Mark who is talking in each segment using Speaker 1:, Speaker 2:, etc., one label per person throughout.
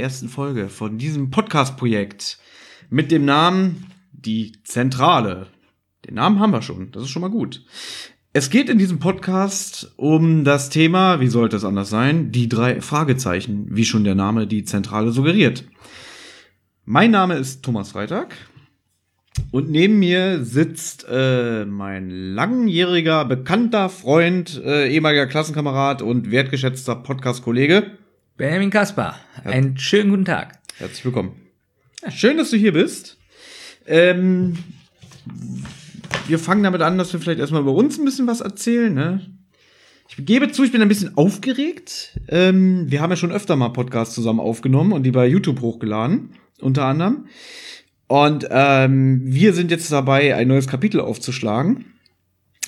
Speaker 1: allerersten Folge von diesem Podcast-Projekt mit dem Namen Die Zentrale. Den Namen haben wir schon, das ist schon mal gut. Es geht in diesem Podcast um das Thema, wie sollte es anders sein, die drei Fragezeichen, wie schon der Name Die Zentrale suggeriert. Mein Name ist Thomas Freitag und neben mir sitzt äh, mein langjähriger, bekannter Freund, äh, ehemaliger Klassenkamerad und wertgeschätzter Podcast-Kollege.
Speaker 2: Benjamin Kaspar. Einen schönen guten Tag.
Speaker 1: Herzlich willkommen. Schön, dass du hier bist. Ähm, wir fangen damit an, dass wir vielleicht erstmal über uns ein bisschen was erzählen. Ne? Ich gebe zu, ich bin ein bisschen aufgeregt. Ähm, wir haben ja schon öfter mal Podcasts zusammen aufgenommen und die bei YouTube hochgeladen, unter anderem. Und ähm, wir sind jetzt dabei, ein neues Kapitel aufzuschlagen,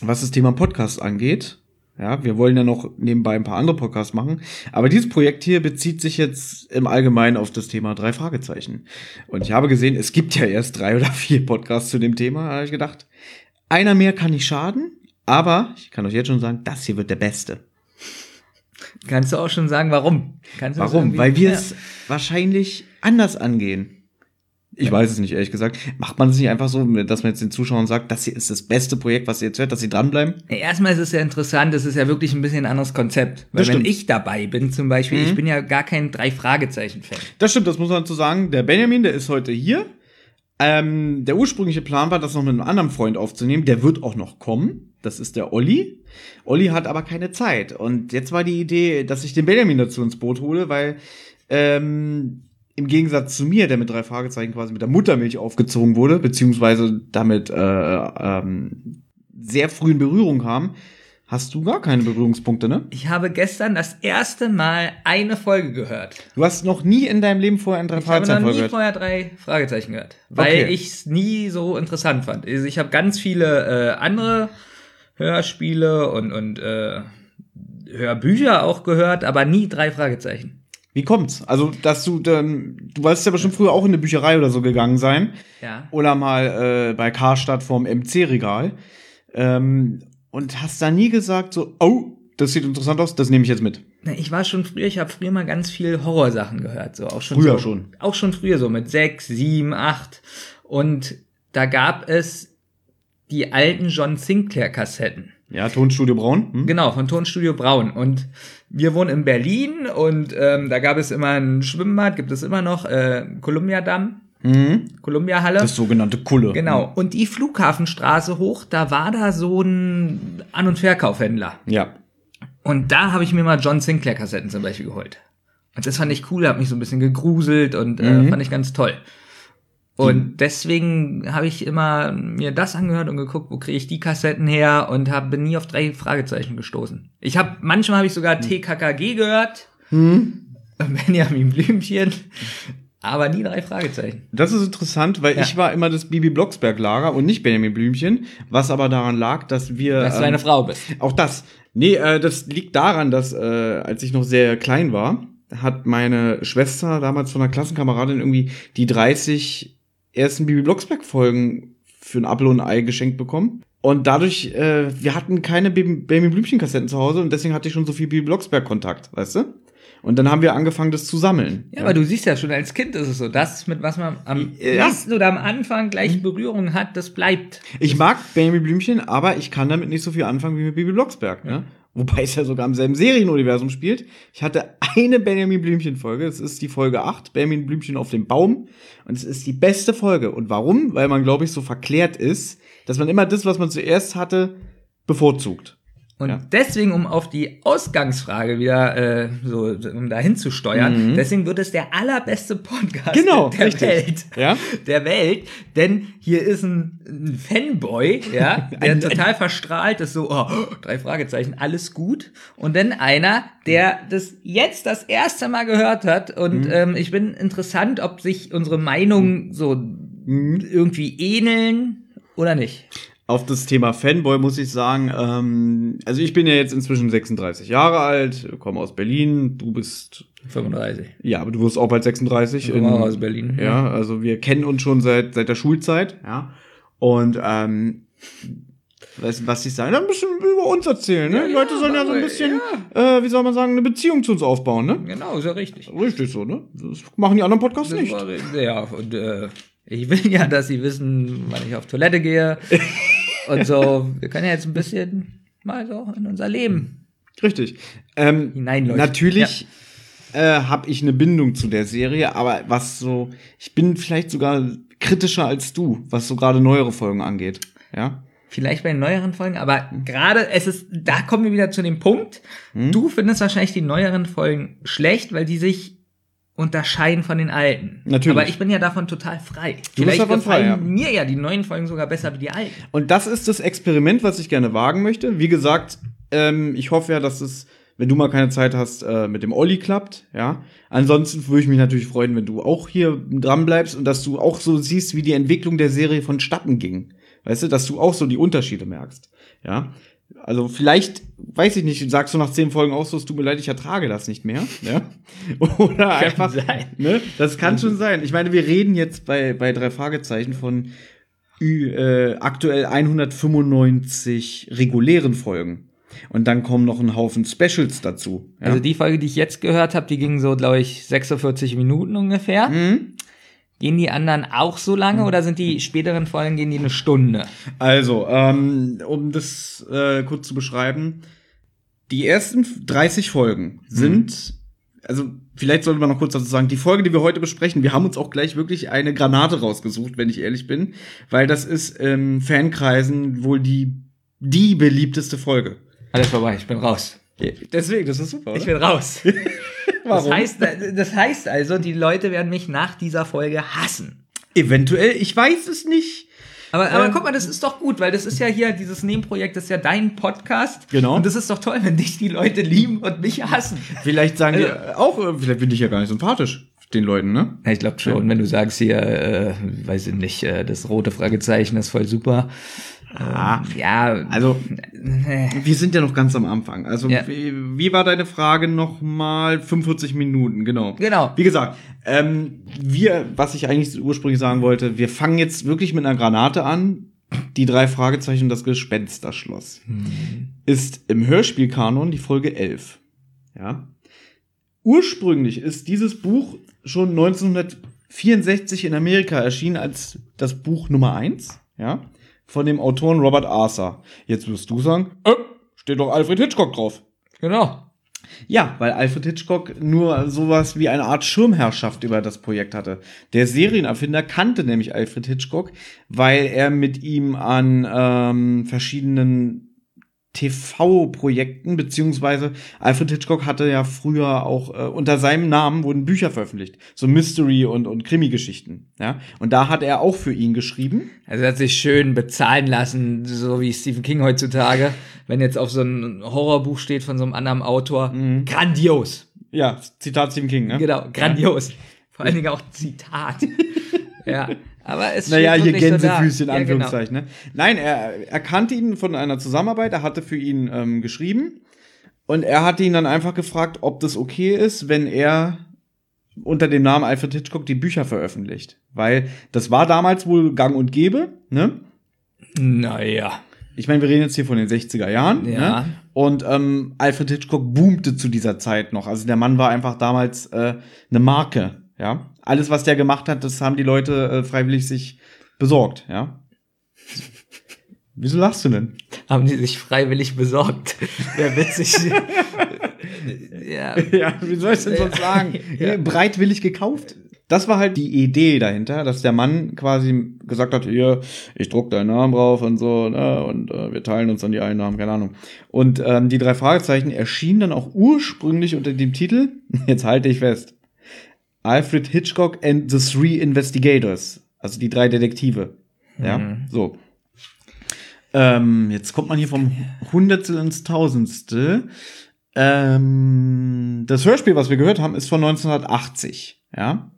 Speaker 1: was das Thema Podcast angeht. Ja, wir wollen ja noch nebenbei ein paar andere Podcasts machen. Aber dieses Projekt hier bezieht sich jetzt im Allgemeinen auf das Thema drei Fragezeichen. Und ich habe gesehen, es gibt ja erst drei oder vier Podcasts zu dem Thema. Da habe ich gedacht, einer mehr kann nicht schaden. Aber ich kann euch jetzt schon sagen, das hier wird der beste.
Speaker 2: Kannst du auch schon sagen, warum?
Speaker 1: Warum? Weil wir es ja. wahrscheinlich anders angehen. Ich weiß es nicht, ehrlich gesagt. Macht man es nicht einfach so, dass man jetzt den Zuschauern sagt, das hier ist das beste Projekt, was ihr jetzt hört, dass sie dranbleiben?
Speaker 2: Ja, erstmal ist es ja interessant, es ist ja wirklich ein bisschen ein anderes Konzept. Weil wenn ich dabei bin zum Beispiel, mhm. ich bin ja gar kein Drei-Fragezeichen-Fan.
Speaker 1: Das stimmt, das muss man dazu sagen. Der Benjamin, der ist heute hier. Ähm, der ursprüngliche Plan war, das noch mit einem anderen Freund aufzunehmen. Der wird auch noch kommen. Das ist der Olli. Olli hat aber keine Zeit. Und jetzt war die Idee, dass ich den Benjamin dazu ins Boot hole, weil ähm, im Gegensatz zu mir, der mit drei Fragezeichen quasi mit der Muttermilch aufgezogen wurde, beziehungsweise damit äh, ähm, sehr früh in Berührung kam, hast du gar keine Berührungspunkte, ne?
Speaker 2: Ich habe gestern das erste Mal eine Folge gehört.
Speaker 1: Du hast noch nie in deinem Leben vorher ein drei Fragezeichen
Speaker 2: gehört? Ich habe noch nie vorher drei Fragezeichen gehört, weil okay. ich es nie so interessant fand. Also ich habe ganz viele äh, andere Hörspiele und und äh, Hörbücher auch gehört, aber nie drei Fragezeichen.
Speaker 1: Wie kommt's? Also, dass du dann, du wolltest ja bestimmt früher auch in eine Bücherei oder so gegangen sein.
Speaker 2: Ja.
Speaker 1: Oder mal äh, bei Karstadt vorm MC-Regal. Ähm, und hast da nie gesagt, so, oh, das sieht interessant aus, das nehme ich jetzt mit.
Speaker 2: Ich war schon früher, ich habe früher mal ganz viel Horrorsachen gehört, so auch schon.
Speaker 1: Früher
Speaker 2: so,
Speaker 1: schon.
Speaker 2: Auch schon früher so mit sechs, sieben, acht. Und da gab es die alten John Sinclair Kassetten.
Speaker 1: Ja, Tonstudio Braun.
Speaker 2: Hm? Genau, von Tonstudio Braun. Und wir wohnen in Berlin und ähm, da gab es immer ein Schwimmbad, gibt es immer noch, äh, Columbia Damm. Mhm. Columbia Halle.
Speaker 1: Das sogenannte Kulle.
Speaker 2: Genau. Und die Flughafenstraße hoch, da war da so ein An- und Verkaufhändler.
Speaker 1: Ja.
Speaker 2: Und da habe ich mir mal John Sinclair Kassetten zum Beispiel geholt. Und das fand ich cool, hat mich so ein bisschen gegruselt und äh, mhm. fand ich ganz toll. Und deswegen habe ich immer mir das angehört und geguckt, wo kriege ich die Kassetten her und hab, bin nie auf drei Fragezeichen gestoßen. Ich habe manchmal habe ich sogar hm. TKKG gehört, hm. Benjamin Blümchen, aber nie drei Fragezeichen.
Speaker 1: Das ist interessant, weil ja. ich war immer das Bibi Blocksberg Lager und nicht Benjamin Blümchen, was aber daran lag, dass wir
Speaker 2: dass du eine ähm, Frau bist.
Speaker 1: Auch das. Nee, äh, das liegt daran, dass äh, als ich noch sehr klein war, hat meine Schwester damals von einer Klassenkameradin irgendwie die 30 ersten Bibi Blocksberg-Folgen für ein Apfel und ein Ei geschenkt bekommen. Und dadurch, äh, wir hatten keine Baby Blümchen-Kassetten zu Hause und deswegen hatte ich schon so viel Bibi Blocksberg-Kontakt, weißt du? Und dann haben wir angefangen, das zu sammeln.
Speaker 2: Ja, ja, aber du siehst ja schon, als Kind ist es so, das, mit was man am ja. nächsten oder am Anfang gleich mhm. Berührung hat, das bleibt.
Speaker 1: Ich mag Baby Blümchen, aber ich kann damit nicht so viel anfangen wie mit Bibi Blocksberg. Ne? Wobei es ja sogar im selben Serienuniversum spielt. Ich hatte eine Benjamin Blümchen-Folge, es ist die Folge 8, Benjamin Blümchen auf dem Baum. Und es ist die beste Folge. Und warum? Weil man, glaube ich, so verklärt ist, dass man immer das, was man zuerst hatte, bevorzugt.
Speaker 2: Und ja. deswegen, um auf die Ausgangsfrage wieder äh, so, um dahin zu steuern, mhm. deswegen wird es der allerbeste Podcast
Speaker 1: genau,
Speaker 2: der
Speaker 1: richtig.
Speaker 2: Welt.
Speaker 1: Ja?
Speaker 2: Der Welt. Denn hier ist ein, ein Fanboy, ja, der total verstrahlt ist, so, oh, drei Fragezeichen, alles gut. Und dann einer, der das jetzt das erste Mal gehört hat. Und mhm. ähm, ich bin interessant, ob sich unsere Meinungen so mhm. irgendwie ähneln oder nicht
Speaker 1: auf das Thema Fanboy muss ich sagen, ähm, also ich bin ja jetzt inzwischen 36 Jahre alt, komme aus Berlin, du bist
Speaker 2: 35.
Speaker 1: Ja, aber du wirst auch bald 36.
Speaker 2: Ich komme aus Berlin.
Speaker 1: Ja, ja, also wir kennen uns schon seit seit der Schulzeit, ja. Und ähm, was, was sie sagen, ein bisschen über uns erzählen. Ne? Die
Speaker 2: Ja,
Speaker 1: Leute sollen ja so ein bisschen, äh, wie soll man sagen, eine Beziehung zu uns aufbauen. Ne?
Speaker 2: Genau, ist ja richtig.
Speaker 1: Richtig so, ne? Das machen die anderen Podcasts
Speaker 2: Das
Speaker 1: nicht.
Speaker 2: war, ja, und äh, ich will ja, dass sie wissen, wann ich auf Toilette gehe. und so, wir können ja jetzt ein bisschen mal so in unser Leben
Speaker 1: Richtig. Ähm,
Speaker 2: hineinleuchten.
Speaker 1: Natürlich äh, habe ich eine Bindung zu der Serie, aber was so, ich bin vielleicht sogar kritischer als du, was so gerade neuere Folgen angeht. Ja.
Speaker 2: Vielleicht bei den neueren Folgen, aber gerade es ist, da kommen wir wieder zu dem Punkt.
Speaker 1: Hm?
Speaker 2: Du findest wahrscheinlich die neueren Folgen schlecht, weil die sich unterscheiden von den alten.
Speaker 1: Natürlich.
Speaker 2: Aber ich bin ja davon total frei.
Speaker 1: Du bist
Speaker 2: Vielleicht
Speaker 1: davon frei,
Speaker 2: gefallen
Speaker 1: ja.
Speaker 2: mir ja die neuen Folgen sogar besser wie die alten.
Speaker 1: Und das ist das Experiment, was ich gerne wagen möchte. Wie gesagt, ähm, ich hoffe ja, dass es, wenn du mal keine Zeit hast, äh, mit dem Olli klappt. Ja. Ansonsten würde ich mich natürlich freuen, wenn du auch hier dran bleibst und dass du auch so siehst, wie die Entwicklung der Serie vonstatten ging. Weißt du, dass du auch so die Unterschiede merkst. Ja. Also vielleicht, weiß ich nicht, sagst du nach zehn Folgen auch so, es tut mir leid, ich ertrage das nicht mehr. Ja? Oder einfach.
Speaker 2: sein.
Speaker 1: Ne? Das kann schon sein. Ich meine, wir reden jetzt bei, bei drei Fragezeichen von äh, aktuell 195 regulären Folgen. Und dann kommen noch ein Haufen Specials dazu. Ja?
Speaker 2: Also die Folge, die ich jetzt gehört habe, die ging so, glaube ich, 46 Minuten ungefähr.
Speaker 1: Mhm.
Speaker 2: Gehen die anderen auch so lange oder sind die späteren Folgen, gehen die eine Stunde?
Speaker 1: Also, ähm, um das äh, kurz zu beschreiben, die ersten 30 Folgen sind, also vielleicht sollte man noch kurz dazu sagen, die Folge, die wir heute besprechen, wir haben uns auch gleich wirklich eine Granate rausgesucht, wenn ich ehrlich bin, weil das ist in Fankreisen wohl die, die beliebteste Folge.
Speaker 2: Alles vorbei, ich bin raus.
Speaker 1: Deswegen, das ist super,
Speaker 2: Ich bin raus.
Speaker 1: Warum?
Speaker 2: Das heißt, das heißt also, die Leute werden mich nach dieser Folge hassen.
Speaker 1: Eventuell, ich weiß es nicht.
Speaker 2: Aber, aber
Speaker 1: Ähm.
Speaker 2: guck mal, das ist doch gut, weil das ist ja hier, dieses Nebenprojekt, das ist ja dein Podcast.
Speaker 1: Genau.
Speaker 2: Und das ist doch toll, wenn dich die Leute lieben und mich hassen.
Speaker 1: Vielleicht sagen
Speaker 2: Also-
Speaker 1: die auch, äh, vielleicht bin ich ja gar nicht sympathisch, den Leuten, ne?
Speaker 2: Ich glaube schon, wenn du sagst hier, äh, weiß ich nicht, äh, das rote Fragezeichen ist voll super.
Speaker 1: Ah,
Speaker 2: Ähm, ja,
Speaker 1: also Wir sind ja noch ganz am Anfang. Also,
Speaker 2: Ja.
Speaker 1: wie, wie war deine Frage nochmal? 45 Minuten, genau.
Speaker 2: Genau.
Speaker 1: Wie gesagt, ähm, wir, was ich eigentlich ursprünglich sagen wollte, wir fangen jetzt wirklich mit einer Granate an. Die drei Fragezeichen und das Gespensterschloss. Ist im Hörspielkanon die Folge 11. Ja. Ursprünglich ist dieses Buch schon 1964 in Amerika erschienen als das Buch Nummer 1. Ja. Von dem Autoren Robert Arthur. Jetzt wirst du sagen, äh, steht doch Alfred Hitchcock drauf.
Speaker 2: genau.
Speaker 1: Ja, weil Alfred Hitchcock nur sowas wie eine Art Schirmherrschaft über das Projekt hatte. Der Serienerfinder kannte nämlich Alfred Hitchcock, weil er mit ihm an ähm, verschiedenen TV-Projekten, beziehungsweise Alfred Hitchcock hatte ja früher auch äh, unter seinem Namen wurden Bücher veröffentlicht, so Mystery und und Krimi-Geschichten, ja. Und da hat er auch für ihn geschrieben.
Speaker 2: Also er hat sich schön bezahlen lassen, so wie Stephen King heutzutage. Wenn jetzt auf so ein Horrorbuch steht von so einem anderen Autor. Grandios.
Speaker 1: Ja, Zitat Stephen King, ne?
Speaker 2: Genau, grandios. Vor allen Dingen auch Zitat. ja. Aber es
Speaker 1: Naja,
Speaker 2: steht
Speaker 1: hier
Speaker 2: wirklich so.
Speaker 1: Gänsefüßchen,
Speaker 2: Ja, genau.
Speaker 1: Anführungszeichen. Ne? Nein, er, er kannte ihn von einer Zusammenarbeit, er hatte für ihn ähm, geschrieben und er hatte ihn dann einfach gefragt, ob das okay ist, wenn er unter dem Namen Alfred Hitchcock die Bücher veröffentlicht. Weil das war damals wohl gang und gäbe, ne?
Speaker 2: Naja.
Speaker 1: Ich meine, wir reden jetzt hier von den 60er Jahren.
Speaker 2: Ja.
Speaker 1: Ne? Und ähm, Alfred Hitchcock boomte zu dieser Zeit noch. Also der Mann war einfach damals äh, eine Marke. Ja. Alles, was der gemacht hat, das haben die Leute äh, freiwillig sich besorgt. Ja. Wieso lachst du denn?
Speaker 2: Haben die sich freiwillig besorgt. Wäre witzig. ja.
Speaker 1: Ja, wie soll ich denn sonst sagen?
Speaker 2: Ja.
Speaker 1: Breitwillig gekauft. Das war halt die Idee dahinter, dass der Mann quasi gesagt hat, hier, ich druck deinen Namen drauf und so, ne, und äh, wir teilen uns dann die Einnahmen, keine Ahnung. Und ähm, die drei Fragezeichen erschienen dann auch ursprünglich unter dem Titel, jetzt halte ich fest, Alfred Hitchcock and the Three Investigators, also die drei Detektive. Ja, so. Ähm, jetzt kommt man hier vom Hundertstel ins Tausendstel. Ähm, das Hörspiel, was wir gehört haben, ist von 1980. Ja.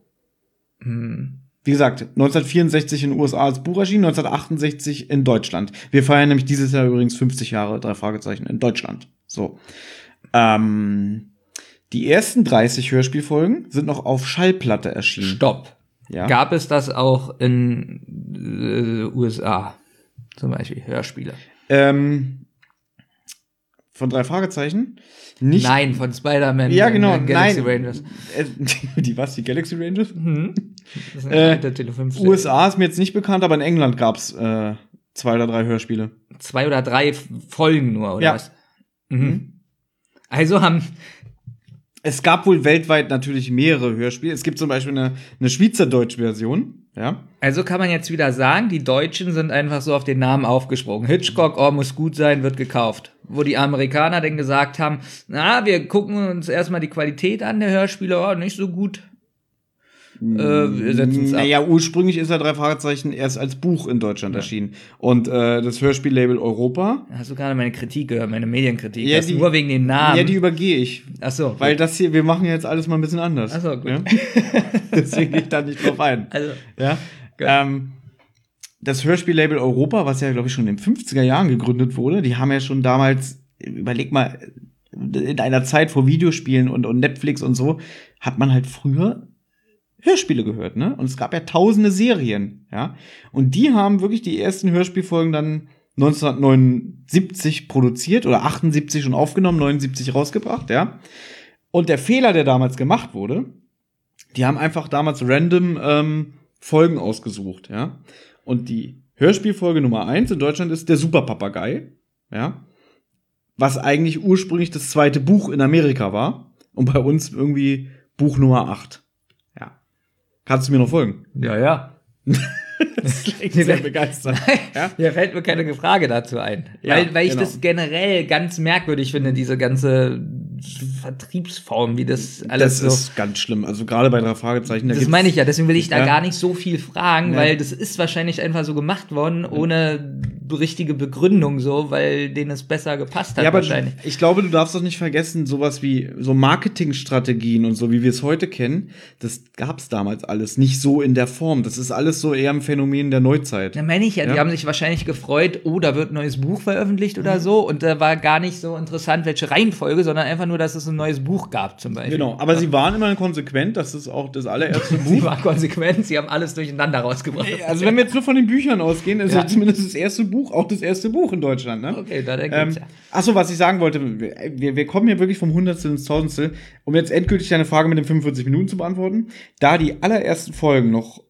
Speaker 2: Hm.
Speaker 1: Wie gesagt, 1964 in den USA als Buch erschienen, 1968 in Deutschland. Wir feiern nämlich dieses Jahr übrigens 50 Jahre, drei Fragezeichen, in Deutschland. So. Ähm, die ersten 30 Hörspielfolgen sind noch auf Schallplatte erschienen.
Speaker 2: Stopp.
Speaker 1: Ja.
Speaker 2: Gab es das auch in äh, USA? Zum Beispiel Hörspiele.
Speaker 1: Ähm, von drei Fragezeichen. Nicht.
Speaker 2: Nein, von Spider-Man.
Speaker 1: Ja, genau.
Speaker 2: den Galaxy
Speaker 1: nein.
Speaker 2: Rangers.
Speaker 1: Äh, die was? Die Galaxy Rangers?
Speaker 2: Mhm. Das ist
Speaker 1: Äh. USA ist mir jetzt nicht bekannt, aber in England gab's äh, zwei oder drei Hörspiele.
Speaker 2: Zwei oder drei Folgen nur, oder
Speaker 1: Ja.
Speaker 2: was? Mhm. Also haben,
Speaker 1: Es gab wohl weltweit natürlich mehrere Hörspiele. Es gibt zum Beispiel eine, eine Schweizerdeutsch-Version. Ja.
Speaker 2: also kann man jetzt wieder sagen, die Deutschen sind einfach so auf den Namen aufgesprungen. Hitchcock, oh, muss gut sein, wird gekauft. Wo die Amerikaner dann gesagt haben, na, wir gucken uns erstmal die Qualität an der Hörspiele, oh, nicht so gut. Äh, wir setzen es.
Speaker 1: Naja, ursprünglich ist er drei Fragezeichen erst als Buch in Deutschland erschienen. Und äh, das Hörspiellabel Europa.
Speaker 2: Hast du gerade meine Kritik gehört, meine Medienkritik?
Speaker 1: Ja,
Speaker 2: das
Speaker 1: die-
Speaker 2: nur wegen dem Namen.
Speaker 1: Ja, die übergehe ich.
Speaker 2: Ach so,
Speaker 1: Weil das hier, wir machen jetzt alles mal ein bisschen anders.
Speaker 2: Ach so, gut.
Speaker 1: Ja? Deswegen gehe ich da nicht drauf ein.
Speaker 2: also
Speaker 1: Ja. Ähm, das Hörspiellabel Europa, was ja, glaube ich, schon in den 50er Jahren gegründet wurde, die haben ja schon damals, überleg mal, in einer Zeit vor Videospielen und, und Netflix und so, hat man halt früher Hörspiele gehört, ne? Und es gab ja tausende Serien, ja? Und die haben wirklich die ersten Hörspielfolgen dann 1979 produziert oder 78 schon aufgenommen, 79 rausgebracht, ja? Und der Fehler, der damals gemacht wurde, die haben einfach damals random ähm, Folgen ausgesucht, ja. Und die Hörspielfolge Nummer eins in Deutschland ist der Superpapagei, ja. Was eigentlich ursprünglich das zweite Buch in Amerika war. Und bei uns irgendwie Buch Nummer acht. Ja. Kannst du mir noch folgen?
Speaker 2: ja, ja.
Speaker 1: Das klingt sehr begeistert. Ja?
Speaker 2: Mir fällt mir keine Frage dazu ein.
Speaker 1: Ja,
Speaker 2: weil, weil ich
Speaker 1: genau.
Speaker 2: das generell ganz merkwürdig finde, diese ganze Vertriebsform, wie das alles
Speaker 1: Das
Speaker 2: so.
Speaker 1: ist ganz schlimm. Also gerade bei drei Fragezeichen. da
Speaker 2: Das meine ich ja, deswegen will ich da
Speaker 1: Ja.
Speaker 2: gar nicht so viel fragen,
Speaker 1: Nee.
Speaker 2: weil das ist wahrscheinlich einfach so gemacht worden, ohne richtige Begründung so, weil denen es besser gepasst hat
Speaker 1: Ja, aber
Speaker 2: wahrscheinlich.
Speaker 1: ich glaube, du darfst doch nicht vergessen, sowas wie so Marketingstrategien und so, wie wir es heute kennen, das gab's damals alles nicht so in der Form. Das ist alles so eher ein Phänomen der Neuzeit.
Speaker 2: Da meine ich ja, die
Speaker 1: Ja.
Speaker 2: haben sich wahrscheinlich gefreut, oh, da wird ein neues Buch veröffentlicht
Speaker 1: Mhm.
Speaker 2: oder so. Und da war gar nicht so interessant, welche Reihenfolge, sondern einfach nur, dass es ein neues Buch gab, zum Beispiel.
Speaker 1: Genau, aber sie waren immer konsequent, das ist auch das allererste
Speaker 2: Sie
Speaker 1: Buch.
Speaker 2: war konsequent, sie haben alles durcheinander rausgebracht.
Speaker 1: Also wenn wir jetzt nur von den Büchern ausgehen, ist
Speaker 2: Ja.
Speaker 1: ja. zumindest das erste Buch auch das erste Buch in Deutschland, ne?
Speaker 2: Okay, da
Speaker 1: Ähm,
Speaker 2: ergibt's ja.
Speaker 1: Achso, was ich sagen wollte, wir, wir kommen hier wirklich vom Hundertstel ins Tausendstel, um jetzt endgültig deine Frage mit den 45 Minuten zu beantworten. Da die allerersten Folgen noch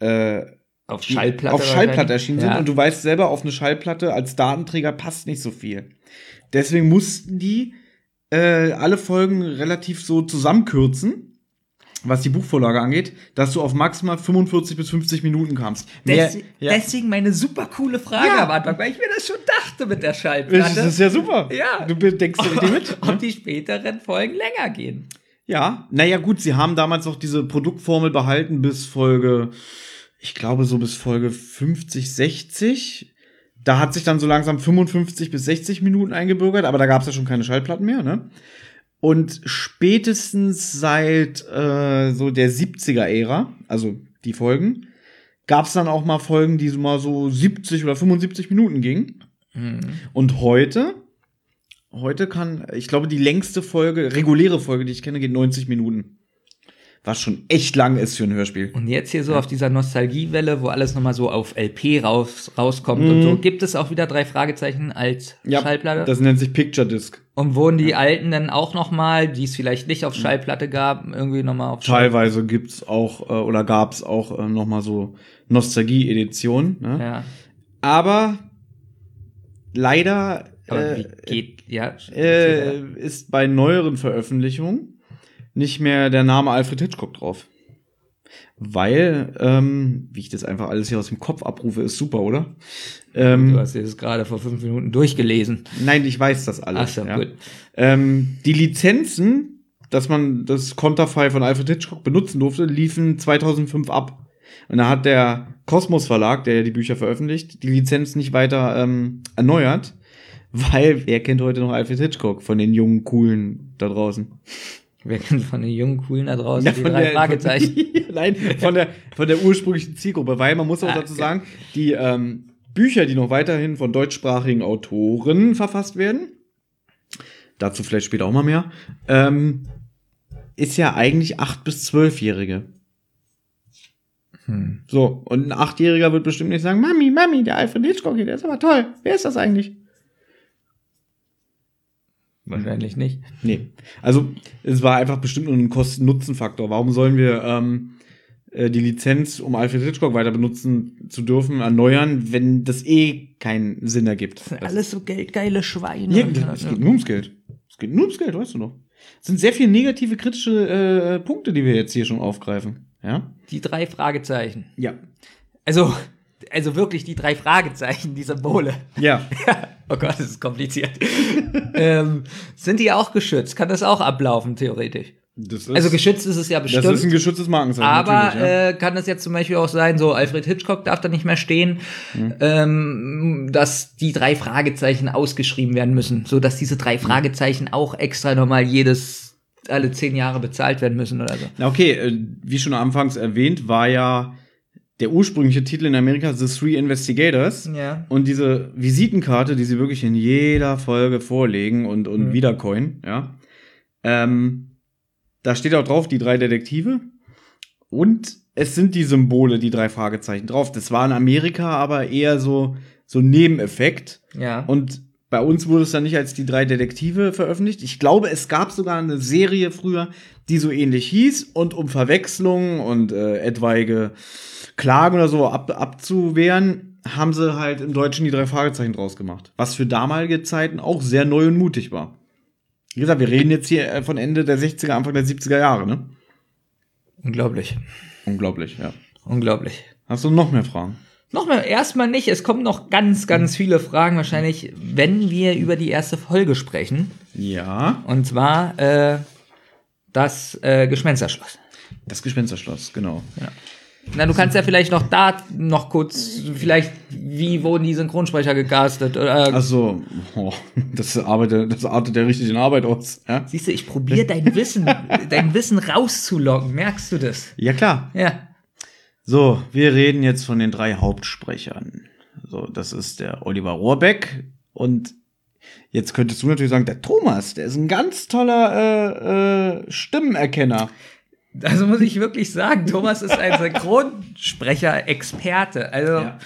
Speaker 1: äh,
Speaker 2: Auf Schallplatte.
Speaker 1: auf Schallplatte erschienen sind
Speaker 2: Ja.
Speaker 1: und du weißt selber, auf eine Schallplatte als Datenträger passt nicht so viel. Deswegen mussten die äh, alle Folgen relativ so zusammenkürzen, was die Buchvorlage angeht, dass du auf maximal 45 bis 50 Minuten kamst. Mehr-
Speaker 2: Des,
Speaker 1: ja.
Speaker 2: Deswegen meine super coole Frage
Speaker 1: Ja.
Speaker 2: am Anfang, weil ich mir das schon dachte mit der
Speaker 1: Das
Speaker 2: Schallplatte.
Speaker 1: ist ja super.
Speaker 2: Ja.
Speaker 1: Du denkst ja richtig mit.
Speaker 2: Ob die späteren Folgen länger gehen.
Speaker 1: Ja, naja, gut, sie haben damals auch diese Produktformel behalten bis Folge, ich glaube, so bis Folge 50, 60. Da hat sich dann so langsam 55 bis 60 Minuten eingebürgert, aber da gab es ja schon keine Schallplatten mehr, ne? Und spätestens seit äh, so der 70er-Ära, also die Folgen, gab es dann auch mal Folgen, die so mal so 70 oder 75 Minuten gingen. Und heute, heute kann, ich glaube, die längste Folge, reguläre Folge, die ich kenne, geht 90 Minuten. Was schon echt lang ist für ein Hörspiel.
Speaker 2: Und jetzt hier so auf dieser Nostalgiewelle, wo alles nochmal so auf LP raus, rauskommt und so, gibt es auch wieder drei Fragezeichen als Schallplatte?
Speaker 1: das nennt sich Picture Disc.
Speaker 2: und wurden die alten dann auch nochmal, die es vielleicht nicht auf Schallplatte gab, irgendwie nochmal auf Schallplatte?
Speaker 1: Teilweise gibt's auch, äh, oder gab's auch äh, noch mal so Nostalgie-Editionen. Ne?
Speaker 2: Ja.
Speaker 1: Aber leider
Speaker 2: Aber
Speaker 1: äh,
Speaker 2: geht, ja.
Speaker 1: äh, ist bei neueren Veröffentlichungen nicht mehr der Name Alfred Hitchcock drauf. Weil, ähm, wie ich das einfach alles hier aus dem Kopf abrufe, ist super, oder? Ähm,
Speaker 2: du hast dir das gerade vor fünf Minuten durchgelesen.
Speaker 1: Nein, ich weiß das alles.
Speaker 2: Ach so,
Speaker 1: ja.
Speaker 2: gut.
Speaker 1: Ähm, die Lizenzen, dass man das Konterfei von Alfred Hitchcock benutzen durfte, liefen 2005 ab. Und da hat der Kosmos Verlag, der ja die Bücher veröffentlicht, die Lizenz nicht weiter ähm, erneuert, weil wer kennt heute noch Alfred Hitchcock von den jungen Coolen da draußen?
Speaker 2: Wer kennt von den jungen Coolen da draußen
Speaker 1: Ja,
Speaker 2: die drei Fragezeichen?
Speaker 1: Von, nein, von der, von der ursprünglichen Zielgruppe, weil man muss auch
Speaker 2: Ah,
Speaker 1: dazu sagen, die ähm, Bücher, die noch weiterhin von deutschsprachigen Autoren verfasst werden, dazu vielleicht später auch mal mehr, ähm, ist ja eigentlich acht bis zwölfjährige.
Speaker 2: Hm.
Speaker 1: So, und ein Achtjähriger wird bestimmt nicht sagen, Mami, Mami, der Alfred Hitchcock hier, der ist aber toll. Wer ist das eigentlich?
Speaker 2: Wahrscheinlich nicht.
Speaker 1: Nee. Also, es war einfach bestimmt nur ein Kosten-Nutzen-Faktor. Warum sollen wir ähm, äh, die Lizenz, um Alfred Hitchcock weiter benutzen zu dürfen, erneuern, wenn das eh keinen Sinn ergibt?
Speaker 2: Das sind alles so geldgeile Schweine.
Speaker 1: Ja, es geht nur ums Geld. Es geht nur ums Geld, weißt du noch. Es sind sehr viele negative, kritische äh, Punkte, die wir jetzt hier schon aufgreifen. Ja?
Speaker 2: Die drei Fragezeichen.
Speaker 1: Ja.
Speaker 2: Also, also wirklich die drei Fragezeichen, die Symbole.
Speaker 1: Ja.
Speaker 2: oh Gott, das ist kompliziert. ähm, sind die auch geschützt? Kann das auch ablaufen, theoretisch?
Speaker 1: Das ist,
Speaker 2: Also geschützt ist es ja bestimmt.
Speaker 1: das ist ein geschütztes Markenzeichen.
Speaker 2: aber
Speaker 1: ja.
Speaker 2: äh, kann das jetzt zum Beispiel auch sein, so Alfred Hitchcock darf da nicht mehr stehen,
Speaker 1: Mhm.
Speaker 2: ähm, dass die drei Fragezeichen ausgeschrieben werden müssen, so dass diese
Speaker 1: Mhm.
Speaker 2: drei Fragezeichen auch extra nochmal jedes alle zehn Jahre bezahlt werden müssen oder so.
Speaker 1: Na okay, äh, wie schon anfangs erwähnt, war ja der ursprüngliche Titel in Amerika The Three Investigators.
Speaker 2: Ja.
Speaker 1: Und diese Visitenkarte, die sie wirklich in jeder Folge vorlegen und, und
Speaker 2: Mhm.
Speaker 1: wiedercoin, ja. Ähm, da steht auch drauf, die drei Detektive. Und es sind die Symbole, die drei Fragezeichen drauf. Das war in Amerika aber eher so, so ein Nebeneffekt.
Speaker 2: Ja.
Speaker 1: Und bei uns wurde es dann nicht als die drei Detektive veröffentlicht. Ich glaube, es gab sogar eine Serie früher, die so ähnlich hieß. Und um Verwechslungen und äh, etwaige Klagen oder so ab, abzuwehren, haben sie halt im Deutschen die drei Fragezeichen draus gemacht. Was für damalige Zeiten auch sehr neu und mutig war. Wie gesagt, wir reden jetzt hier äh, von Ende der 60er, Anfang der 70er Jahre, ne?
Speaker 2: Unglaublich.
Speaker 1: Unglaublich, ja.
Speaker 2: Unglaublich.
Speaker 1: Hast du noch mehr Fragen?
Speaker 2: Noch mal, erstmal nicht. Es kommen noch ganz, ganz viele Fragen wahrscheinlich, wenn wir über die erste Folge sprechen.
Speaker 1: Ja.
Speaker 2: Und zwar äh, das äh, Gespensterschloss.
Speaker 1: Das Gespensterschloss, genau.
Speaker 2: Na, du kannst ja vielleicht noch da noch kurz, vielleicht, wie wurden die Synchronsprecher gecastet? Oder,
Speaker 1: Ach so, oh, das, arbeitet, das artet ja richtig in Arbeit aus. Ja,
Speaker 2: Siehst du, ich probiere dein Wissen, dein Wissen rauszulocken. Merkst du das?
Speaker 1: ja klar.
Speaker 2: Ja.
Speaker 1: So, wir reden jetzt von den drei Hauptsprechern. So, das ist der Oliver Rohrbeck und jetzt könntest du natürlich sagen, der Thomas, der ist ein ganz toller äh, äh, Stimmenerkenner.
Speaker 2: Also muss ich wirklich sagen, Thomas ist ein Synchronsprecher-Experte. Also
Speaker 1: Ja.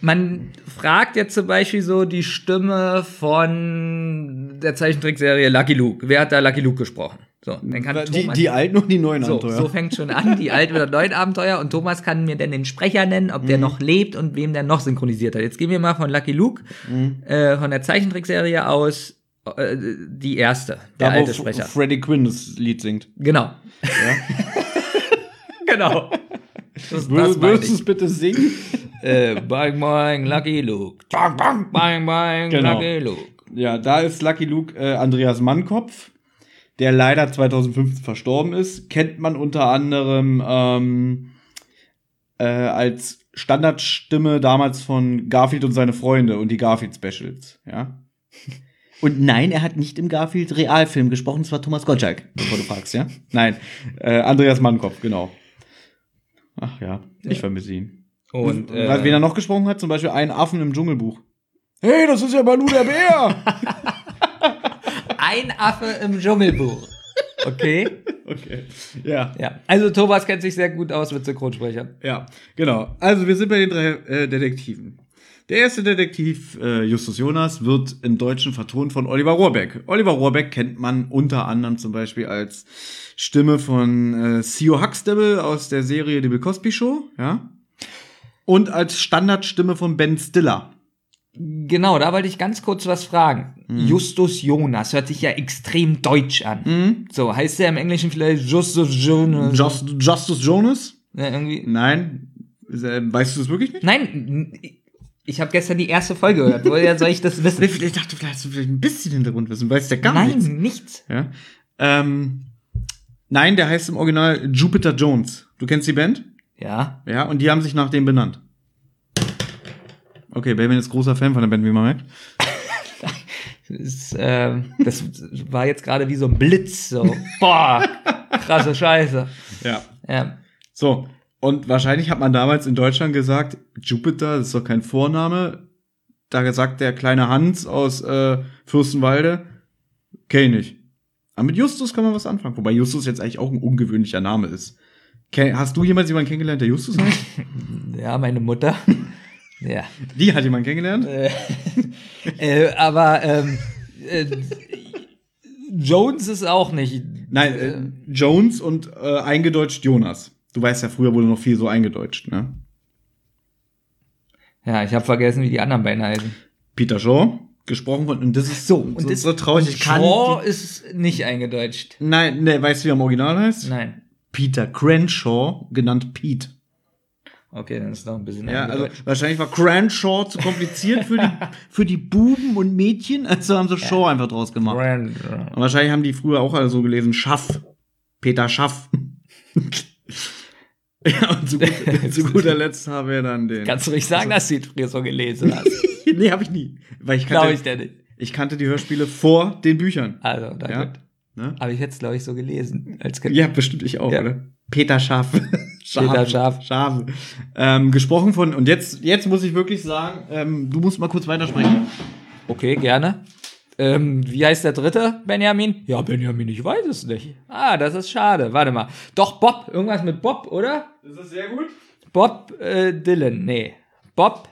Speaker 2: man fragt jetzt zum Beispiel so die Stimme von der Zeichentrickserie Lucky Luke. Wer hat da Lucky Luke gesprochen? So, dann kann
Speaker 1: Die,
Speaker 2: Thomas
Speaker 1: die alten und die neuen
Speaker 2: so,
Speaker 1: Abenteuer.
Speaker 2: so fängt schon an, die alten oder neuen Abenteuer. Und Thomas kann mir dann den Sprecher nennen, ob der
Speaker 1: Mhm.
Speaker 2: noch lebt und wem der noch synchronisiert hat. Jetzt gehen wir mal von Lucky Luke,
Speaker 1: Mhm.
Speaker 2: äh, von der Zeichentrickserie aus, äh, die erste, der
Speaker 1: da,
Speaker 2: alte Sprecher.
Speaker 1: Freddie Quinn das Lied singt.
Speaker 2: Genau. genau. Das, das
Speaker 1: Würdest, du es bitte singen?
Speaker 2: Äh, bang, bang, Lucky Luke. Bang, bang, bang, bang,
Speaker 1: Genau.
Speaker 2: Lucky Luke.
Speaker 1: Ja, da ist Lucky Luke äh, Andreas Mannkopf, der leider 2015 verstorben ist. Kennt man unter anderem ähm, äh, als Standardstimme damals von Garfield und seine Freunde und die Garfield Specials, ja. Und nein, er hat nicht im Garfield Realfilm gesprochen, es war Thomas Gottschalk, bevor du fragst, ja? Nein, äh, Andreas Mannkopf, genau. Ach ja, ich vermisse ihn.
Speaker 2: Und,
Speaker 1: Und äh, wen er noch gesprochen hat, zum Beispiel einen Affen im Dschungelbuch. Hey, das ist ja Balu der Bär!
Speaker 2: ein Affe im Dschungelbuch. Okay.
Speaker 1: okay. Ja.
Speaker 2: Ja. Also Thomas kennt sich sehr gut aus mit Synchronsprechern.
Speaker 1: Ja, genau. Also wir sind bei den drei äh, Detektiven. Der erste Detektiv, äh, Justus Jonas, wird im Deutschen vertont von Oliver Rohrbeck. Oliver Rohrbeck kennt man unter anderem zum Beispiel als Stimme von äh, Theo Huxtable aus der Serie The Bill Cosby Show, ja. Und als Standardstimme von Ben Stiller.
Speaker 2: Genau, da wollte ich ganz kurz was fragen.
Speaker 1: Mhm.
Speaker 2: Justus Jonas hört sich ja extrem deutsch an. So, heißt der im Englischen vielleicht Justus Jonas?
Speaker 1: Just, Justus Jonas?
Speaker 2: Ja, irgendwie.
Speaker 1: Nein. Weißt du das wirklich nicht?
Speaker 2: Nein, ich habe gestern die erste Folge gehört. Woher soll ich das wissen?
Speaker 1: Ich dachte, vielleicht hast du vielleicht ein bisschen Hintergrundwissen. Weißt du ja gar
Speaker 2: Nein,
Speaker 1: nichts.
Speaker 2: nichts.
Speaker 1: Ja. Ähm, nein, der heißt im Original Jupiter Jones. Du kennst die Band?
Speaker 2: Ja.
Speaker 1: Ja, und die haben sich nach dem benannt. Okay, Baby ist großer Fan von der Band, wie man merkt.
Speaker 2: Das, ähm, das war jetzt gerade wie so ein Blitz. So, boah, krasse Scheiße.
Speaker 1: Ja.
Speaker 2: Ja.
Speaker 1: So, und wahrscheinlich hat man damals in Deutschland gesagt, Jupiter, das ist doch kein Vorname. Da sagt der kleine Hans aus äh, Fürstenwalde, kenn ich nicht. Aber mit Justus kann man was anfangen. Wobei Justus jetzt eigentlich auch ein ungewöhnlicher Name ist. Hast du jemals jemanden kennengelernt, der Justus heißt?
Speaker 2: Ja, meine Mutter. Ja.
Speaker 1: Die hat jemanden kennengelernt?
Speaker 2: Äh, äh, aber ähm, äh, Jones ist auch nicht.
Speaker 1: Nein, äh, Jones und äh, eingedeutscht Jonas. Du weißt ja, früher wurde noch viel so eingedeutscht, ne?
Speaker 2: Ja, ich habe vergessen, wie die anderen beiden heißen.
Speaker 1: Peter Shaw, gesprochen von, und das ist so,
Speaker 2: Und
Speaker 1: so,
Speaker 2: das,
Speaker 1: so traurig. Ich kann
Speaker 2: Shaw ist nicht eingedeutscht.
Speaker 1: nein, ne, weißt du, wie er im Original heißt?
Speaker 2: Nein.
Speaker 1: Peter Crenshaw, genannt Pete.
Speaker 2: Okay, dann ist noch ein bisschen
Speaker 1: Ja, also wahrscheinlich war Crenshaw zu kompliziert für die, für die Buben und Mädchen, also haben sie Shaw einfach draus gemacht.
Speaker 2: Brand.
Speaker 1: Und wahrscheinlich haben die früher auch alle so gelesen, Schaff. Peter Schaff. ja, und zu, gut, zu guter Letzt haben wir dann den.
Speaker 2: Kannst du nicht sagen, dass du die früher so gelesen hast?
Speaker 1: nee, habe ich nie. Weil ich
Speaker 2: Glaube
Speaker 1: kannte,
Speaker 2: ich dir nicht.
Speaker 1: ich kannte die Hörspiele vor den Büchern.
Speaker 2: Also, na
Speaker 1: Ja. Ne?
Speaker 2: Aber ich hätte es, glaube ich, so gelesen als Kind.
Speaker 1: Ja, bestimmt ich auch,
Speaker 2: Ja.
Speaker 1: oder? Peter Schaff.
Speaker 2: Peter Schaff.
Speaker 1: Schafe. Ähm, gesprochen von, und jetzt, jetzt muss ich wirklich sagen, ähm, du musst mal kurz weitersprechen.
Speaker 2: Okay, gerne. Ähm, wie heißt der dritte, Benjamin? Ja, Benjamin, ich weiß es nicht. Ah, das ist schade. Warte mal. Doch, Bob. Irgendwas mit Bob, oder?
Speaker 1: Ist das sehr gut?
Speaker 2: Bob äh, Dylan. Nee. Bob.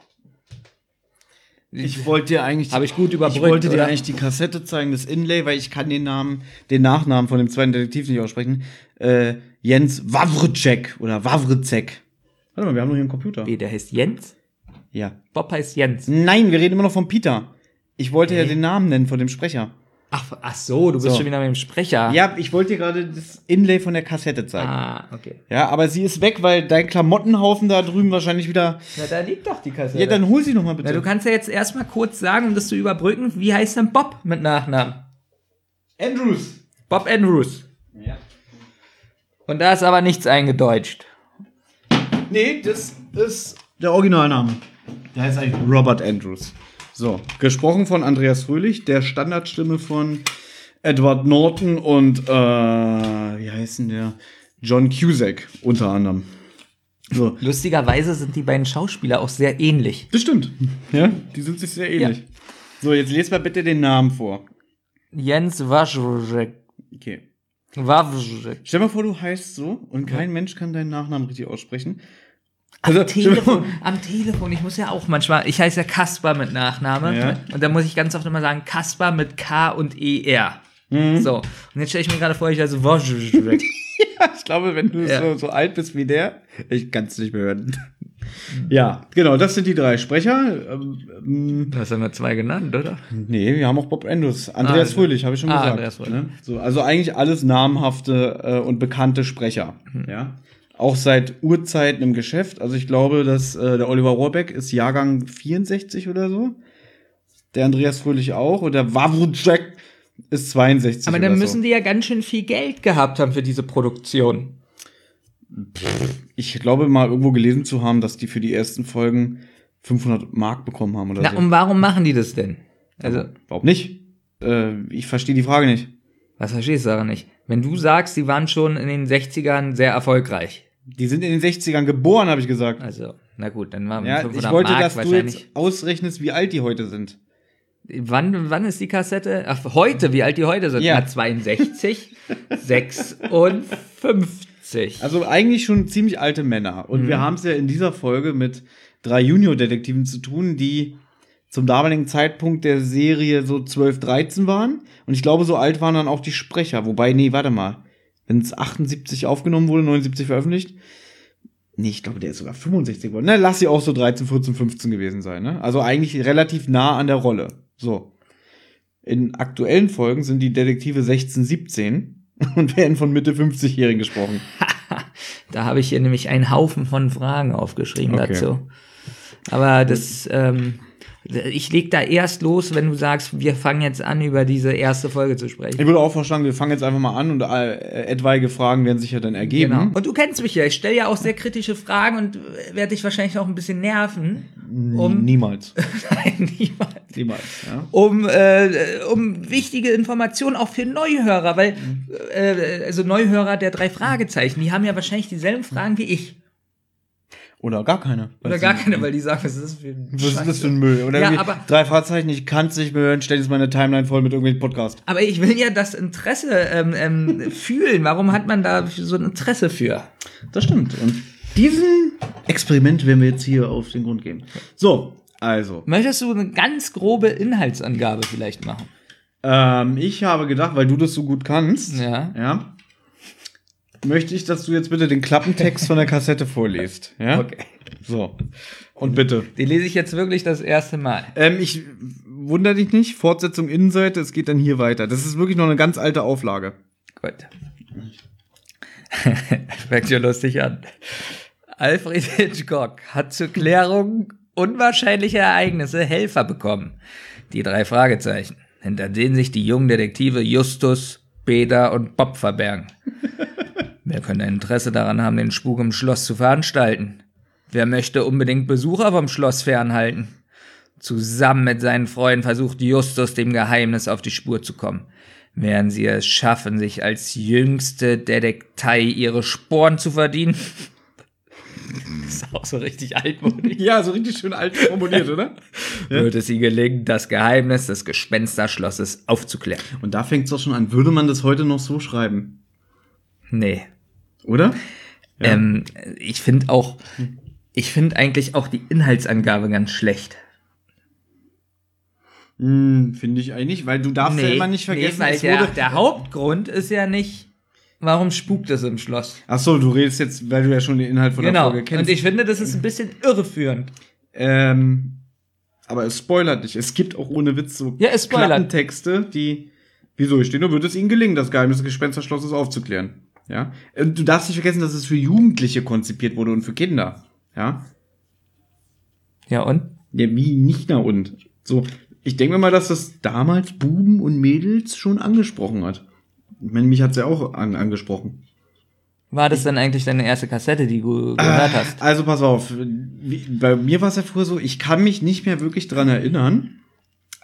Speaker 1: Ich wollte dir eigentlich.
Speaker 2: Habe ich gut überbrückt,
Speaker 1: Ich wollte dir
Speaker 2: oder?
Speaker 1: eigentlich die Kassette zeigen, das Inlay, weil ich kann den Namen, den Nachnamen von dem zweiten Detektiv nicht aussprechen. Äh, Jens Wawrcek oder Wawrcek. Warte mal, wir haben noch hier einen Computer.
Speaker 2: Wie, der heißt Jens?
Speaker 1: Ja.
Speaker 2: Bob heißt Jens.
Speaker 1: Nein, wir reden immer noch von Peter. Ich wollte ja den Namen nennen von dem Sprecher.
Speaker 2: Ach, ach so, du bist
Speaker 1: So.
Speaker 2: schon wieder mit dem Sprecher.
Speaker 1: Ja, ich wollte dir gerade das Inlay von der Kassette zeigen.
Speaker 2: Ah, okay.
Speaker 1: Ja, aber sie ist weg, weil dein Klamottenhaufen da drüben wahrscheinlich wieder.
Speaker 2: Na, da liegt doch die Kassette.
Speaker 1: Ja, dann hol sie noch mal bitte.
Speaker 2: Na, du kannst ja jetzt erstmal kurz sagen, um das zu überbrücken, wie heißt denn Bob mit Nachnamen?
Speaker 1: Andrews.
Speaker 2: Bob Andrews.
Speaker 1: Ja.
Speaker 2: Und da ist aber nichts eingedeutscht.
Speaker 1: Nee, das ist der Originalname. Der heißt eigentlich Robert Andrews. So, gesprochen von Andreas Fröhlich, der Standardstimme von Edward Norton und, äh, wie heißt denn der? John Cusack unter anderem. So,
Speaker 2: Lustigerweise sind die beiden Schauspieler auch sehr ähnlich.
Speaker 1: das stimmt. Ja, die sind sich sehr ähnlich. So, jetzt lest mal bitte den Namen vor.
Speaker 2: Jens Wawrzyk.
Speaker 1: Okay.
Speaker 2: Wawrzyk.
Speaker 1: Stell mal vor, du heißt so und kein Mensch kann deinen Nachnamen richtig aussprechen.
Speaker 2: Am
Speaker 1: Also,
Speaker 2: Telefon, am Telefon, ich muss ja auch manchmal, ich heiße ja Kasper mit Nachname
Speaker 1: Ja.
Speaker 2: und da muss ich ganz oft immer sagen Kasper mit K und ER.
Speaker 1: Mhm.
Speaker 2: So, und jetzt stelle ich mir gerade vor, ich heiße Wawrzyk.
Speaker 1: Ich glaube, wenn du
Speaker 2: Ja.
Speaker 1: so, so alt bist wie der, ich kann es nicht mehr hören. Ja, genau, das sind die drei Sprecher. Ähm,
Speaker 2: Du hast ja nur zwei genannt, oder?
Speaker 1: nee, wir haben auch Bob Andrews. Andreas
Speaker 2: Ah,
Speaker 1: Fröhlich, habe ich schon
Speaker 2: ah,
Speaker 1: gesagt.
Speaker 2: Andreas Fröhlich.
Speaker 1: Ne? So, also eigentlich alles namhafte äh, und bekannte Sprecher.
Speaker 2: Hm.
Speaker 1: Ja. Auch seit Urzeiten im Geschäft. Also ich glaube, dass äh, der Oliver Rohrbeck ist Jahrgang 64 oder so. Der Andreas Fröhlich auch. Und der Wawrczek ist 62
Speaker 2: Aber dann
Speaker 1: so.
Speaker 2: müssen die ja ganz schön viel Geld gehabt haben für diese Produktion.
Speaker 1: Ich glaube mal irgendwo gelesen zu haben, dass die für die ersten Folgen 500 Mark bekommen haben oder
Speaker 2: Na,
Speaker 1: so.
Speaker 2: und warum machen die das denn? Also,
Speaker 1: Warum nicht? Äh, ich verstehe die Frage nicht.
Speaker 2: was verstehst du daran nicht? Wenn du sagst, die waren schon in den 60ern sehr erfolgreich.
Speaker 1: Die sind in den 60ern geboren, habe ich gesagt.
Speaker 2: Also, na gut, dann waren
Speaker 1: Ja,
Speaker 2: 500
Speaker 1: ich wollte,
Speaker 2: Mark
Speaker 1: dass du
Speaker 2: wahrscheinlich.
Speaker 1: jetzt ausrechnest, wie alt die heute sind.
Speaker 2: Wann, wann ist die Kassette? Ach, heute, wie alt die heute sind?
Speaker 1: Ja.
Speaker 2: Na, 62, 56.
Speaker 1: Also eigentlich schon ziemlich alte Männer. Und
Speaker 2: Mhm.
Speaker 1: wir haben es ja in dieser Folge mit drei Junior-Detektiven zu tun, die zum damaligen Zeitpunkt der Serie so 12, 13 waren. Und ich glaube, so alt waren dann auch die Sprecher. Wobei, nee, warte mal. Wenn es 78 aufgenommen wurde, 79 veröffentlicht. Nee, ich glaube, der ist sogar 65 geworden. Na, lass sie auch so 13, 14, 15 gewesen sein. Ne? Also eigentlich relativ nah an der Rolle. So. In aktuellen Folgen sind die Detektive 16, 17 und werden von Mitte 50-Jährigen gesprochen.
Speaker 2: Da habe ich hier nämlich einen Haufen von Fragen aufgeschrieben
Speaker 1: Okay.
Speaker 2: dazu. Aber das, ähm, ich leg da erst los, wenn du sagst, wir fangen jetzt an, über diese erste Folge zu sprechen.
Speaker 1: Ich würde auch vorschlagen, wir fangen jetzt einfach mal an und äh, etwaige Fragen werden sich ja dann ergeben.
Speaker 2: Genau. Und du kennst mich ja, ich stelle ja auch sehr kritische Fragen und werde dich wahrscheinlich auch ein bisschen nerven. Um,
Speaker 1: Niemals.
Speaker 2: Nein, niemals.
Speaker 1: Niemals. Ja.
Speaker 2: um, äh, um wichtige Informationen auch für Neuhörer, weil äh, also Neuhörer der drei Fragezeichen, die haben ja wahrscheinlich dieselben Fragen wie ich.
Speaker 1: Oder gar keine.
Speaker 2: Oder gar keine, weil die sagen, was ist das für ein
Speaker 1: Was ist das für ein Müll? Oder
Speaker 2: Ja, aber-
Speaker 1: drei Fahrzeichen, ich kann es nicht mehr hören, stell jetzt meine Timeline voll mit irgendwelchen Podcasts.
Speaker 2: Aber ich will ja das Interesse ähm, ähm, fühlen. Warum hat man da so ein Interesse für?
Speaker 1: Das stimmt. Und diesen Experiment werden wir jetzt hier auf den Grund gehen. So, also.
Speaker 2: Möchtest du eine ganz grobe Inhaltsangabe vielleicht machen?
Speaker 1: Ähm, ich habe gedacht, weil du das so gut kannst,
Speaker 2: Ja.
Speaker 1: ja, möchte ich, dass du jetzt bitte den Klappentext von der Kassette vorliest. Ja?
Speaker 2: Okay.
Speaker 1: So. Und bitte.
Speaker 2: Die lese ich jetzt wirklich das erste Mal.
Speaker 1: Ähm, ich wundere dich nicht, Fortsetzung Innenseite, es geht dann hier weiter. Das ist wirklich noch eine ganz alte Auflage.
Speaker 2: Gut. Fängt ja lustig an. Alfred Hitchcock hat zur Klärung unwahrscheinlicher Ereignisse Helfer bekommen. Die drei Fragezeichen, hinter denen sich die jungen Detektive Justus, Peter und Bob verbergen. Wer könnte ein Interesse daran haben, den Spuk im Schloss zu veranstalten? Wer möchte unbedingt Besucher vom Schloss fernhalten? Zusammen mit seinen Freunden versucht Justus dem Geheimnis auf die Spur zu kommen. Während sie es schaffen, sich als jüngste Detektei ihre Sporen zu verdienen. Das ist auch so richtig altmodisch.
Speaker 1: Ja, so richtig schön alt formuliert, oder?
Speaker 2: Wird es ihnen gelingen, das Geheimnis des Gespensterschlosses aufzuklären?
Speaker 1: Und da fängt es doch schon an. Würde man das heute noch so schreiben?
Speaker 2: Nee.
Speaker 1: Oder? Ja.
Speaker 2: Ähm, ich finde auch, ich finde eigentlich auch die Inhaltsangabe ganz schlecht.
Speaker 1: Hm, Finde ich eigentlich, weil du darfst ja immer nicht vergessen,
Speaker 2: nee, weil der, der Hauptgrund ist ja nicht, warum spukt es im Schloss.
Speaker 1: Ach so, du redest jetzt, weil du ja schon den Inhalt von der
Speaker 2: Genau.
Speaker 1: Folge kennst.
Speaker 2: Und ich finde, das ist ein bisschen irreführend.
Speaker 1: ähm, aber es spoilert nicht. Es gibt auch ohne Witz so
Speaker 2: Ja, es.
Speaker 1: Klappentexte, die. Wieso? Ich stehe nur, wird es ihnen gelingen, das Geheimnis des Gespensterschlosses aufzuklären. Ja. Und du darfst nicht vergessen, dass es für Jugendliche konzipiert wurde und für Kinder. Ja.
Speaker 2: Ja, und?
Speaker 1: Ja, wie nicht na und. So, ich denke mir mal, dass das damals Buben und Mädels schon angesprochen hat. Ich meine, mich hat's ja auch an, angesprochen.
Speaker 2: War das dann eigentlich deine erste Kassette, die du gehört hast?
Speaker 1: Also pass auf, bei mir war es ja früher so, ich kann mich nicht mehr wirklich dran erinnern,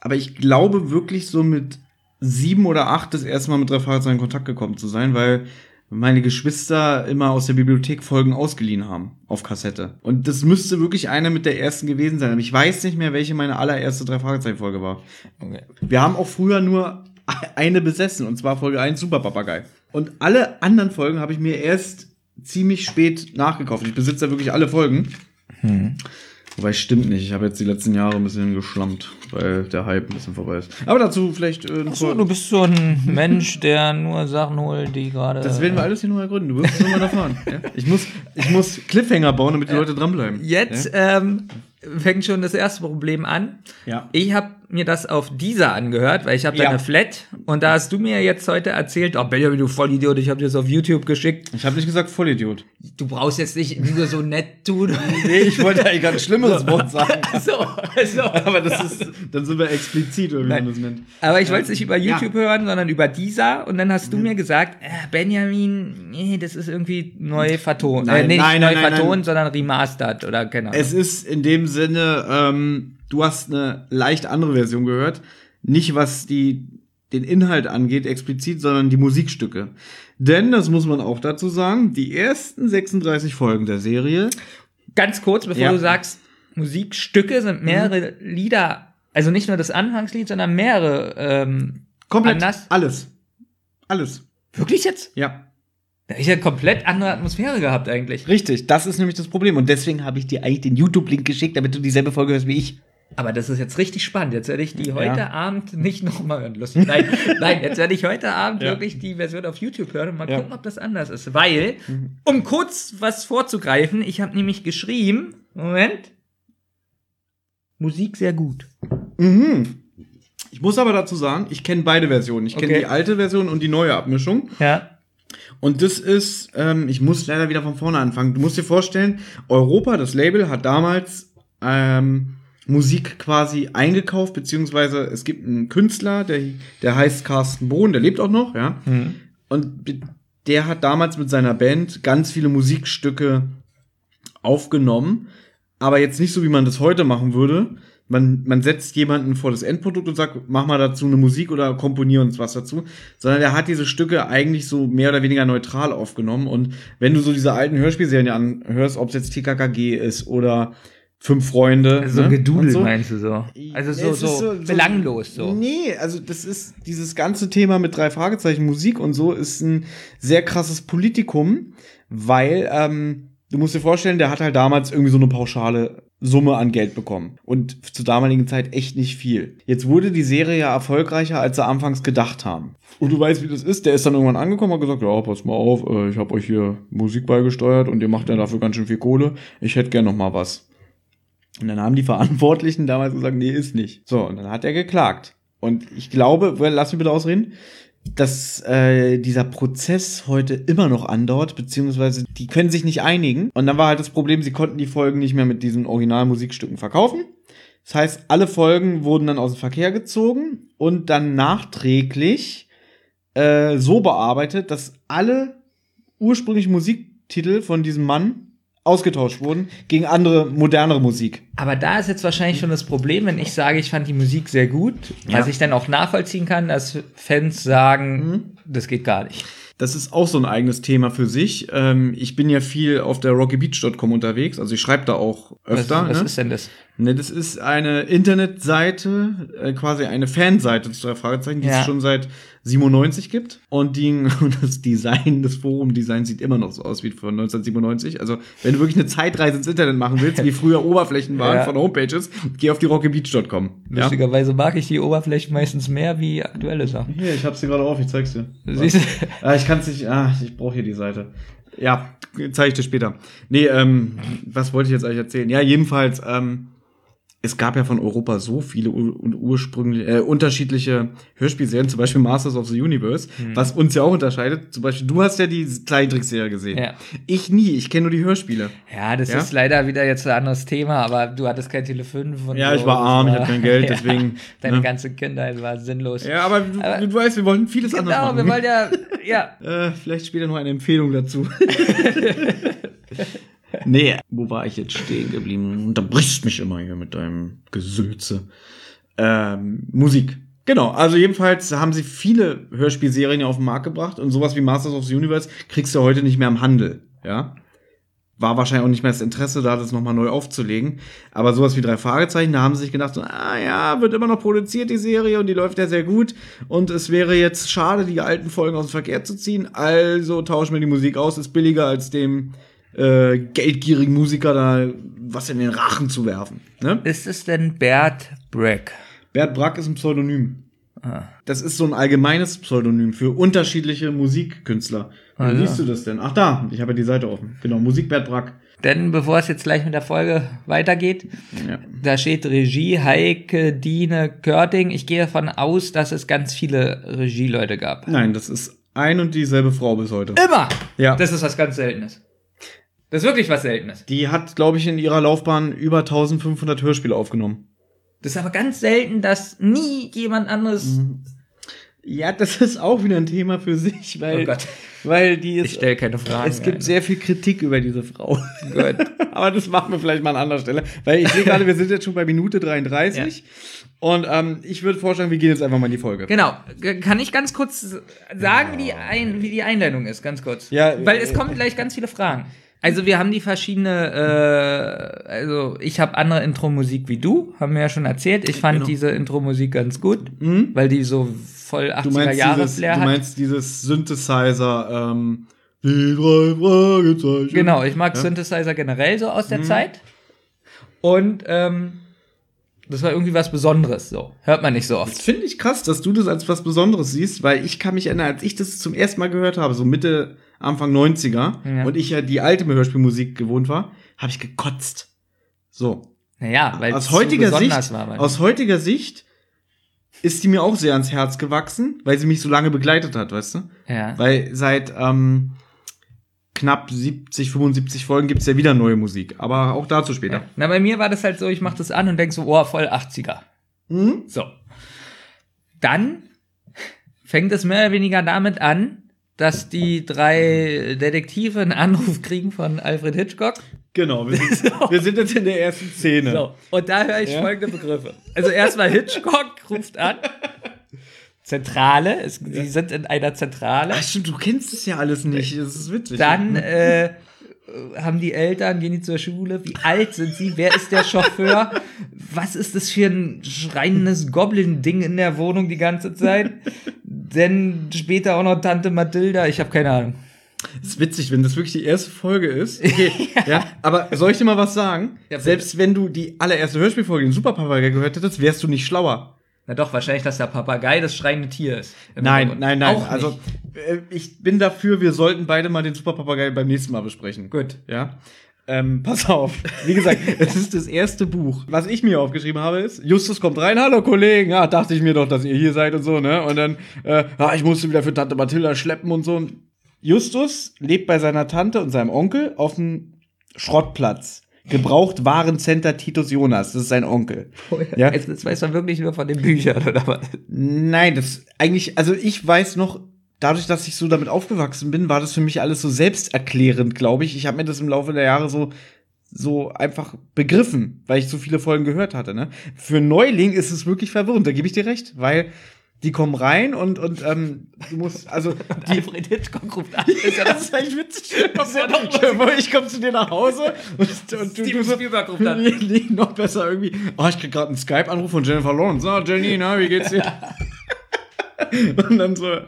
Speaker 1: aber ich glaube wirklich so mit sieben oder acht das erste Mal mit drei Fragezeichen in Kontakt gekommen zu sein, weil meine Geschwister immer aus der Bibliothek Folgen ausgeliehen haben auf Kassette. Und das müsste wirklich eine mit der ersten gewesen sein. Aber ich weiß nicht mehr, welche meine allererste drei Fragezeichen Folge war.
Speaker 2: Okay.
Speaker 1: Wir haben auch früher nur eine besessen, und zwar Folge 1 Super Papagei. Und alle anderen Folgen habe ich mir erst ziemlich spät nachgekauft. Ich besitze ja wirklich alle Folgen. Wobei, stimmt nicht. Ich habe jetzt die letzten Jahre ein bisschen geschlammt, weil der Hype ein bisschen vorbei ist. Aber dazu vielleicht äh, ein
Speaker 2: So, du bist so ein Mensch, der nur Sachen holt, die gerade.
Speaker 1: Das werden wir alles hier noch ergründen. Du wirst es immer erfahren. ja? ich, muss, ich muss Cliffhanger bauen, damit die Leute dranbleiben.
Speaker 2: Jetzt ähm, fängt schon das erste Problem an.
Speaker 1: Ja.
Speaker 2: Ich habe mir das auf dieser angehört, weil ich habe
Speaker 1: Ja.
Speaker 2: deine Flat und da hast du mir jetzt heute erzählt, oh Benjamin, du Vollidiot, ich habe dir das auf YouTube geschickt.
Speaker 1: Ich habe nicht gesagt Vollidiot.
Speaker 2: Du brauchst jetzt nicht nur so nett tun.
Speaker 1: Nee, ich wollte eigentlich ein ganz schlimmeres Wort sagen.
Speaker 2: so, so.
Speaker 1: Aber das ist, dann sind wir explizit, oder wie man das nennt.
Speaker 2: Aber ich wollte es nicht über
Speaker 1: Ja.
Speaker 2: YouTube hören, sondern über dieser. Und dann hast du mir gesagt, äh, Benjamin, nee, das ist irgendwie neu vertont.
Speaker 1: Nein,
Speaker 2: äh, nee, nicht
Speaker 1: nein,
Speaker 2: neu
Speaker 1: nein, nein,
Speaker 2: vertont,
Speaker 1: nein.
Speaker 2: sondern remastered oder keine Ahnung.
Speaker 1: Es ist in dem Sinne, ähm, du hast eine leicht andere Version gehört. Nicht was die, den Inhalt angeht, explizit, sondern die Musikstücke. Denn, das muss man auch dazu sagen, die ersten 36 Folgen der Serie
Speaker 2: Ganz kurz, bevor
Speaker 1: Ja.
Speaker 2: du sagst, Musikstücke sind mehrere Lieder, also nicht nur das Anfangslied, sondern mehrere. Ähm,
Speaker 1: komplett
Speaker 2: Anders?
Speaker 1: alles. Alles.
Speaker 2: wirklich jetzt?
Speaker 1: Ja.
Speaker 2: Da ist ja komplett andere Atmosphäre gehabt eigentlich.
Speaker 1: Richtig, das ist nämlich das Problem. Und deswegen habe ich dir eigentlich den YouTube-Link geschickt, damit du dieselbe Folge hörst wie ich.
Speaker 2: Aber das ist jetzt richtig spannend. Jetzt werde ich die heute
Speaker 1: Ja.
Speaker 2: Abend nicht nochmal hören. Lustig. Nein, nein, jetzt werde ich heute Abend
Speaker 1: Ja.
Speaker 2: wirklich die Version auf YouTube hören und mal
Speaker 1: Ja.
Speaker 2: gucken, ob das anders ist. Weil, um kurz was vorzugreifen, ich habe nämlich geschrieben, Moment, Musik sehr gut.
Speaker 1: Mhm. Ich muss aber dazu sagen, ich kenne beide Versionen. Ich kenne
Speaker 2: Okay.
Speaker 1: die alte Version und die neue Abmischung.
Speaker 2: Ja.
Speaker 1: Und das ist, ähm, ich muss leider wieder von vorne anfangen. Du musst dir vorstellen, Europa, das Label, hat damals ähm, Musik quasi eingekauft, beziehungsweise es gibt einen Künstler, der, der heißt Carsten Bohn, der lebt auch noch, ja. Und be- der hat damals mit seiner Band ganz viele Musikstücke aufgenommen, aber jetzt nicht so, wie man das heute machen würde. Man, man setzt jemanden vor das Endprodukt und sagt, mach mal dazu eine Musik oder komponier uns was dazu, sondern er hat diese Stücke eigentlich so mehr oder weniger neutral aufgenommen. Und wenn du so diese alten Hörspielserien anhörst, ob es jetzt TKKG ist oder Fünf Freunde.
Speaker 2: Also so
Speaker 1: ne?
Speaker 2: Gedudel
Speaker 1: Und so.
Speaker 2: meinst du so? Also so,
Speaker 1: ist
Speaker 2: so, belanglos so.
Speaker 1: Nee, also das ist dieses ganze Thema mit drei Fragezeichen Musik und so ist ein sehr krasses Politikum, weil ähm, du musst dir vorstellen, der hat halt damals irgendwie so eine pauschale Summe an Geld bekommen. Und zur damaligen Zeit echt nicht viel. Jetzt wurde die Serie ja erfolgreicher, als sie anfangs gedacht haben. Und du weißt, wie das ist. Der ist dann irgendwann angekommen und gesagt, ja, pass mal auf, äh, ich habe euch hier Musik beigesteuert und ihr macht ja dafür ganz schön viel Kohle. Ich hätte gern noch mal was. Und dann haben die Verantwortlichen damals gesagt, nee, ist nicht. So, und dann hat er geklagt. Und ich glaube, lass mich bitte ausreden, dass äh, dieser Prozess heute immer noch andauert, beziehungsweise die können sich nicht einigen. Und dann war halt das Problem, sie konnten die Folgen nicht mehr mit diesen Originalmusikstücken verkaufen. Das heißt, alle Folgen wurden dann aus dem Verkehr gezogen und dann nachträglich äh, so bearbeitet, dass alle ursprünglichen Musiktitel von diesem Mann ausgetauscht wurden gegen andere, modernere Musik.
Speaker 2: Aber da ist jetzt wahrscheinlich schon das Problem, wenn ich sage, ich fand die Musik sehr gut,
Speaker 1: Ja.
Speaker 2: was ich dann auch nachvollziehen kann, dass Fans sagen,
Speaker 1: Mhm.
Speaker 2: das geht gar nicht.
Speaker 1: Das ist auch so ein eigenes Thema für sich. Ähm, ich bin ja viel auf der rockybeach.com unterwegs, also ich schreibe da auch öfter.
Speaker 2: was was
Speaker 1: ne?
Speaker 2: ist denn das?
Speaker 1: Ne, das ist eine Internetseite, äh, quasi eine Fanseite zu drei Fragezeichen, die
Speaker 2: Ja.
Speaker 1: es schon seit 97 gibt. Und die, und das Design, das Forum-Design sieht immer noch so aus wie von 1997. Also, wenn du wirklich eine Zeitreise ins Internet machen willst, wie früher Oberflächen waren
Speaker 2: Ja.
Speaker 1: von Homepages, geh auf die rockybeach.com. Ja?
Speaker 2: Lustigerweise mag ich die Oberflächen meistens mehr wie aktuelle Sachen.
Speaker 1: Hier, ich hab's dir gerade auf, ich zeig's dir.
Speaker 2: Siehst du?
Speaker 1: Ah, ich kann's nicht, ah, ich brauche hier die Seite. Ja, zeige ich dir später. Nee, ähm, was wollte ich jetzt eigentlich erzählen? Ja, jedenfalls, ähm, es gab ja von Europa so viele ursprünglich äh, unterschiedliche Hörspielserien, zum Beispiel Masters of the Universe, was uns ja auch unterscheidet. Zum Beispiel, du hast ja die Zeichentrickserie gesehen.
Speaker 2: Ja.
Speaker 1: Ich nie, ich kenne nur die Hörspiele.
Speaker 2: Ja, das
Speaker 1: Ja?
Speaker 2: ist leider wieder jetzt ein anderes Thema, aber du hattest kein Tele 5 und
Speaker 1: Ja,
Speaker 2: so.
Speaker 1: ich war arm, ich hatte kein Geld, deswegen,
Speaker 2: Deine
Speaker 1: ne?
Speaker 2: ganze Kindheit war sinnlos.
Speaker 1: Ja, aber du,
Speaker 2: Aber-
Speaker 1: du weißt, wir wollen vieles anderes
Speaker 2: genau,
Speaker 1: machen.
Speaker 2: wir wollen ja, ja.
Speaker 1: Äh, vielleicht später noch eine Empfehlung dazu. nee, wo war ich jetzt stehen geblieben? Unterbrichst mich immer hier mit deinem Gesülze. Ähm, Musik. Genau, also jedenfalls haben sie viele Hörspielserien auf den Markt gebracht und sowas wie Masters of the Universe kriegst du heute nicht mehr im Handel, ja. War wahrscheinlich auch nicht mehr das Interesse, da das nochmal neu aufzulegen. Aber sowas wie drei Fragezeichen, da haben sie sich gedacht, ah ja, wird immer noch produziert, die Serie, und die läuft ja sehr gut. Und es wäre jetzt schade, die alten Folgen aus dem Verkehr zu ziehen. Also tauschen wir die Musik aus, ist billiger als dem äh, geldgierigen Musiker da was in den Rachen zu werfen. Ne?
Speaker 2: Ist es denn Bert Breck?
Speaker 1: Bert Brack ist ein Pseudonym.
Speaker 2: Ah.
Speaker 1: Das ist so ein allgemeines Pseudonym für unterschiedliche Musikkünstler. Wie
Speaker 2: ja.
Speaker 1: liest du das denn? Ach da, ich habe ja die Seite offen. Genau, Musik Bert Brack.
Speaker 2: Denn bevor es jetzt gleich mit der Folge weitergeht,
Speaker 1: Ja.
Speaker 2: da steht Regie Heike Dine Körting. Ich gehe davon aus, dass es ganz viele Regieleute gab.
Speaker 1: Nein, das ist ein und dieselbe Frau bis heute.
Speaker 2: Immer!
Speaker 1: Ja.
Speaker 2: Das ist was ganz Seltenes. Das ist wirklich was Seltenes.
Speaker 1: Die hat, glaube ich, in ihrer Laufbahn über 1500 Hörspiele aufgenommen.
Speaker 2: Das ist aber ganz selten, dass nie jemand anderes.
Speaker 1: Ja, das ist auch wieder ein Thema für sich, weil,
Speaker 2: Oh Gott.
Speaker 1: weil die
Speaker 2: Ich
Speaker 1: ist,
Speaker 2: stelle keine Fragen.
Speaker 1: es gibt sehr viel Kritik über diese Frau.
Speaker 2: Gut.
Speaker 1: Aber das machen wir vielleicht mal an anderer Stelle. Weil ich sehe gerade, wir sind jetzt schon bei Minute 33. Und ähm, ich würde vorschlagen, wir gehen jetzt einfach mal in die Folge.
Speaker 2: Genau. Kann ich ganz kurz sagen, wie, die Ein wie die Einleitung ist? Ganz kurz.
Speaker 1: Ja,
Speaker 2: Weil
Speaker 1: äh,
Speaker 2: es kommen gleich ganz viele Fragen. Also wir haben die verschiedene, äh, also ich habe andere Intro-Musik wie du, haben wir ja schon erzählt. Ich fand
Speaker 1: Genau.
Speaker 2: diese Intro-Musik ganz gut, weil die so voll
Speaker 1: Du meinst, dieses,
Speaker 2: 80er-Jahre-Flair
Speaker 1: du
Speaker 2: hat.
Speaker 1: meinst dieses Synthesizer, ähm, die drei Fragezeichen.
Speaker 2: Genau, ich mag
Speaker 1: Ja?
Speaker 2: Synthesizer generell so aus der Zeit. Und ähm, das war irgendwie was Besonderes, so. Hört man nicht so
Speaker 1: Das
Speaker 2: oft.
Speaker 1: finde ich krass, dass du das als was Besonderes siehst, weil ich kann mich erinnern, als ich das zum ersten Mal gehört habe, so Mitte, Anfang 90er,
Speaker 2: Ja.
Speaker 1: und ich ja die alte Hörspielmusik gewohnt war, habe ich gekotzt. So.
Speaker 2: Naja, weil
Speaker 1: aus
Speaker 2: so
Speaker 1: heutiger
Speaker 2: besonders
Speaker 1: Sicht,
Speaker 2: war.
Speaker 1: aus heutiger Sicht ist die mir auch sehr ans Herz gewachsen, weil sie mich so lange begleitet hat, weißt du?
Speaker 2: ja.
Speaker 1: Weil seit ähm, knapp 70, 75 Folgen gibt's ja wieder neue Musik, aber auch dazu später.
Speaker 2: Ja. Na, bei mir war das halt so, ich mach das an und denk so, oh, voll 80er.
Speaker 1: Mhm.
Speaker 2: So. Dann fängt es mehr oder weniger damit an, dass die drei Detektive einen Anruf kriegen von Alfred Hitchcock.
Speaker 1: Genau, wir sind,
Speaker 2: So.
Speaker 1: wir sind jetzt in der ersten Szene.
Speaker 2: So. Und da höre ich
Speaker 1: Ja.
Speaker 2: folgende Begriffe. Also erstmal Hitchcock ruft an. Zentrale, es, sie sind in einer Zentrale.
Speaker 1: Ach stimmt, du kennst es ja alles nicht. Das ist witzig.
Speaker 2: Dann äh, haben die Eltern, gehen die zur Schule. Wie alt sind sie? Wer ist der Chauffeur? Was ist das für ein schreiendes Goblin-Ding in der Wohnung die ganze Zeit? Denn später auch noch Tante Mathilda. Ich habe keine Ahnung.
Speaker 1: Das ist witzig, wenn das wirklich die erste Folge ist. Okay, ja. Aber soll ich dir mal was sagen?
Speaker 2: Ja.
Speaker 1: Selbst wenn du die allererste Hörspielfolge, den Superpapagei gehört hättest, wärst du nicht schlauer.
Speaker 2: Na doch, wahrscheinlich, dass der Papagei das schreiende Tier ist.
Speaker 1: Nein, nein, nein.
Speaker 2: Auch
Speaker 1: also äh, ich bin dafür, wir sollten beide mal den Superpapagei beim nächsten Mal besprechen.
Speaker 2: Gut.
Speaker 1: Ja. Ähm, pass auf. Wie gesagt, es ist das erste Buch. Was ich mir aufgeschrieben habe, ist, Justus kommt rein, hallo Kollegen, ja, dachte ich mir doch, dass ihr hier seid und so, ne? Und dann, äh, ah, ich musste wieder für Tante Mathilda schleppen und so. Justus lebt bei seiner Tante und seinem Onkel auf dem Schrottplatz. Gebrauchtwarencenter Titus Jonas, das ist sein Onkel. Ja.
Speaker 2: Jetzt, jetzt weiß man wirklich nur von den Büchern, oder was?
Speaker 1: Nein, das eigentlich, also ich weiß noch, dadurch, dass ich so damit aufgewachsen bin, war das für mich alles so selbsterklärend, glaube ich. Ich habe mir das im Laufe der Jahre so so einfach begriffen, weil ich so viele Folgen gehört hatte. Ne? Für Neuling ist es wirklich verwirrend, da gebe ich dir recht, weil die kommen rein und und ähm, du musst also die
Speaker 2: Alfred Hitchcock ruft an. Ist ja
Speaker 1: das ist eigentlich witzig. Ich komme zu dir nach Hause und, und du,
Speaker 2: Steven
Speaker 1: du
Speaker 2: Spielberg ruft an.
Speaker 1: Nee, noch besser irgendwie. Oh, ich krieg gerade einen Skype-Anruf von Jennifer Lawrence. Na, Jenny, na, wie geht's dir? Und dann so.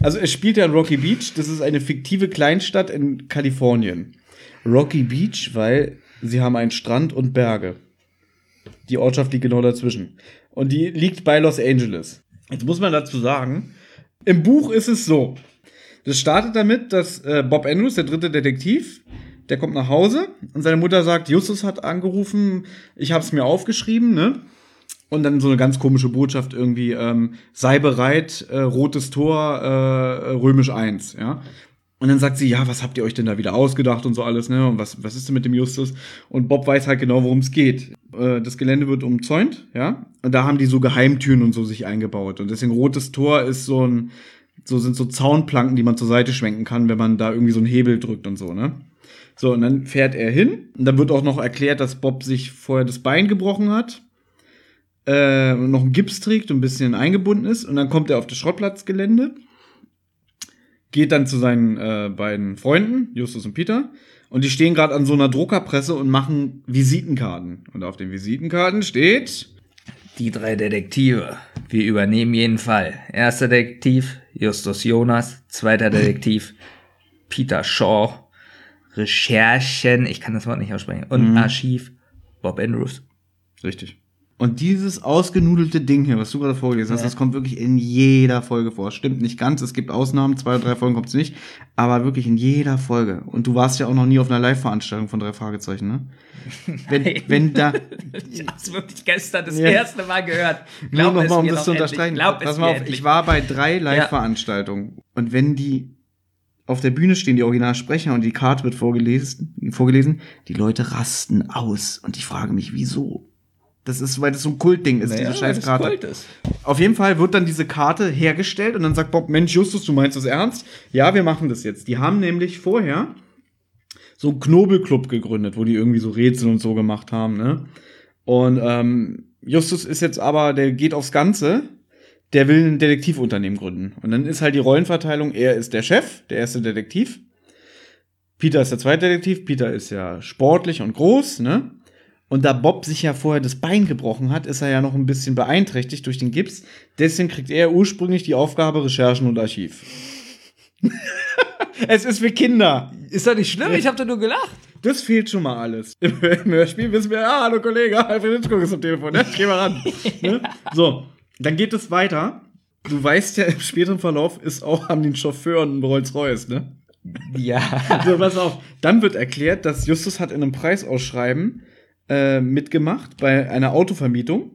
Speaker 1: Also es spielt ja in Rocky Beach. Das ist eine fiktive Kleinstadt in Kalifornien. Rocky Beach, weil sie haben einen Strand und Berge. Die Ortschaft liegt genau dazwischen. Und die liegt bei Los Angeles. Jetzt muss man dazu sagen, im Buch ist es so. Das startet damit, dass äh, Bob Andrews, der dritte Detektiv, der kommt nach Hause und seine Mutter sagt, Justus hat angerufen, ich habe es mir aufgeschrieben, ne? Und dann so eine ganz komische Botschaft irgendwie, ähm, sei bereit, äh, rotes Tor, äh, römisch 1, ja. Und dann sagt sie, ja, was habt ihr euch denn da wieder ausgedacht und so alles, ne? Und was, was ist denn mit dem Justus? Und Bob weiß halt genau, worum es geht. Äh, das Gelände wird umzäunt, ja. Und da haben die so Geheimtüren und so sich eingebaut. Und deswegen rotes Tor ist so ein, so sind so Zaunplanken, die man zur Seite schwenken kann, wenn man da irgendwie so einen Hebel drückt und so, ne? So, und dann fährt er hin. Und dann wird auch noch erklärt, dass Bob sich vorher das Bein gebrochen hat. Äh, noch einen Gips trägt und ein bisschen eingebunden ist. Und dann kommt er auf das Schrottplatzgelände. Geht dann zu seinen äh, beiden Freunden, Justus und Peter. Und die stehen gerade an so einer Druckerpresse und machen Visitenkarten. Und auf den Visitenkarten steht.
Speaker 2: Die drei Detektive. Wir übernehmen jeden Fall. Erster Detektiv, Justus Jonas. Zweiter Detektiv, Peter Shaw. Recherchen, ich kann das Wort nicht aussprechen. Und Archiv, Bob Andrews.
Speaker 1: Richtig. Und dieses ausgenudelte Ding hier, was du gerade vorgelesen hast,
Speaker 2: Ja.
Speaker 1: das kommt wirklich in jeder Folge vor. Stimmt nicht ganz, es gibt Ausnahmen, zwei oder drei Folgen kommt es nicht, aber wirklich in jeder Folge. Und du warst ja auch noch nie auf einer Live-Veranstaltung von drei Fragezeichen, ne? Wenn,
Speaker 2: Nein.
Speaker 1: wenn da,
Speaker 2: Ich hab's wirklich gestern das
Speaker 1: Ja.
Speaker 2: erste Mal gehört.
Speaker 1: nur
Speaker 2: Glaub
Speaker 1: noch
Speaker 2: es
Speaker 1: mal, um das zu unterstreichen.
Speaker 2: Glaub
Speaker 1: Pass mal auf,
Speaker 2: endlich.
Speaker 1: ich war bei drei Live-Veranstaltungen. Und wenn die auf der Bühne stehen, die Originalsprecher, und die Karte wird vorgelesen, vorgelesen, die Leute rasten aus. Und ich frage mich, wieso? Das ist, weil das so ein Kultding ist,
Speaker 2: Naja,
Speaker 1: diese
Speaker 2: weil
Speaker 1: scheiß
Speaker 2: das
Speaker 1: Karte.
Speaker 2: Gold ist.
Speaker 1: Auf jeden Fall wird dann diese Karte hergestellt und dann sagt Bob, Mensch, Justus, du meinst das ernst? Ja, wir machen das jetzt. Die haben nämlich vorher so einen Knobelclub gegründet, wo die irgendwie so Rätsel und so gemacht haben, ne? Und ähm, Justus ist jetzt aber, der geht aufs Ganze, der will ein Detektivunternehmen gründen. Und dann ist halt die Rollenverteilung, er ist der Chef, der erste Detektiv. Peter ist der zweite Detektiv, Peter ist ja sportlich und groß, ne? Und da Bob sich ja vorher das Bein gebrochen hat, ist er ja noch ein bisschen beeinträchtigt durch den Gips. Deswegen kriegt er ursprünglich die Aufgabe Recherchen und Archiv. es ist für Kinder.
Speaker 2: Ist doch nicht schlimm, ich hab doch nur gelacht.
Speaker 1: Das fehlt schon mal alles. Im, Hörspiel wissen wir, ah, hallo Kollege, Alfred Hitchcock ist am Telefon, ne? Geh mal ran. ne? So, dann geht es weiter. Du weißt ja, im späteren Verlauf ist auch an den Chauffeur ein Rolls-Royce, ne?
Speaker 2: Ja.
Speaker 1: So, pass auf. Dann wird erklärt, dass Justus hat in einem Preisausschreiben äh, mitgemacht bei einer Autovermietung.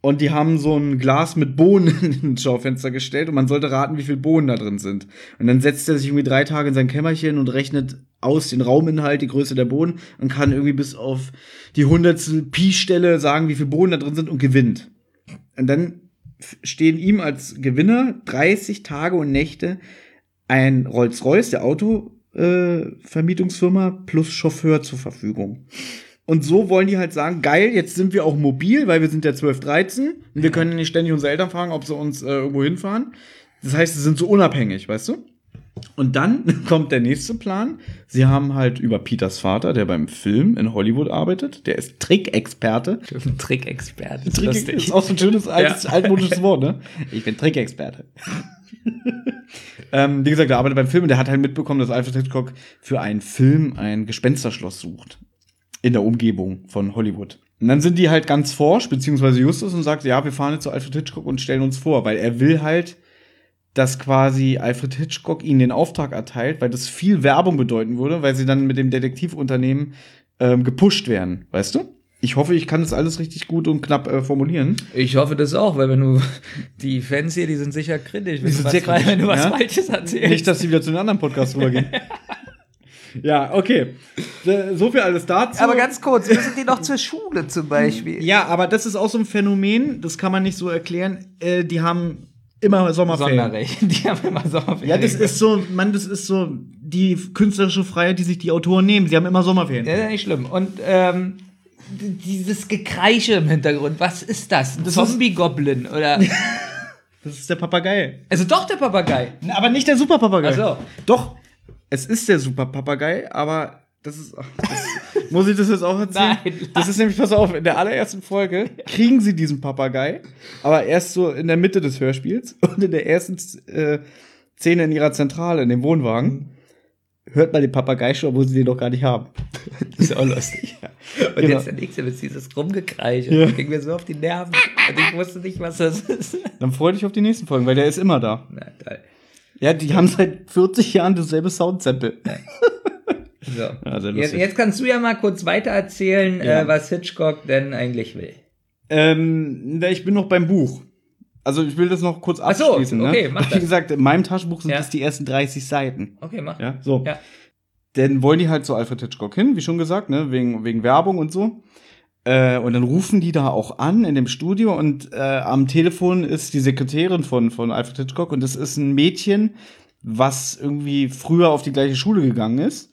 Speaker 1: Und die haben so ein Glas mit Bohnen ins Schaufenster gestellt und man sollte raten, wie viel Bohnen da drin sind. Und dann setzt er sich irgendwie drei Tage in sein Kämmerchen und rechnet aus den Rauminhalt, die Größe der Bohnen und kann irgendwie bis auf die hundertstel Pi-Stelle sagen, wie viel Bohnen da drin sind und gewinnt. Und dann stehen ihm als Gewinner 30 Tage und Nächte ein Rolls-Royce, der Autovermietungsfirma, äh, plus Chauffeur zur Verfügung. Und so wollen die halt sagen, geil, jetzt sind wir auch mobil, weil wir sind ja 12, 13 und wir können nicht ständig unsere Eltern fragen, ob sie uns äh, irgendwo hinfahren. Das heißt, sie sind so unabhängig, weißt du? Und dann kommt der nächste Plan. Sie haben halt über Peters Vater, der beim Film in Hollywood arbeitet, der ist Trickexperte.
Speaker 2: Trickexperte.
Speaker 1: Trick ist auch so ein schönes altes,
Speaker 2: Ja.
Speaker 1: altmodisches Wort, ne? Ich bin Trickexperte. ähm, wie gesagt, der arbeitet beim Film und der hat halt mitbekommen, dass Alfred Hitchcock für einen Film ein Gespensterschloss sucht. In der Umgebung von Hollywood. Und dann sind die halt ganz forsch, beziehungsweise Justus, und sagt, ja, wir fahren jetzt zu Alfred Hitchcock und stellen uns vor, weil er will halt, dass quasi Alfred Hitchcock ihnen den Auftrag erteilt, weil das viel Werbung bedeuten würde, weil sie dann mit dem Detektivunternehmen ähm, gepusht werden, weißt du? Ich hoffe, ich kann das alles richtig gut und knapp äh, formulieren.
Speaker 2: Ich hoffe das auch, weil wenn du die Fans hier, die sind sicher kritisch, wenn, du
Speaker 1: sind
Speaker 2: was,
Speaker 1: kritisch,
Speaker 2: wenn du was
Speaker 1: ja?
Speaker 2: Falsches erzählst.
Speaker 1: Nicht, dass sie wieder zu einem anderen Podcast rübergehen. ja, okay. Äh, So viel alles dazu.
Speaker 2: Aber ganz kurz, müssen die noch zur Schule zum Beispiel?
Speaker 1: ja, aber das ist auch so ein Phänomen, das kann man nicht so erklären. Äh, die haben immer Sommerferien.
Speaker 2: Sonderrecht. Die haben immer Sommerferien.
Speaker 1: Ja, das ist so, Mann, das ist so die künstlerische Freiheit, die sich die Autoren nehmen. Sie haben immer Sommerferien.
Speaker 2: Ja, ist nicht schlimm. Und ähm, dieses Gekreische im Hintergrund, was ist das? Ein Zombie-Goblin oder.
Speaker 1: Das ist der Papagei.
Speaker 2: Also doch der Papagei.
Speaker 1: Aber nicht der Superpapagei.
Speaker 2: Ach so.
Speaker 1: Doch, es ist der Superpapagei, aber das ist. Das, muss ich das jetzt auch erzählen?
Speaker 2: Nein.
Speaker 1: Das ist nämlich, pass auf, in der allerersten Folge kriegen sie diesen Papagei, aber erst so in der Mitte des Hörspiels und in der ersten äh, Szene in ihrer Zentrale, in dem Wohnwagen, hört man den Papagei schon, wo sie den noch gar nicht haben. Das ist auch lustig.
Speaker 2: Und
Speaker 1: Genau.
Speaker 2: jetzt der nächste mit dieses Rumgekreische.
Speaker 1: Ja.
Speaker 2: Das ging mir so auf die Nerven. Und ich wusste nicht, was das ist.
Speaker 1: Dann freu dich auf die nächsten Folgen, weil der ist immer da.
Speaker 2: Na toll.
Speaker 1: Ja, die haben seit 40 Jahren dasselbe Soundsample.
Speaker 2: So.
Speaker 1: Ja,
Speaker 2: jetzt, jetzt kannst du ja mal kurz weiter erzählen,
Speaker 1: Ja.
Speaker 2: äh, was Hitchcock denn eigentlich will.
Speaker 1: Ähm, ich bin noch beim Buch. Also ich will das noch kurz
Speaker 2: Ach so,
Speaker 1: abschließen.
Speaker 2: okay,
Speaker 1: ne?
Speaker 2: mach
Speaker 1: Wie
Speaker 2: das.
Speaker 1: gesagt, in meinem Taschenbuch sind
Speaker 2: Ja.
Speaker 1: das die ersten 30 Seiten.
Speaker 2: Okay, mach.
Speaker 1: Ja, so.
Speaker 2: Ja.
Speaker 1: Dann wollen die halt zu Alfred Hitchcock hin, wie schon gesagt, ne, wegen, wegen Werbung und so. Äh, und dann rufen die da auch an in dem Studio und äh, am Telefon ist die Sekretärin von, von Alfred Hitchcock und das ist ein Mädchen, was irgendwie früher auf die gleiche Schule gegangen ist,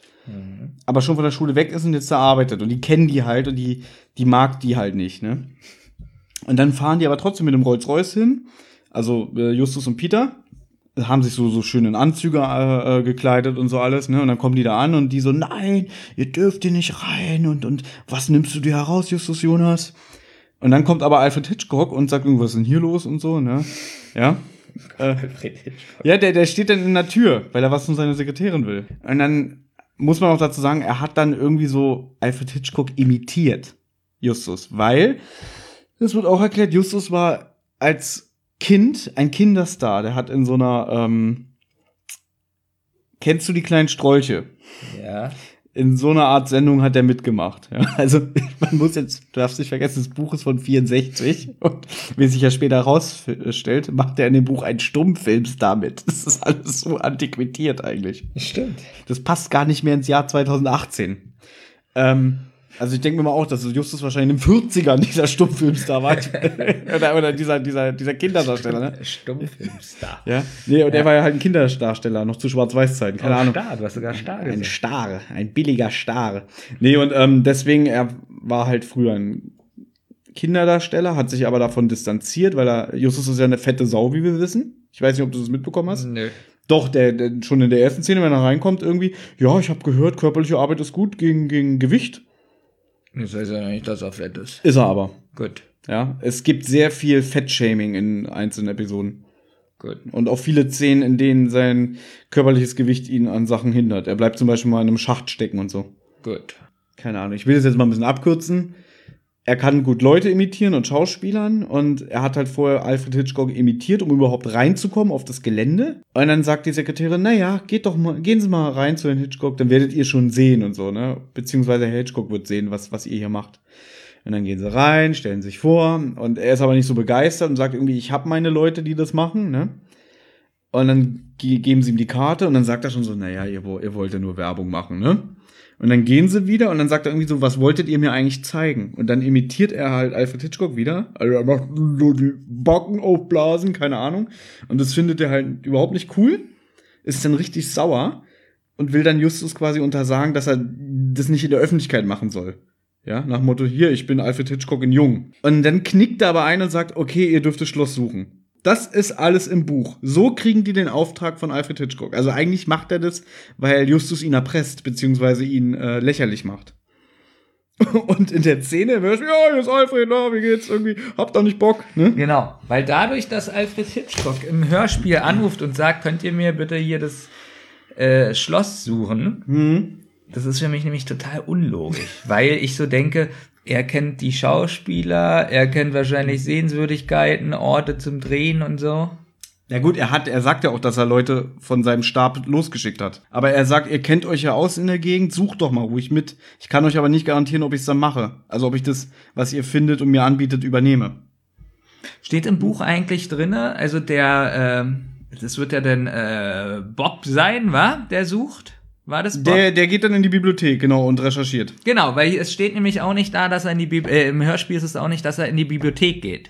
Speaker 1: aber schon von der Schule weg ist und jetzt da arbeitet. Und die kennen die halt und die, die mag die halt nicht, ne? Und dann fahren die aber trotzdem mit dem Rolls-Royce hin, also äh, Justus und Peter, haben sich so, so schön in Anzüge äh, äh, gekleidet und so alles, ne? Und dann kommen die da an und die so, nein, ihr dürft hier nicht rein und, und was nimmst du dir heraus, Justus Jonas? Und dann kommt aber Alfred Hitchcock und sagt, was ist denn hier los und so, ne? Ja. Äh, ja, der, der steht dann in der Tür, weil er was von seiner Sekretärin will. Und dann muss man auch dazu sagen, er hat dann irgendwie so Alfred Hitchcock imitiert, Justus, weil, das wird auch erklärt, Justus war als Kind ein Kinderstar. Der hat in so einer, ähm, kennst du die kleinen Strolche?
Speaker 2: Ja.
Speaker 1: in so einer Art Sendung hat er mitgemacht. Ja, also man muss jetzt, du darfst nicht vergessen, das Buch ist von 64 und wie sich ja später herausstellt, macht er in dem Buch einen Stummfilmstar mit. Das ist alles so antiquiert eigentlich.
Speaker 2: Stimmt.
Speaker 1: Das passt gar nicht mehr ins Jahr 2018. Ähm, also ich denke mir mal auch, dass Justus wahrscheinlich in den 40ern dieser Stummfilmstar war. oder, oder dieser, dieser, dieser Kinderdarsteller, ne?
Speaker 2: Stummfilmstar.
Speaker 1: Ja. Nee, und er war ja halt ein Kinderdarsteller, noch zu Schwarz-Weiß-Zeiten, keine
Speaker 2: Oh,
Speaker 1: Ahnung.
Speaker 2: Star, du hast sogar Star
Speaker 1: Ein
Speaker 2: gesagt.
Speaker 1: Star, ein billiger Star. Nee, und ähm, deswegen, er war halt früher ein Kinderdarsteller, hat sich aber davon distanziert, weil er, Justus ist ja eine fette Sau, wie wir wissen. Ich weiß nicht, ob du das mitbekommen hast.
Speaker 2: Nö.
Speaker 1: Doch, der, der schon in der ersten Szene, wenn er reinkommt, irgendwie, ja, ich habe gehört, körperliche Arbeit ist gut gegen, gegen Gewicht.
Speaker 2: Das heißt ja nicht, dass er fett ist.
Speaker 1: Ist er aber.
Speaker 2: Gut.
Speaker 1: Ja, es gibt sehr viel Fettshaming in einzelnen Episoden.
Speaker 2: Gut.
Speaker 1: Und auch viele Szenen, in denen sein körperliches Gewicht ihn an Sachen hindert. Er bleibt zum Beispiel mal in einem Schacht stecken und so.
Speaker 2: Gut.
Speaker 1: keine Ahnung, ich will das jetzt mal ein bisschen abkürzen. Er kann gut Leute imitieren und Schauspielern und er hat halt vorher Alfred Hitchcock imitiert, um überhaupt reinzukommen auf das Gelände. Und dann sagt die Sekretärin, naja, geht doch mal, gehen Sie mal rein zu Herrn Hitchcock, dann werdet ihr schon sehen und so, ne? Beziehungsweise Herr Hitchcock wird sehen, was, was ihr hier macht. Und dann gehen sie rein, stellen sich vor und er ist aber nicht so begeistert und sagt irgendwie, ich habe meine Leute, die das machen, ne? Und dann ge geben sie ihm die Karte und dann sagt er schon so, naja, ihr, ihr wollt ja nur Werbung machen, ne? Und dann gehen sie wieder und dann sagt er irgendwie so, was wolltet ihr mir eigentlich zeigen? Und dann imitiert er halt Alfred Hitchcock wieder. Also er macht so die Backen aufblasen, keine Ahnung. Und das findet er halt überhaupt nicht cool. Ist dann richtig sauer und will dann Justus quasi untersagen, dass er das nicht in der Öffentlichkeit machen soll. Ja, nach Motto, hier, ich bin Alfred Hitchcock in Jung. Und dann knickt er aber ein und sagt, okay, ihr dürft das Schloss suchen. Das ist alles im Buch. So kriegen die den Auftrag von Alfred Hitchcock. Also eigentlich macht er das, weil Justus ihn erpresst, beziehungsweise ihn äh, lächerlich macht. Und in der Szene im Hörspiel, ja, hier ist Alfred, na, wie geht's? Irgendwie, habt doch nicht Bock, ne?
Speaker 2: Genau, weil dadurch, dass Alfred Hitchcock im Hörspiel anruft und sagt, könnt ihr mir bitte hier das äh, Schloss suchen,
Speaker 1: Mhm.
Speaker 2: das ist für mich nämlich total unlogisch, weil ich so denke, er kennt die Schauspieler, er kennt wahrscheinlich Sehenswürdigkeiten, Orte zum Drehen und so.
Speaker 1: Ja gut, er hat, er sagt ja auch, dass er Leute von seinem Stab losgeschickt hat. Aber er sagt, ihr kennt euch ja aus in der Gegend, sucht doch mal ruhig mit. Ich kann euch aber nicht garantieren, ob ich es dann mache. Also ob ich das, was ihr findet und mir anbietet, übernehme.
Speaker 2: Steht im Buch eigentlich drinne, also der, ähm, das wird ja dann äh, Bob sein, wa? Der sucht? War das Bob?
Speaker 1: Der, der geht dann in die Bibliothek, genau, und recherchiert.
Speaker 2: Genau, weil es steht nämlich auch nicht da, dass er in die Bib äh, im Hörspiel ist es auch nicht, dass er in die Bibliothek geht.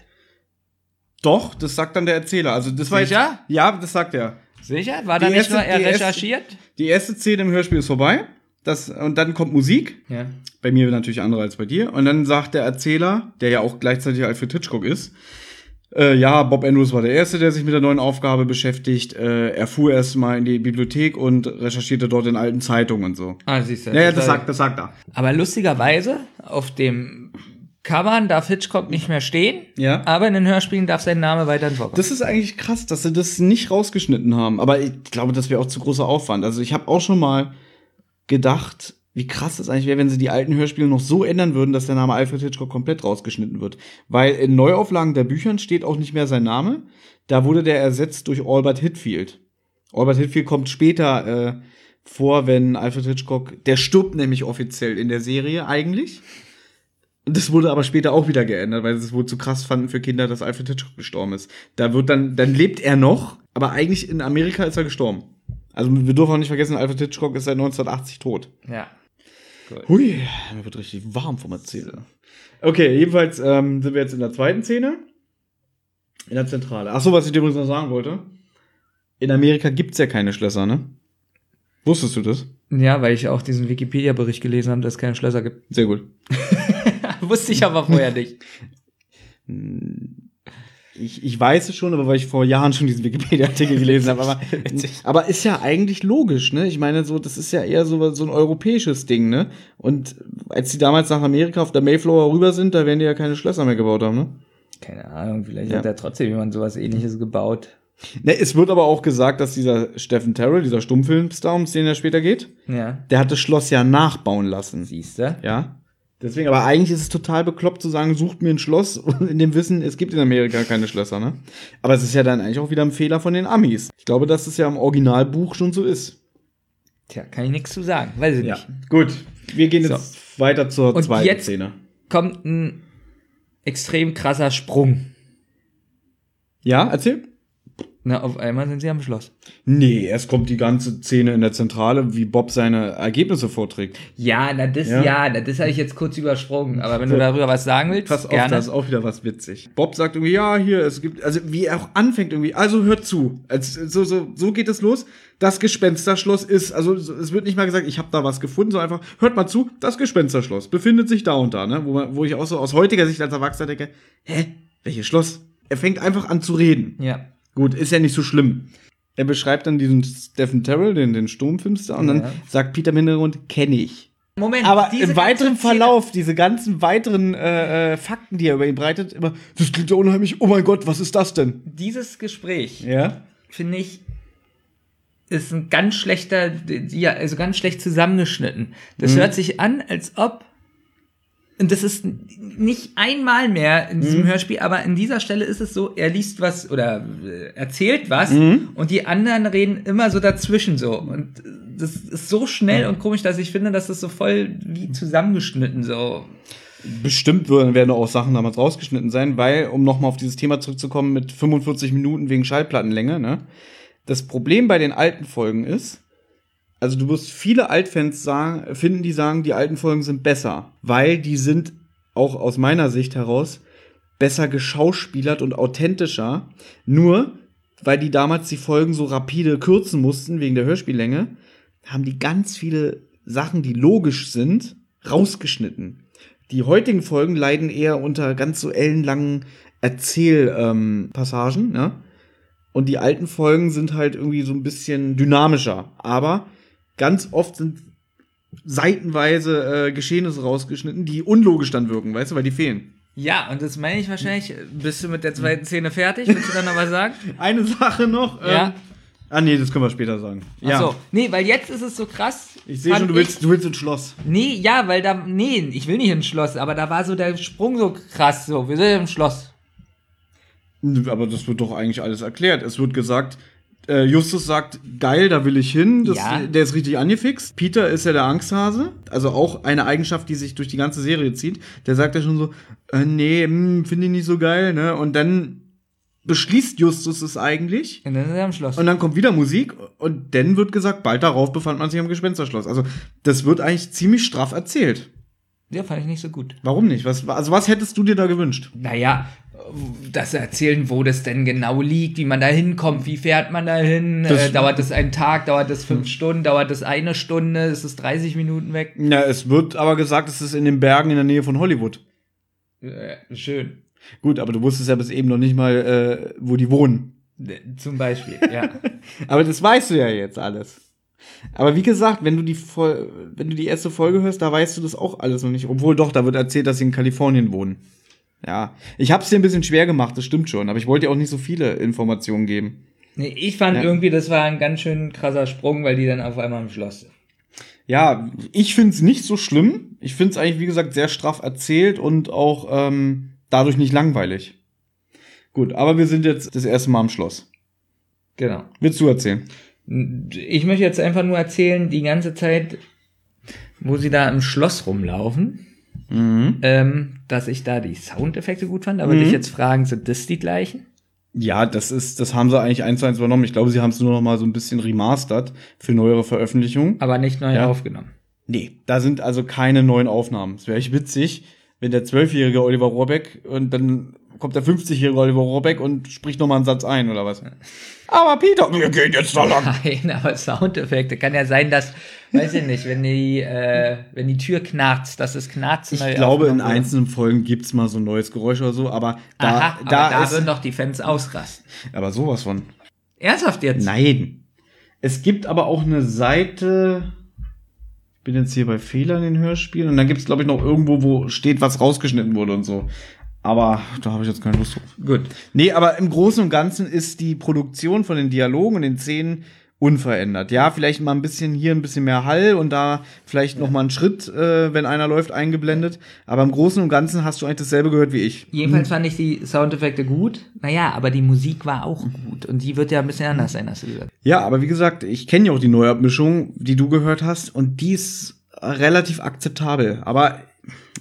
Speaker 1: Doch, das sagt dann der Erzähler. Also das war
Speaker 2: Sicher?
Speaker 1: Jetzt, ja, das sagt er.
Speaker 2: Sicher? War da
Speaker 1: Die
Speaker 2: nicht
Speaker 1: erste-
Speaker 2: nur er
Speaker 1: die erste-
Speaker 2: recherchiert?
Speaker 1: Die erste Szene im Hörspiel ist vorbei. Das, und dann kommt Musik.
Speaker 2: Ja.
Speaker 1: Bei mir natürlich andere als bei dir. Und dann sagt der Erzähler, der ja auch gleichzeitig Alfred Hitchcock ist, äh, ja, Bob Andrews war der Erste, der sich mit der neuen Aufgabe beschäftigt. Äh, er fuhr erst mal in die Bibliothek und recherchierte dort in alten Zeitungen und so.
Speaker 2: Ah, siehst du.
Speaker 1: Naja, das sagt, das sagt er.
Speaker 2: Aber lustigerweise, auf dem Covern darf Hitchcock nicht mehr stehen,
Speaker 1: Ja.
Speaker 2: aber in den Hörspielen darf sein Name weiterhin vorkommen.
Speaker 1: Das ist eigentlich krass, dass sie das nicht rausgeschnitten haben. Aber ich glaube, das wäre auch zu großer Aufwand. Also ich habe auch schon mal gedacht, wie krass das eigentlich wäre, wenn sie die alten Hörspiele noch so ändern würden, dass der Name Alfred Hitchcock komplett rausgeschnitten wird. Weil in Neuauflagen der Büchern steht auch nicht mehr sein Name. Da wurde der ersetzt durch Albert Hitfield. Albert Hitfield kommt später äh, vor, wenn Alfred Hitchcock, der stirbt nämlich offiziell in der Serie eigentlich. Und Das wurde aber später auch wieder geändert, weil sie es wohl zu krass fanden für Kinder, dass Alfred Hitchcock gestorben ist. Da wird dann, dann lebt er noch, aber eigentlich in Amerika ist er gestorben. Also wir dürfen auch nicht vergessen, Alfred Hitchcock ist seit 1980 tot.
Speaker 2: ja.
Speaker 1: Hui, mir wird richtig warm vom Erzählen. Okay, jedenfalls ähm, sind wir jetzt in der zweiten Szene. In der Zentrale. Ach so, was ich dir übrigens noch sagen wollte. In Amerika gibt's ja keine Schlösser, ne? Wusstest du das?
Speaker 2: Ja, weil ich auch diesen Wikipedia-Bericht gelesen habe, dass es keine Schlösser gibt.
Speaker 1: Sehr gut.
Speaker 2: Wusste ich aber vorher nicht.
Speaker 1: Ich, ich weiß es schon, aber weil ich vor Jahren schon diesen Wikipedia-Artikel gelesen habe. Aber, aber ist ja eigentlich logisch, ne? Ich meine, so, das ist ja eher so, so ein europäisches Ding, ne? Und als die damals nach Amerika auf der Mayflower rüber sind, da werden die ja keine Schlösser mehr gebaut haben, ne?
Speaker 2: Keine Ahnung, vielleicht
Speaker 1: Ja.
Speaker 2: hat er trotzdem jemand sowas ähnliches gebaut.
Speaker 1: Ne, es wird aber auch gesagt, dass dieser Stephen Terrell, dieser Stummfilmstar, um den er später geht,
Speaker 2: Ja.
Speaker 1: der hat das Schloss ja nachbauen lassen.
Speaker 2: Siehst du?
Speaker 1: Ja. Deswegen, aber eigentlich ist es total bekloppt zu sagen, sucht mir ein Schloss in dem Wissen, es gibt in Amerika keine Schlösser, ne? Aber es ist ja dann eigentlich auch wieder ein Fehler von den Amis. Ich glaube, dass es ja im Originalbuch schon so ist.
Speaker 2: Tja, kann ich nichts zu sagen. Weiß ich nicht.
Speaker 1: Gut. Wir gehen jetzt weiter zur
Speaker 2: Und
Speaker 1: zweiten
Speaker 2: jetzt-
Speaker 1: Szene.
Speaker 2: Kommt ein extrem krasser Sprung.
Speaker 1: Ja, erzähl.
Speaker 2: Na, auf einmal sind sie am Schloss.
Speaker 1: Nee, erst kommt die ganze Szene in der Zentrale, wie Bob seine Ergebnisse vorträgt.
Speaker 2: Ja, na das,
Speaker 1: Ja.
Speaker 2: ja, na, das habe ich jetzt kurz übersprungen. Aber wenn du darüber was sagen willst,
Speaker 1: Pass auf,
Speaker 2: gerne.
Speaker 1: da ist auch wieder was witzig. Bob sagt irgendwie, ja, hier, es gibt, also wie er auch anfängt irgendwie, also hört zu. Als, so, so, so geht es los. Das Gespensterschloss ist, also so- es wird nicht mal gesagt, ich habe da was gefunden, sondern einfach, hört mal zu, das Gespensterschloss befindet sich da und da, ne? Wo, man, wo ich auch so aus heutiger Sicht als Erwachsener denke, hä, welches Schloss? Er fängt einfach an zu reden.
Speaker 2: ja.
Speaker 1: Gut, ist ja nicht so schlimm. Er beschreibt dann diesen Stephen Terrell, den, den Sturmfilmstar, und
Speaker 2: Ja.
Speaker 1: dann sagt Peter im Hintergrund, kenne ich.
Speaker 2: Moment,
Speaker 1: Aber im weiteren Verlauf, diese ganzen weiteren äh, äh, Fakten, die er über ihn breitet, immer, das klingt ja unheimlich, oh mein Gott, was ist das denn?
Speaker 2: Dieses Gespräch,
Speaker 1: Ja.
Speaker 2: finde ich, ist ein ganz schlechter, ja, also ganz schlecht zusammengeschnitten. Das
Speaker 1: Mhm.
Speaker 2: hört sich an, als ob, und das ist nicht einmal mehr in diesem
Speaker 1: Mhm.
Speaker 2: Hörspiel, aber in dieser Stelle ist es so, er liest was oder äh, erzählt was
Speaker 1: Mhm.
Speaker 2: und die anderen reden immer so dazwischen so. Und das ist so schnell und komisch, dass ich finde, dass das so voll wie zusammengeschnitten so.
Speaker 1: Bestimmt werden auch Sachen damals rausgeschnitten sein, weil, um nochmal auf dieses Thema zurückzukommen, mit 45 Minuten wegen Schallplattenlänge, ne? Das Problem bei den alten Folgen ist, also du wirst viele Altfans sagen, finden, die sagen, die alten Folgen sind besser, weil die sind auch aus meiner Sicht heraus besser geschauspielert und authentischer. Nur, weil die damals die Folgen so rapide kürzen mussten wegen der Hörspiellänge, haben die ganz viele Sachen, die logisch sind, rausgeschnitten. Die heutigen Folgen leiden eher unter ganz so ellenlangen Erzählpassagen, ähm, ne? Und die alten Folgen sind halt irgendwie so ein bisschen dynamischer. Aber ganz oft sind seitenweise äh, Geschehnisse rausgeschnitten, die unlogisch dann wirken, weißt du, weil die fehlen.
Speaker 2: Ja, und das meine ich wahrscheinlich. Bist du mit der zweiten Szene fertig? Willst du dann noch was sagen?
Speaker 1: Eine Sache noch.
Speaker 2: Ja.
Speaker 1: Ähm, ah, nee, das können wir später sagen.
Speaker 2: Ach so. Nee, weil jetzt ist es so krass.
Speaker 1: Ich sehe schon, du willst, du willst ins Schloss.
Speaker 2: Nee, ja, weil da. Nee, ich will nicht ins Schloss, aber da war so der Sprung so krass. So, wir sind im Schloss.
Speaker 1: Aber das wird doch eigentlich alles erklärt. Es wird gesagt, äh, Justus sagt, geil, da will ich hin. Das,
Speaker 2: Ja.
Speaker 1: Der ist richtig angefixt. Peter ist ja der Angsthase. Also auch eine Eigenschaft, die sich durch die ganze Serie zieht. Der sagt ja schon so, äh, nee, hm, finde ich nicht so geil, ne? Und dann beschließt Justus es eigentlich.
Speaker 2: Und dann sind wir am Schloss.
Speaker 1: Und dann kommt wieder Musik und dann wird gesagt, bald darauf befand man sich am Gespensterschloss. Also das wird eigentlich ziemlich straff erzählt.
Speaker 2: ja, fand ich nicht so gut.
Speaker 1: Warum nicht? Was, also was hättest du dir da gewünscht?
Speaker 2: Naja, das erzählen, wo das denn genau liegt, wie man da hinkommt, wie fährt man da hin, äh, dauert das einen Tag, dauert das fünf Stunden, dauert das eine Stunde, ist es 30 Minuten weg?
Speaker 1: Ja, es wird aber gesagt, es ist in den Bergen in der Nähe von Hollywood.
Speaker 2: Äh, schön.
Speaker 1: Gut, aber du wusstest ja bis eben noch nicht mal, äh, wo die wohnen.
Speaker 2: Äh, Zum Beispiel, ja.
Speaker 1: Aber das weißt du ja jetzt alles. Aber wie gesagt, wenn du die wenn du die erste Folge hörst, da weißt du das auch alles noch nicht. Obwohl doch, da wird erzählt, dass sie in Kalifornien wohnen. Ja, ich habe es dir ein bisschen schwer gemacht, das stimmt schon. Aber ich wollte dir auch nicht so viele Informationen geben.
Speaker 2: Nee, ich fand
Speaker 1: Ja.
Speaker 2: irgendwie, das war ein ganz schön krasser Sprung, weil die dann auf einmal im Schloss sind.
Speaker 1: Ja, ich find's nicht so schlimm. Ich find's eigentlich, wie gesagt, sehr straff erzählt und auch ähm, dadurch nicht langweilig. Gut, aber wir sind jetzt das erste Mal am Schloss.
Speaker 2: Genau.
Speaker 1: Willst du erzählen?
Speaker 2: Ich möchte jetzt einfach nur erzählen, die ganze Zeit, wo sie da im Schloss rumlaufen,
Speaker 1: Mhm.
Speaker 2: ähm, dass ich da die Soundeffekte gut fand, aber
Speaker 1: Mhm.
Speaker 2: dich jetzt fragen, sind das die gleichen?
Speaker 1: Ja, das ist, das haben sie eigentlich eins zu eins übernommen. Ich glaube, sie haben es nur noch mal so ein bisschen remastert für neuere Veröffentlichungen.
Speaker 2: Aber nicht neu
Speaker 1: Ja.
Speaker 2: aufgenommen.
Speaker 1: Nee, da sind also keine neuen Aufnahmen. Es wäre echt witzig, wenn der zwölfjährige Oliver Rohrbeck und dann kommt der 50-jährige Oliver Rohrbeck und spricht noch mal einen Satz ein oder was. Aber Peter, wir gehen jetzt da lang.
Speaker 2: Nein, aber Soundeffekte. Kann ja sein, dass, weiß ich nicht, wenn die, äh, wenn die Tür knarzt, dass es knarzt.
Speaker 1: Ich glaube, in einzelnen Folgen gibt's mal so ein neues Geräusch oder so, aber da,
Speaker 2: Aha, aber
Speaker 1: da,
Speaker 2: da
Speaker 1: ist,
Speaker 2: würden doch die Fans ausrasten.
Speaker 1: aber sowas von.
Speaker 2: Ernsthaft jetzt?
Speaker 1: Nein. Es gibt aber auch eine Seite. Ich bin jetzt hier bei Fehlern in den Hörspielen und dann gibt's glaube ich noch irgendwo, wo steht, was rausgeschnitten wurde und so. Aber da habe ich jetzt keine Lust drauf.
Speaker 2: Gut.
Speaker 1: Nee, aber im Großen und Ganzen ist die Produktion von den Dialogen und den Szenen unverändert. Ja, vielleicht mal ein bisschen hier ein bisschen mehr Hall und da vielleicht noch mal einen Schritt, äh, wenn einer läuft, eingeblendet. Aber im Großen und Ganzen hast du eigentlich dasselbe gehört wie ich.
Speaker 2: Jedenfalls fand ich die Soundeffekte gut. Naja, aber die Musik war auch gut. Und die wird ja ein bisschen anders sein, hast du gesagt.
Speaker 1: Ja, aber wie gesagt, ich kenne ja auch die Neuabmischung, die du gehört hast, und die ist relativ akzeptabel. Aber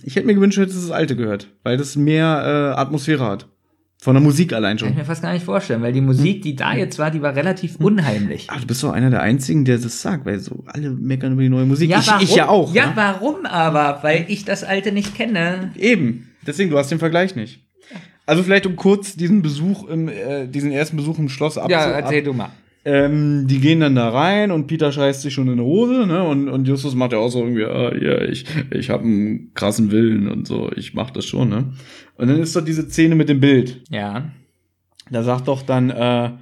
Speaker 1: ich hätte mir gewünscht, du hättest das alte gehört, weil das mehr äh, Atmosphäre hat. Von der Musik allein
Speaker 2: Kann ich
Speaker 1: schon.
Speaker 2: mir fast gar nicht vorstellen, weil die Musik, die da jetzt war, die war relativ unheimlich.
Speaker 1: Ach, du bist doch einer der einzigen, der das sagt, weil so alle meckern über die neue Musik. ich,
Speaker 2: warum?
Speaker 1: ich ja auch.
Speaker 2: Ja,
Speaker 1: ne?
Speaker 2: warum aber? Weil ich das alte nicht kenne.
Speaker 1: Eben. Deswegen, du hast den Vergleich nicht. Also vielleicht um kurz diesen Besuch im, äh, diesen ersten Besuch im Schloss abzu
Speaker 2: Ja, erzähl du mal.
Speaker 1: Ähm, die gehen dann da rein und Peter scheißt sich schon in die Hose, ne? Und, und Justus macht ja auch so irgendwie, ah, ja, ich, ich habe einen krassen Willen und so, ich mach das schon, ne? Und dann ist doch diese Szene mit dem Bild.
Speaker 2: Ja.
Speaker 1: Da sagt doch dann äh,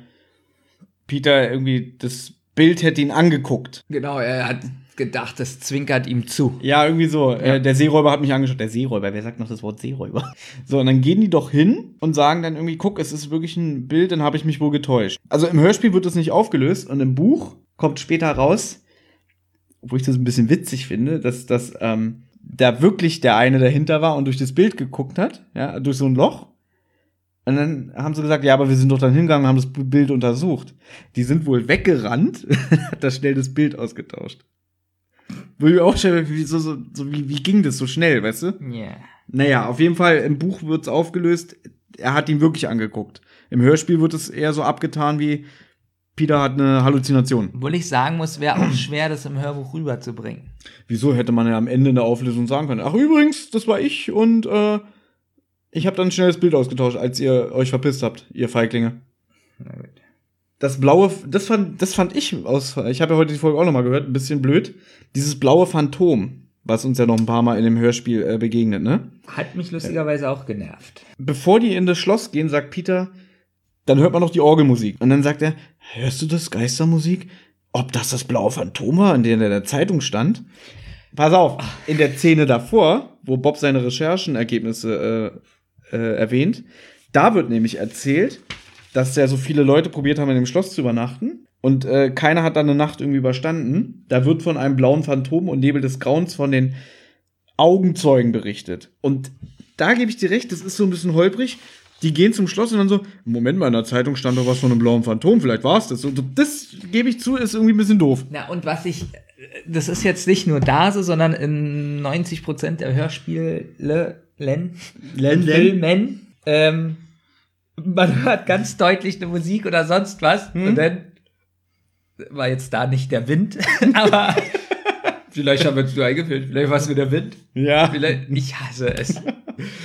Speaker 1: Peter irgendwie, das Bild hätte ihn angeguckt.
Speaker 2: Genau, er hat gedacht, das zwinkert ihm zu.
Speaker 1: Ja, irgendwie so. Äh, der Seeräuber hat mich angeschaut. Der Seeräuber, wer sagt noch das Wort Seeräuber? So, und dann gehen die doch hin und sagen dann irgendwie, guck, es ist wirklich ein Bild, dann habe ich mich wohl getäuscht. Also im Hörspiel wird das nicht aufgelöst und im Buch kommt später raus, wo ich das ein bisschen witzig finde, dass, dass ähm, da wirklich der eine dahinter war und durch das Bild geguckt hat, ja, durch so ein Loch. Und dann haben sie gesagt, ja, aber wir sind doch dann hingegangen und haben das Bild untersucht. Die sind wohl weggerannt, hat das schnell das Bild ausgetauscht. Wo ich mir auch stelle, wie, so, so, so, wie, wie ging das so schnell, weißt du?
Speaker 2: Ja.
Speaker 1: Naja, auf jeden Fall, im Buch wird's aufgelöst, er hat ihn wirklich angeguckt. Im Hörspiel wird es eher so abgetan wie, Peter hat eine Halluzination.
Speaker 2: Obwohl ich sagen muss, wäre auch schwer, das im Hörbuch rüberzubringen.
Speaker 1: Wieso hätte man ja am Ende in der Auflösung sagen können, ach übrigens, das war ich und äh, ich habe dann schnell das Bild ausgetauscht, als ihr euch verpisst habt, ihr Feiglinge.
Speaker 2: Na gut.
Speaker 1: Das blaue, das fand, das fand ich aus, ich habe ja heute die Folge auch noch mal gehört, ein bisschen blöd. Dieses blaue Phantom, was uns ja noch ein paar Mal in dem Hörspiel äh, begegnet, ne?
Speaker 2: Hat mich lustigerweise auch genervt.
Speaker 1: Bevor die in das Schloss gehen, sagt Peter, dann hört man noch die Orgelmusik. Und dann sagt er, hörst du das, Geistermusik? Ob das das blaue Phantom war, in der in der Zeitung stand? pass auf, in der Szene davor, wo Bob seine Recherchenergebnisse äh, äh, erwähnt, da wird nämlich erzählt, dass ja so viele Leute probiert haben, in dem Schloss zu übernachten. Und äh, keiner hat dann eine Nacht irgendwie überstanden. Da wird von einem blauen Phantom und Nebel des Grauens von den Augenzeugen berichtet. Und da gebe ich dir recht, das ist so ein bisschen holprig. Die gehen zum Schloss und dann so, Moment mal, in der Zeitung stand doch was von einem blauen Phantom, vielleicht war es das. Und so, das gebe ich zu, ist irgendwie ein bisschen doof.
Speaker 2: Na, und was ich, das ist jetzt nicht nur da so, sondern in 90 Prozent der Hörspiele, Len,
Speaker 1: Len,
Speaker 2: Len. Filmen, ähm, man hört ganz deutlich eine Musik oder sonst was
Speaker 1: Hm?
Speaker 2: und dann war jetzt da nicht der Wind, aber vielleicht haben wir es nur eingefüllt, vielleicht war es nur der Wind.
Speaker 1: Ja.
Speaker 2: Vielleicht, ich hasse es.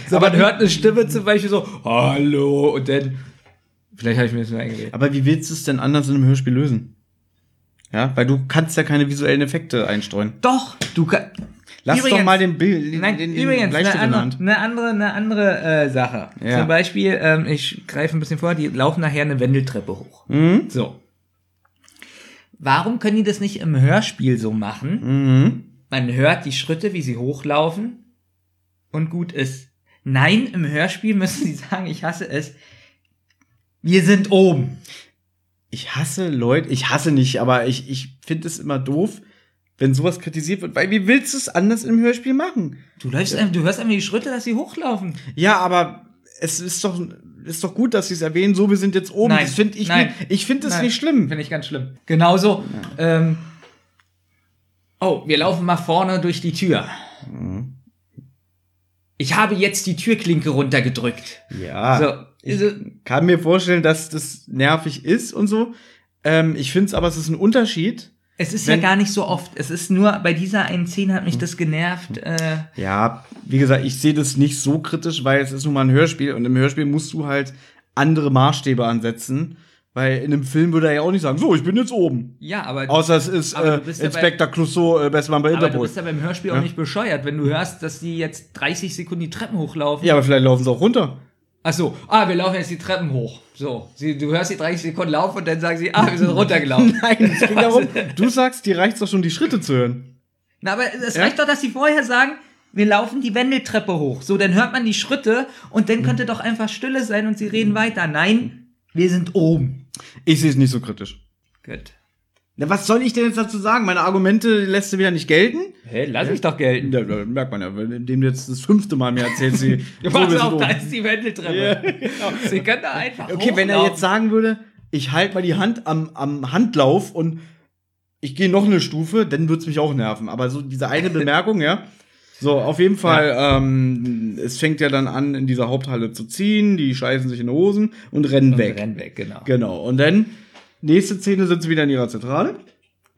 Speaker 2: So, man hört eine Stimme zum Beispiel so, hallo, und dann, vielleicht habe ich mir das nur eingeredet.
Speaker 1: Aber wie willst du es denn anders in einem Hörspiel lösen? Ja, weil du kannst ja keine visuellen Effekte einstreuen.
Speaker 2: Doch, du kannst.
Speaker 1: Lass doch mal den Bild,
Speaker 2: Nein,
Speaker 1: den, den
Speaker 2: übrigens, eine
Speaker 1: in der
Speaker 2: andere, eine andere, eine andere äh, Sache.
Speaker 1: Ja.
Speaker 2: Zum Beispiel, ähm, ich greife ein bisschen vor, die laufen nachher eine Wendeltreppe hoch.
Speaker 1: Mhm.
Speaker 2: So. Warum können die das nicht im Hörspiel so machen?
Speaker 1: Mhm.
Speaker 2: Man hört die Schritte, wie sie hochlaufen und gut ist. Nein, im Hörspiel müssen sie sagen, ich hasse es. Wir sind oben.
Speaker 1: Ich hasse Leute, ich hasse nicht, aber ich, ich finde es immer doof, wenn sowas kritisiert wird, weil wie willst du es anders im Hörspiel machen?
Speaker 2: Du läufst, einfach- du hörst einfach die Schritte, dass sie hochlaufen.
Speaker 1: Ja, aber es ist doch, ist doch gut, dass sie es erwähnen, so, wir sind jetzt oben.
Speaker 2: Nein,
Speaker 1: das finde ich
Speaker 2: nein,
Speaker 1: nicht, ich finde das nicht schlimm.
Speaker 2: Finde ich ganz schlimm. Genauso. Ähm, oh, wir laufen mal vorne durch die Tür.
Speaker 1: Mhm.
Speaker 2: Ich habe jetzt die Türklinke runtergedrückt.
Speaker 1: Ja.
Speaker 2: So,
Speaker 1: Ich
Speaker 2: so,
Speaker 1: kann mir vorstellen, dass das nervig ist und so. Ähm, ich finde es aber, es ist ein Unterschied.
Speaker 2: Es ist
Speaker 1: wenn-
Speaker 2: ja gar nicht so oft. Es ist nur bei dieser einen Szene hat mich das genervt. Äh,
Speaker 1: Ja, wie gesagt, ich sehe das nicht so kritisch, weil es ist nun mal ein Hörspiel und im Hörspiel musst du halt andere Maßstäbe ansetzen. Weil in einem Film würde er ja auch nicht sagen, so, ich bin jetzt oben.
Speaker 2: ja, aber,
Speaker 1: Außer es ist äh,
Speaker 2: ja
Speaker 1: Inspector Clouseau, äh, Bestmann bei
Speaker 2: aber du
Speaker 1: Interpol.
Speaker 2: bist ja beim Hörspiel
Speaker 1: Ja.
Speaker 2: auch nicht bescheuert, wenn du hörst, dass die jetzt 30 Sekunden die Treppen hochlaufen.
Speaker 1: Ja, aber vielleicht laufen sie auch runter.
Speaker 2: Ach so, ah, wir laufen jetzt die Treppen hoch. So, sie, du hörst die 30 Sekunden laufen und dann sagen sie, ah, wir sind runtergelaufen.
Speaker 1: Nein, es ging darum, du sagst, dir reicht's doch schon, die Schritte zu hören.
Speaker 2: Na, aber es
Speaker 1: Ja?
Speaker 2: reicht doch, dass sie vorher sagen, wir laufen die Wendeltreppe hoch. So, dann hört man die Schritte und dann könnte doch einfach Stille sein und sie reden weiter. Nein, wir sind oben.
Speaker 1: Ich sehe es nicht so kritisch.
Speaker 2: Gut.
Speaker 1: Na, was soll ich denn jetzt dazu sagen? Meine Argumente lässt du wieder nicht gelten?
Speaker 2: Hä, lass ich doch gelten.
Speaker 1: Ja, da merkt man ja, weil indem du jetzt das fünfte Mal mir erzählst, sie.
Speaker 2: Pass auf,
Speaker 1: oben.
Speaker 2: da ist die Wendeltreppe.
Speaker 1: Ja, genau.
Speaker 2: Sie können da einfach
Speaker 1: Okay, wenn er jetzt sagen würde, ich halte mal die Hand am, am Handlauf und ich gehe noch eine Stufe, dann wird's mich auch nerven. Aber so diese eine Bemerkung, ja. So, auf jeden Fall, ähm, es fängt ja dann an, in dieser Haupthalle zu ziehen, die scheißen sich in die Hosen und rennen
Speaker 2: Und
Speaker 1: weg.
Speaker 2: Renn weg, genau.
Speaker 1: Genau. Und dann, nächste Szene sind sie wieder in ihrer Zentrale.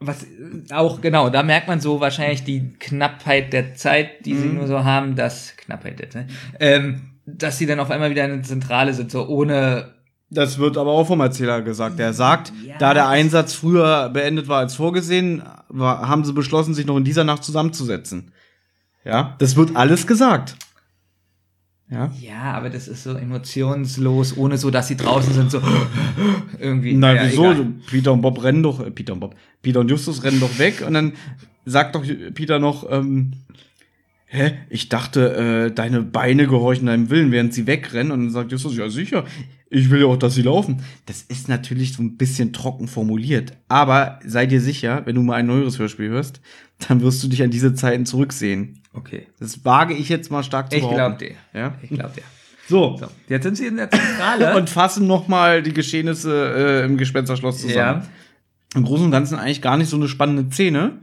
Speaker 2: Was auch, genau, da merkt man so wahrscheinlich die Knappheit der Zeit, die sie
Speaker 1: Mhm.
Speaker 2: nur so haben, dass, Knappheit der Zeit, ähm, dass sie dann auf einmal wieder in der Zentrale sind, so ohne
Speaker 1: Das wird aber auch vom Erzähler gesagt. Der sagt,
Speaker 2: Ja,
Speaker 1: da der Einsatz früher beendet war als vorgesehen, war, haben sie beschlossen, sich noch in dieser Nacht zusammenzusetzen. Ja, das wird alles gesagt. Ja.
Speaker 2: Ja, aber das ist so emotionslos, ohne so, dass sie draußen sind, so irgendwie.
Speaker 1: Nein,
Speaker 2: ja,
Speaker 1: wieso?
Speaker 2: egal.
Speaker 1: Peter und Bob rennen doch, äh, Peter und Bob, Peter und Justus rennen doch weg und dann sagt doch Peter noch, ähm, hä, ich dachte, äh, deine Beine gehorchen deinem Willen, während sie wegrennen und dann sagt Justus, ja sicher, ich will ja auch, dass sie laufen. Das ist natürlich so ein bisschen trocken formuliert, aber sei dir sicher, wenn du mal ein neueres Hörspiel hörst, dann wirst du dich an diese Zeiten zurücksehen.
Speaker 2: Okay.
Speaker 1: Das wage ich jetzt mal stark zu
Speaker 2: Ich glaub
Speaker 1: behaupten.
Speaker 2: dir.
Speaker 1: Ja?
Speaker 2: Ich glaub dir.
Speaker 1: So.
Speaker 2: So, jetzt sind sie in der Zentrale.
Speaker 1: Und fassen noch mal die Geschehnisse äh, im Gespensterschloss zusammen.
Speaker 2: ja.
Speaker 1: im Großen und Ganzen eigentlich gar nicht so eine spannende Szene.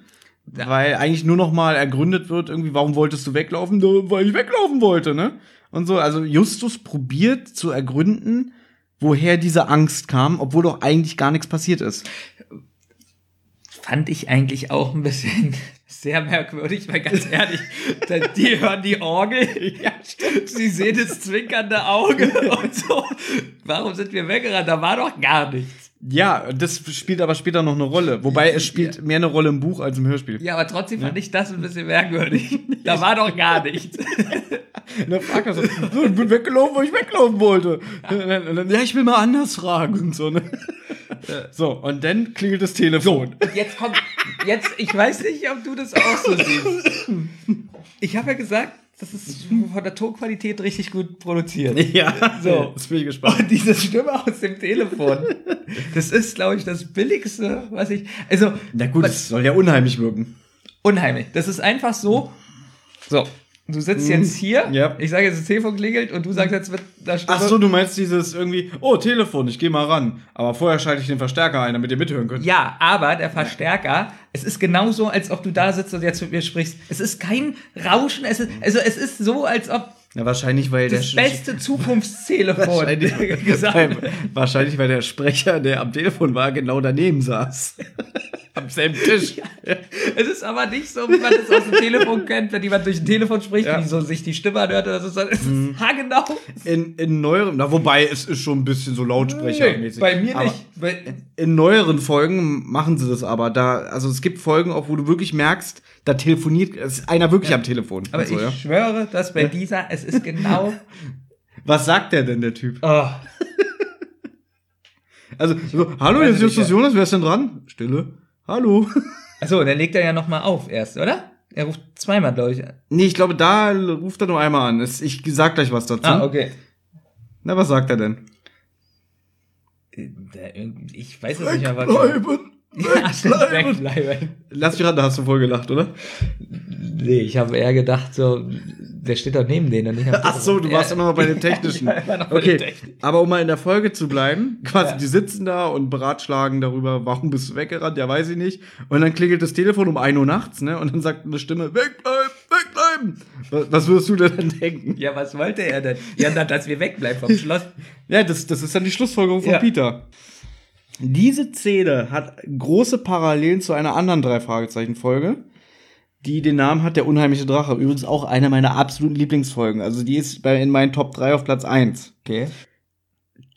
Speaker 2: Ja.
Speaker 1: Weil eigentlich nur noch mal ergründet wird, irgendwie, warum wolltest du weglaufen? "Na, Weil ich weglaufen wollte, ne? Und so, also Justus probiert zu ergründen, woher diese Angst kam, obwohl doch eigentlich gar nichts passiert ist.
Speaker 2: Fand ich eigentlich auch ein bisschen sehr merkwürdig, weil ganz ehrlich, die hören die Orgel, ja, sie sehen das zwinkernde Auge und so. Warum sind wir weggerannt? Da war doch gar nichts.
Speaker 1: Ja, das spielt aber später noch eine Rolle. Wobei es spielt mehr eine Rolle im Buch als im Hörspiel.
Speaker 2: Ja, aber trotzdem fand ich das ein bisschen merkwürdig. Da war doch gar nichts.
Speaker 1: Und dann fragt er so, so, ich bin weggelaufen, weil ich weglaufen wollte. Und dann- Ja, ich will mal anders fragen und so, ne? So, und dann klingelt das Telefon.
Speaker 2: Und jetzt kommt, jetzt, ich weiß nicht, ob du das auch so siehst. Ich habe ja gesagt, das ist von der Tonqualität richtig gut produziert.
Speaker 1: Ja,
Speaker 2: So.
Speaker 1: das bin ich gespannt.
Speaker 2: Und diese Stimme aus dem Telefon, das ist, glaube ich, das Billigste, was ich. Also,
Speaker 1: Na gut, es soll ja unheimlich wirken.
Speaker 2: unheimlich. Das ist einfach so. So, du sitzt jetzt hier,
Speaker 1: Ja.
Speaker 2: ich sage jetzt, das Telefon klingelt und du sagst jetzt mit der Stimme.
Speaker 1: Ach so, du meinst dieses irgendwie, oh, Telefon, ich gehe mal ran. Aber vorher schalte ich den Verstärker ein, damit ihr mithören könnt.
Speaker 2: Ja, aber der Verstärker, es ist genauso, als ob du da sitzt und jetzt mit mir sprichst. Es ist kein Rauschen, es ist, also es ist so, als ob
Speaker 1: Ja, wahrscheinlich, weil
Speaker 2: das beste Zukunftstelefon
Speaker 1: Wahrscheinlich,
Speaker 2: gesagt
Speaker 1: weil, wahrscheinlich, weil der Sprecher, der am Telefon war, genau daneben saß. am selben Tisch.
Speaker 2: Es ist aber nicht so, wie man das aus dem Telefon kennt, wenn jemand durch ein Telefon spricht,
Speaker 1: Ja.
Speaker 2: wie so sich die Stimme anhört oder so, sondern es ist haargenau.
Speaker 1: In, in neueren, na wobei, es ist schon ein bisschen so Lautsprechermäßig.
Speaker 2: bei mir
Speaker 1: Aber
Speaker 2: nicht.
Speaker 1: In neueren Folgen machen sie das aber. Da, also es gibt Folgen, auch wo du wirklich merkst, da telefoniert, es ist einer wirklich am Telefon.
Speaker 2: aber
Speaker 1: so,
Speaker 2: ich
Speaker 1: ja.
Speaker 2: schwöre, dass bei dieser, es ist genau.
Speaker 1: Was sagt der denn, der Typ?
Speaker 2: Oh,
Speaker 1: Also, so, hallo, hier ist
Speaker 2: ja.
Speaker 1: Jonas, wer ist denn dran? Stille. Hallo.
Speaker 2: Achso, dann legt er ja nochmal auf erst, oder? Er ruft zweimal, glaube ich. an.
Speaker 1: Nee, ich glaube, da ruft er nur einmal an. Ich sag gleich was dazu.
Speaker 2: Ah, okay.
Speaker 1: Na, was sagt er denn?
Speaker 2: Äh, Ich weiß es nicht, aber. Ja, stimmt, wegbleiben.
Speaker 1: Lass mich ran, da hast du voll gelacht, oder?
Speaker 2: Nee, ich habe eher gedacht, so, der steht doch neben denen
Speaker 1: Ach so, du warst immer noch bei dem Technischen.
Speaker 2: Ja,
Speaker 1: Okay,
Speaker 2: Technischen.
Speaker 1: aber um mal in der Folge zu bleiben, quasi,
Speaker 2: Ja.
Speaker 1: die sitzen da und beratschlagen darüber, warum bist du weggerannt, ja, weiß ich nicht. Und dann klingelt das Telefon um 1 Uhr nachts, ne, und dann sagt eine Stimme, wegbleiben, wegbleiben. Was, was würdest du denn dann denken?
Speaker 2: Ja, was wollte er denn? Ja, na, dass wir wegbleiben vom Schloss.
Speaker 1: Ja, das, das ist dann die Schlussfolgerung von
Speaker 2: Ja.
Speaker 1: Peter. Diese Szene hat große Parallelen zu einer anderen Drei-Fragezeichen-Folge, die den Namen hat Der unheimliche Drache. Übrigens auch eine meiner absoluten Lieblingsfolgen. Also die ist bei, in meinen Top 3 auf Platz 1.
Speaker 2: Okay.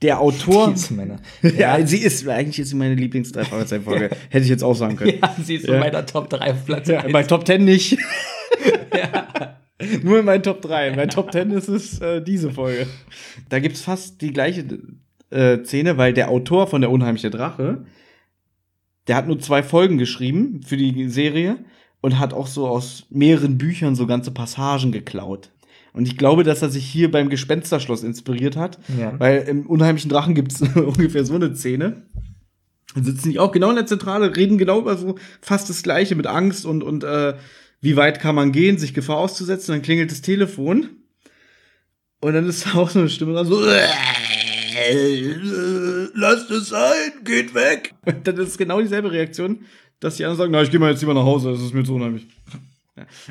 Speaker 1: Der Autor.
Speaker 2: Männer.
Speaker 1: ja, sie ist, eigentlich ist sie meine Lieblings-Drei-Fragezeichen-Folge. Hätte ich jetzt auch sagen können.
Speaker 2: Ja, sie ist
Speaker 1: Ja.
Speaker 2: in meiner Top 3 auf Platz
Speaker 1: Ja,
Speaker 2: 1.
Speaker 1: in meinen Top 10 nicht. Nur in meinen Top 3. In meinen Top 10 ist es äh, diese Folge. Da gibt's fast die gleiche äh, Szene, weil der Autor von Der unheimliche Drache, der hat nur zwei Folgen geschrieben für die Serie und hat auch so aus mehreren Büchern so ganze Passagen geklaut. Und ich glaube, dass er sich hier beim Gespensterschloss inspiriert hat,
Speaker 2: Ja.
Speaker 1: weil im unheimlichen Drachen gibt's ungefähr so eine Szene. Dann sitzen die auch genau in der Zentrale, reden genau über so fast das Gleiche mit Angst und, und äh, wie weit kann man gehen, sich Gefahr auszusetzen. Dann klingelt das Telefon. Und dann ist auch so eine Stimme so, lasst es sein, geht weg. Und dann ist genau dieselbe Reaktion, dass die anderen sagen, na, ich gehe mal jetzt lieber nach Hause, das ist mir zu unheimlich.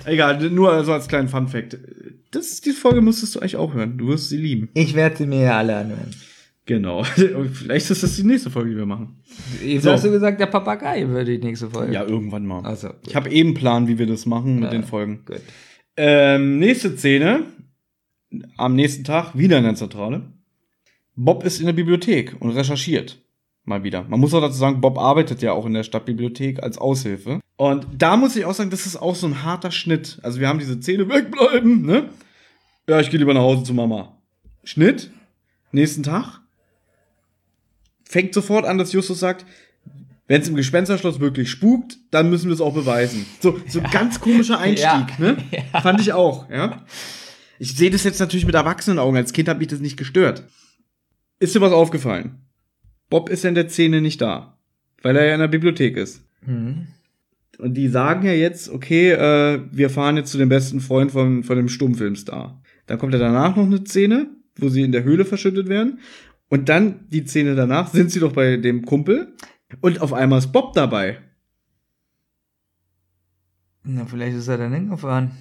Speaker 1: Egal, nur also als kleinen Fun-Fact. Das, die Folge musstest du eigentlich auch hören. Du wirst sie lieben.
Speaker 2: Ich werde sie mir ja alle anhören.
Speaker 1: Genau. Vielleicht ist das die nächste Folge, die wir machen.
Speaker 2: Jetzt
Speaker 1: So.
Speaker 2: hast du gesagt, der Papagei wird die nächste Folge.
Speaker 1: Ja, irgendwann mal.
Speaker 2: Also,
Speaker 1: Ich habe eben einen Plan, wie wir das machen mit
Speaker 2: Ja.
Speaker 1: den Folgen.
Speaker 2: gut.
Speaker 1: Ähm, nächste Szene. Am nächsten Tag wieder in der Zentrale. Bob ist in der Bibliothek und recherchiert. Mal wieder. Man muss auch dazu sagen, Bob arbeitet ja auch in der Stadtbibliothek als Aushilfe. Und da muss ich auch sagen, das ist auch so ein harter Schnitt. Also wir haben diese Szene wegbleiben, ne? Ja, ich gehe lieber nach Hause zu Mama. Schnitt. Nächsten Tag. Fängt sofort an, dass Justus sagt, wenn es im Gespensterschloss wirklich spukt, dann müssen wir es auch beweisen. So, so ein ganz komischer Einstieg,
Speaker 2: Ja.
Speaker 1: ne? Fand ich auch, ja. Ich sehe das jetzt natürlich mit erwachsenen Augen. Als Kind hat mich das nicht gestört. Ist dir was aufgefallen? Bob ist ja in der Szene nicht da, weil er ja in der Bibliothek ist.
Speaker 2: Mhm.
Speaker 1: Und die sagen ja jetzt, okay, äh, wir fahren jetzt zu dem besten Freund von, von dem Stummfilmstar. Dann kommt ja danach noch eine Szene, wo sie in der Höhle verschüttet werden. Und dann die Szene danach sind sie doch bei dem Kumpel. Und auf einmal ist Bob dabei.
Speaker 2: Na, vielleicht ist er dann hingefahren.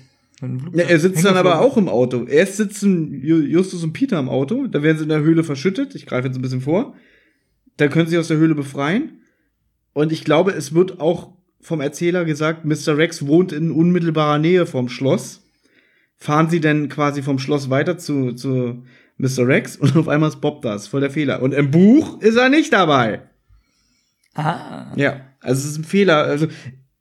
Speaker 1: Ja, er sitzt dann aber auch im Auto. Erst sitzen Ju- Justus und Peter im Auto, da werden sie in der Höhle verschüttet. Ich greife jetzt ein bisschen vor. Dann können sie sich aus der Höhle befreien. Und ich glaube, es wird auch vom Erzähler gesagt, Mr. Rex wohnt in unmittelbarer Nähe vom Schloss. Fahren sie denn quasi vom Schloss weiter zu, zu Mr. Rex und auf einmal ist Bob da. Das ist voll der Fehler. Und im Buch ist er nicht dabei.
Speaker 2: Ah.
Speaker 1: Ja, also es ist ein Fehler. Also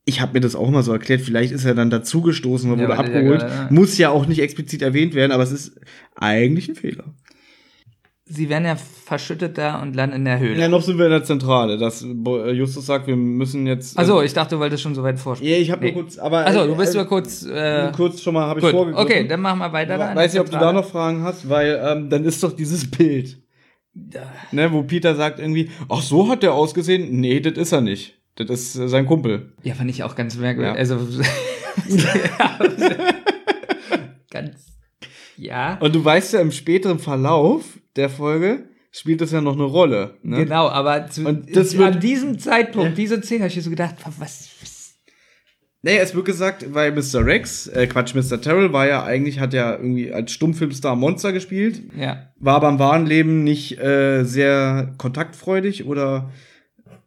Speaker 1: ich habe mir das auch mal so erklärt. Vielleicht ist er dann dazugestoßen oder
Speaker 2: Ja,
Speaker 1: wurde
Speaker 2: ja
Speaker 1: abgeholt.
Speaker 2: gerade- ja.
Speaker 1: Muss ja auch nicht explizit erwähnt werden, aber es ist eigentlich ein Fehler.
Speaker 2: Sie werden ja verschüttet da und landen in der Höhle.
Speaker 1: Ja, noch sind wir in der Zentrale. Das äh, Justus sagt, wir müssen jetzt. äh,
Speaker 2: Also, ich dachte, du wolltest schon so weit vorspielen.
Speaker 1: Ja, ich habe
Speaker 2: Nee.
Speaker 1: nur kurz, aber.
Speaker 2: Also, du bist
Speaker 1: äh,
Speaker 2: nur kurz. Äh,
Speaker 1: kurz schon mal habe ich vorgegriffen.
Speaker 2: Okay, dann machen wir weiter. da an
Speaker 1: Weiß nicht, ob du da noch Fragen hast, weil ähm, dann ist doch dieses Bild, ne, wo Peter sagt irgendwie, ach so hat der ausgesehen. Nee, das ist er nicht. Das ist äh, sein Kumpel.
Speaker 2: Ja, fand ich auch ganz merkwürdig.
Speaker 1: Ja.
Speaker 2: Also. ja, ganz. Ja.
Speaker 1: Und du weißt ja im späteren Verlauf der Folge spielt das ja noch eine Rolle. Ne?
Speaker 2: Genau, aber zu, an diesem Zeitpunkt,
Speaker 1: Ja.
Speaker 2: diese Szene, habe ich so gedacht, was, was
Speaker 1: Naja, es wird gesagt, weil Mr. Rex, äh, Quatsch, Mr. Terrell war ja eigentlich, hat ja irgendwie als Stummfilmstar Monster gespielt,
Speaker 2: ja.
Speaker 1: war aber im wahren Leben nicht äh, sehr kontaktfreudig oder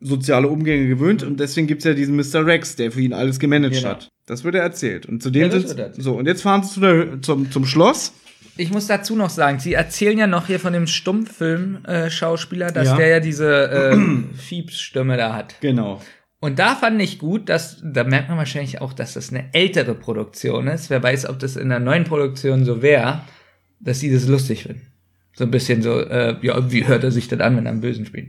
Speaker 1: soziale Umgänge gewöhnt und deswegen gibt's ja diesen Mr. Rex, der für ihn alles gemanagt
Speaker 2: Genau.
Speaker 1: hat. Das wird er erzählt. Und zudem
Speaker 2: Ja, das
Speaker 1: sind so und jetzt fahren sie zu der, zum, zum Schloss.
Speaker 2: Ich muss dazu noch sagen, sie erzählen ja noch hier von dem Stummfilm-Schauspieler, dass
Speaker 1: Ja.
Speaker 2: der ja diese äh, Fiebs-Stimme da hat.
Speaker 1: Genau.
Speaker 2: Und da fand ich gut, dass, da merkt man wahrscheinlich auch, dass das eine ältere Produktion ist. Wer weiß, ob das in der neuen Produktion so wäre, dass sie das lustig finden. So ein bisschen so, äh, ja, wie hört er sich das an, wenn er am Bösen spielt?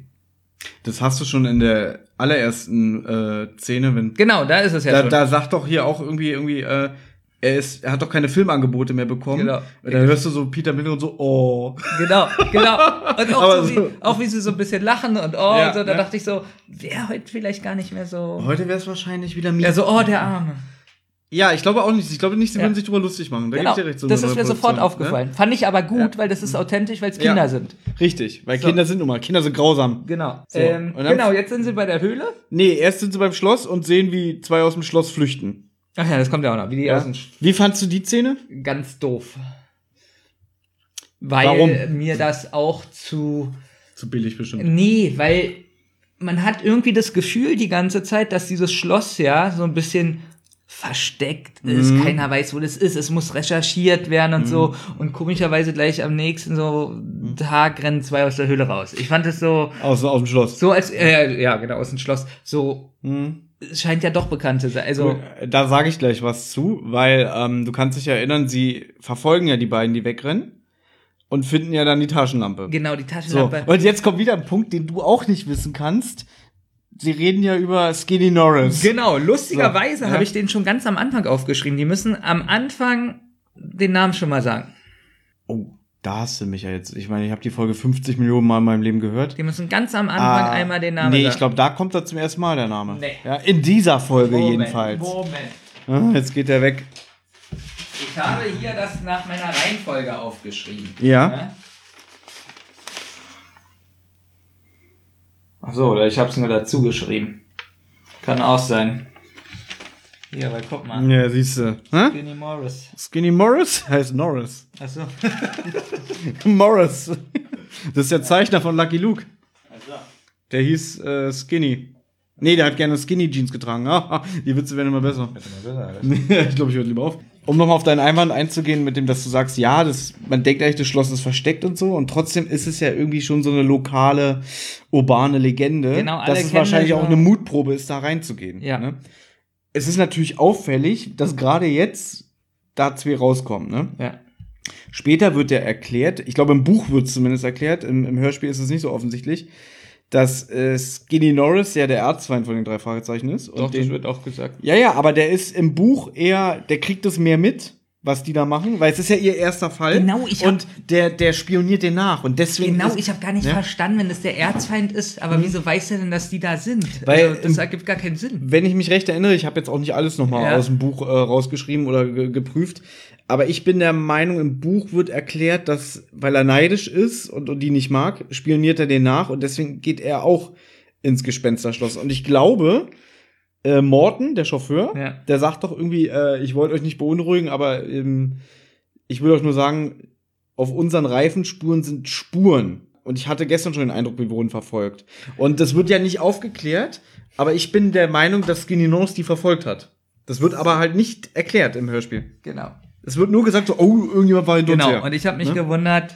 Speaker 1: Das hast du schon in der allerersten äh, Szene, wenn
Speaker 2: Genau, da ist es ja
Speaker 1: da,
Speaker 2: schon.
Speaker 1: da sagt doch hier auch irgendwie irgendwie äh, er ist er hat doch keine Filmangebote mehr bekommen.
Speaker 2: Genau.
Speaker 1: Und dann hörst du so Peter Miller und so oh.
Speaker 2: Genau, genau. Und auch, so,
Speaker 1: so-
Speaker 2: wie, auch wie sie so ein bisschen lachen und oh,
Speaker 1: Ja,
Speaker 2: und so, da
Speaker 1: ja.
Speaker 2: dachte ich so, wäre heute vielleicht gar nicht mehr so.
Speaker 1: Heute wäre es wahrscheinlich wieder mies.
Speaker 2: Ja, so, oh, der Arme.
Speaker 1: Ja, ich glaube auch nicht. Ich glaube nicht, sie
Speaker 2: Ja.
Speaker 1: würden sich drüber lustig machen. Da
Speaker 2: Genau,
Speaker 1: gibt's ja recht so
Speaker 2: das ist mir sofort
Speaker 1: Produktion,
Speaker 2: aufgefallen. Fand ich aber gut,
Speaker 1: Ja.
Speaker 2: weil das ist authentisch, weil es
Speaker 1: Ja.
Speaker 2: Kinder sind.
Speaker 1: Ne? Richtig, weil
Speaker 2: So.
Speaker 1: Kinder sind nun mal. Kinder sind grausam.
Speaker 2: Genau.
Speaker 1: So,
Speaker 2: Ähm, genau, jetzt sind sie bei der Höhle.
Speaker 1: Nee, erst sind sie beim Schloss und sehen, wie zwei aus dem Schloss flüchten.
Speaker 2: Ach ja, das kommt ja auch noch. Wie die
Speaker 1: Ja.
Speaker 2: aus dem Sch-
Speaker 1: Wie fandst du die Szene?
Speaker 2: ganz doof. Weil
Speaker 1: Warum?
Speaker 2: mir das auch zu.
Speaker 1: Zu billig bestimmt.
Speaker 2: Nee, weil man hat irgendwie das Gefühl die ganze Zeit, dass dieses Schloss ja so ein bisschen versteckt ist.
Speaker 1: Mhm.
Speaker 2: Keiner weiß, wo das ist. Es muss recherchiert werden und so. Und komischerweise gleich am nächsten so Tag rennen zwei aus der Höhle raus. Ich fand es so,
Speaker 1: Aus, aus dem Schloss.
Speaker 2: so als, äh, ja, genau, aus dem Schloss. So,
Speaker 1: Mhm.
Speaker 2: Es scheint ja doch bekannt zu sein. Also,
Speaker 1: Da sage ich gleich was zu, weil ähm, du kannst dich erinnern, sie verfolgen ja die beiden, die wegrennen und finden ja dann die Taschenlampe.
Speaker 2: genau, die
Speaker 1: So,
Speaker 2: Taschenlampe.
Speaker 1: und jetzt kommt wieder ein Punkt, den du auch nicht wissen kannst. Sie reden ja über Skinny Norris.
Speaker 2: Genau, lustigerweise
Speaker 1: So, ja.
Speaker 2: habe ich den schon ganz am Anfang aufgeschrieben. Die müssen am Anfang den Namen schon mal sagen.
Speaker 1: Oh, da hast du mich ja jetzt. Ich meine, ich habe die Folge 50 Millionen Mal in meinem Leben gehört.
Speaker 2: Die müssen ganz am Anfang
Speaker 1: Ah,
Speaker 2: einmal den Namen
Speaker 1: Nee,
Speaker 2: sagen.
Speaker 1: ich glaube, da kommt er zum ersten Mal, der Name.
Speaker 2: Nee.
Speaker 1: Ja, in dieser Folge
Speaker 2: Moment,
Speaker 1: jedenfalls.
Speaker 2: Moment.
Speaker 1: Ah, jetzt geht er weg.
Speaker 2: Ich habe hier das nach meiner Reihenfolge aufgeschrieben.
Speaker 1: Ja.
Speaker 2: Ne? Ach so, oder ich habe es nur dazu geschrieben. Kann auch sein. Hier, aber guck mal.
Speaker 1: Ja, siehst du.
Speaker 2: Skinny Morris.
Speaker 1: Skinny Morris heißt Norris.
Speaker 2: Achso.
Speaker 1: Morris. Das ist der Zeichner von Lucky Luke. Der hieß äh, Skinny. Nee, der hat gerne Skinny Jeans getragen. Ah, die Witze werden immer besser. ich glaube, ich höre lieber auf. Um nochmal auf deinen Einwand einzugehen, mit dem, dass du sagst, ja, das, man denkt eigentlich, das Schloss ist versteckt und so, und trotzdem ist es ja irgendwie schon so eine lokale, urbane Legende,
Speaker 2: Genau,
Speaker 1: dass es wahrscheinlich auch eine Mutprobe ist, da reinzugehen.
Speaker 2: Ja.
Speaker 1: Ne? Es ist natürlich auffällig, dass gerade jetzt da zwei rauskommen. Ne?
Speaker 2: Ja.
Speaker 1: Später wird ja erklärt, ich glaube im Buch wird es zumindest erklärt, im, im Hörspiel ist es nicht so offensichtlich, dass äh, Skinny Norris ja der Erzfeind von den drei Fragezeichen ist. Und
Speaker 2: Doch, das
Speaker 1: den,
Speaker 2: wird auch gesagt.
Speaker 1: ja, ja, aber der ist im Buch eher, der kriegt es mehr mit, was die da machen, weil es ist ja ihr erster Fall.
Speaker 2: Genau, ich hab-
Speaker 1: Und der, der spioniert den nach. Und deswegen.
Speaker 2: Genau,
Speaker 1: ist,
Speaker 2: ich habe gar nicht
Speaker 1: ne?
Speaker 2: verstanden, wenn es der Erzfeind ist, aber wieso weiß er denn, dass die da sind?
Speaker 1: Weil
Speaker 2: also, das ergibt gar keinen Sinn.
Speaker 1: Wenn ich mich recht erinnere, ich habe jetzt auch nicht alles nochmal
Speaker 2: Ja.
Speaker 1: aus dem Buch äh, rausgeschrieben oder ge geprüft, aber ich bin der Meinung, im Buch wird erklärt, dass, weil er neidisch ist und, und die nicht mag, spioniert er den nach und deswegen geht er auch ins Gespensterschloss. Und ich glaube, äh, Morten, der Chauffeur,
Speaker 2: Ja.
Speaker 1: der sagt doch irgendwie, äh, ich wollte euch nicht beunruhigen, aber ähm, ich will euch nur sagen, auf unseren Reifenspuren sind Spuren. Und ich hatte gestern schon den Eindruck, wir wurden verfolgt. Und das wird ja nicht aufgeklärt, aber ich bin der Meinung, dass Skinny Nose die verfolgt hat. Das wird aber halt nicht erklärt im Hörspiel.
Speaker 2: Genau.
Speaker 1: Es wird nur gesagt, so, oh, irgendjemand war uns
Speaker 2: Genau. Und ich habe mich
Speaker 1: Ne?
Speaker 2: gewundert,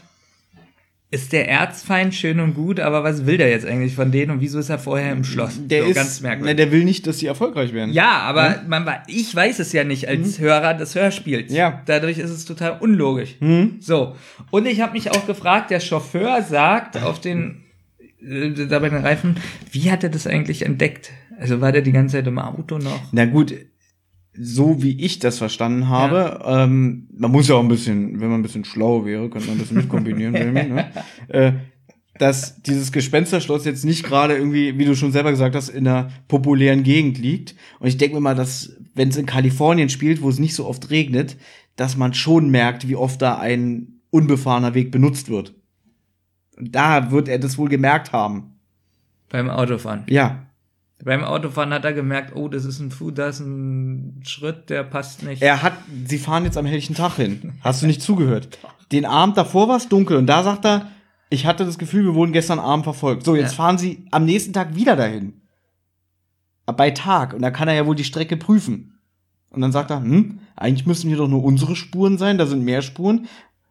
Speaker 2: ist der Erzfeind schön und gut, aber was will der jetzt eigentlich von denen und wieso ist er vorher im Schloss?
Speaker 1: Der
Speaker 2: So,
Speaker 1: ist,
Speaker 2: ganz merkwürdig.
Speaker 1: Ne, der will nicht, dass sie erfolgreich werden.
Speaker 2: Ja, aber man, wa- ich weiß es ja nicht als Hörer des Hörspiels.
Speaker 1: Mhm. Ja. Mhm.
Speaker 2: Dadurch ist es total unlogisch. So. Und ich habe mich auch gefragt, der Chauffeur sagt auf den, äh, da bei den Reifen, wie hat er das eigentlich entdeckt? Also war der die ganze Zeit im Auto noch?
Speaker 1: Na gut, so wie ich das verstanden habe, ähm, man muss ja auch ein bisschen, wenn man ein bisschen schlau wäre, könnte man ein bisschen mitkombinieren, Benjamin, ne? äh, dass dieses Gespensterschloss jetzt nicht gerade irgendwie, wie du schon selber gesagt hast, in einer populären Gegend liegt. Und ich denke mir mal, dass, wenn es in Kalifornien spielt, wo es nicht so oft regnet, dass man schon merkt, wie oft da ein unbefahrener Weg benutzt wird. Und da wird er das wohl gemerkt haben.
Speaker 2: Beim Autofahren.
Speaker 1: Ja.
Speaker 2: Beim Autofahren hat er gemerkt, oh, das ist ein Fu, das ist ein Schritt, der passt nicht.
Speaker 1: Er hat, sie fahren jetzt am helllichen Tag hin. Hast du nicht zugehört? Den Abend davor war es dunkel und da sagt er, ich hatte das Gefühl, wir wurden gestern Abend verfolgt. So, jetzt
Speaker 2: Ja.
Speaker 1: fahren sie am nächsten Tag wieder dahin. Bei Tag. Und da kann er ja wohl die Strecke prüfen. Und dann sagt er, hm, eigentlich müssen hier doch nur unsere Spuren sein, da sind mehr Spuren.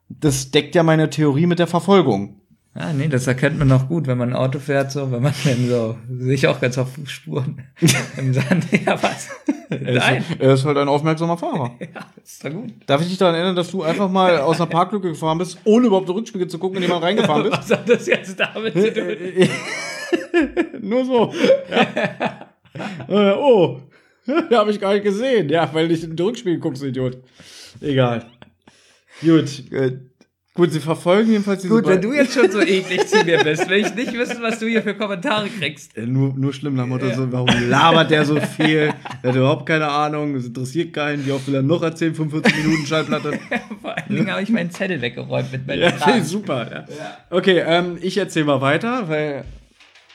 Speaker 1: Das deckt ja meine Theorie mit der Verfolgung.
Speaker 2: Ja, nee, das erkennt man auch gut, wenn man ein Auto fährt, so, wenn man dann so, sehe ich auch ganz auf Fußspuren im Sand. Ja, was?
Speaker 1: Er
Speaker 2: Nein.
Speaker 1: ist, er ist halt ein aufmerksamer Fahrer.
Speaker 2: Ja, ist doch gut.
Speaker 1: Darf ich dich daran erinnern, dass du einfach mal aus einer Parklücke gefahren bist, ohne überhaupt den Rückspiegel zu gucken, in den man reingefahren bist?
Speaker 2: Was hat das jetzt damit zu tun?
Speaker 1: Nur so. Ja. Äh, oh, habe ich gar nicht gesehen. Ja, weil du nicht in den Rückspiegel guckst, du Idiot. Egal. Gut. Äh, gut, sie verfolgen jedenfalls diese
Speaker 2: Gut, wenn du jetzt schon so eklig zu mir bist, will ich nicht wissen, was du hier für Kommentare kriegst.
Speaker 1: Äh, nur, nur schlimm nach Motto, so, warum labert der so viel? Der hat überhaupt keine Ahnung, es interessiert keinen. Wie oft will er noch erzählen? 45 Minuten Schallplatte.
Speaker 2: Vor allen Dingen habe ich meinen Zettel weggeräumt mit meinen
Speaker 1: Ja,
Speaker 2: Fragen.
Speaker 1: super. Ja. Okay, ähm, ich erzähle mal weiter, weil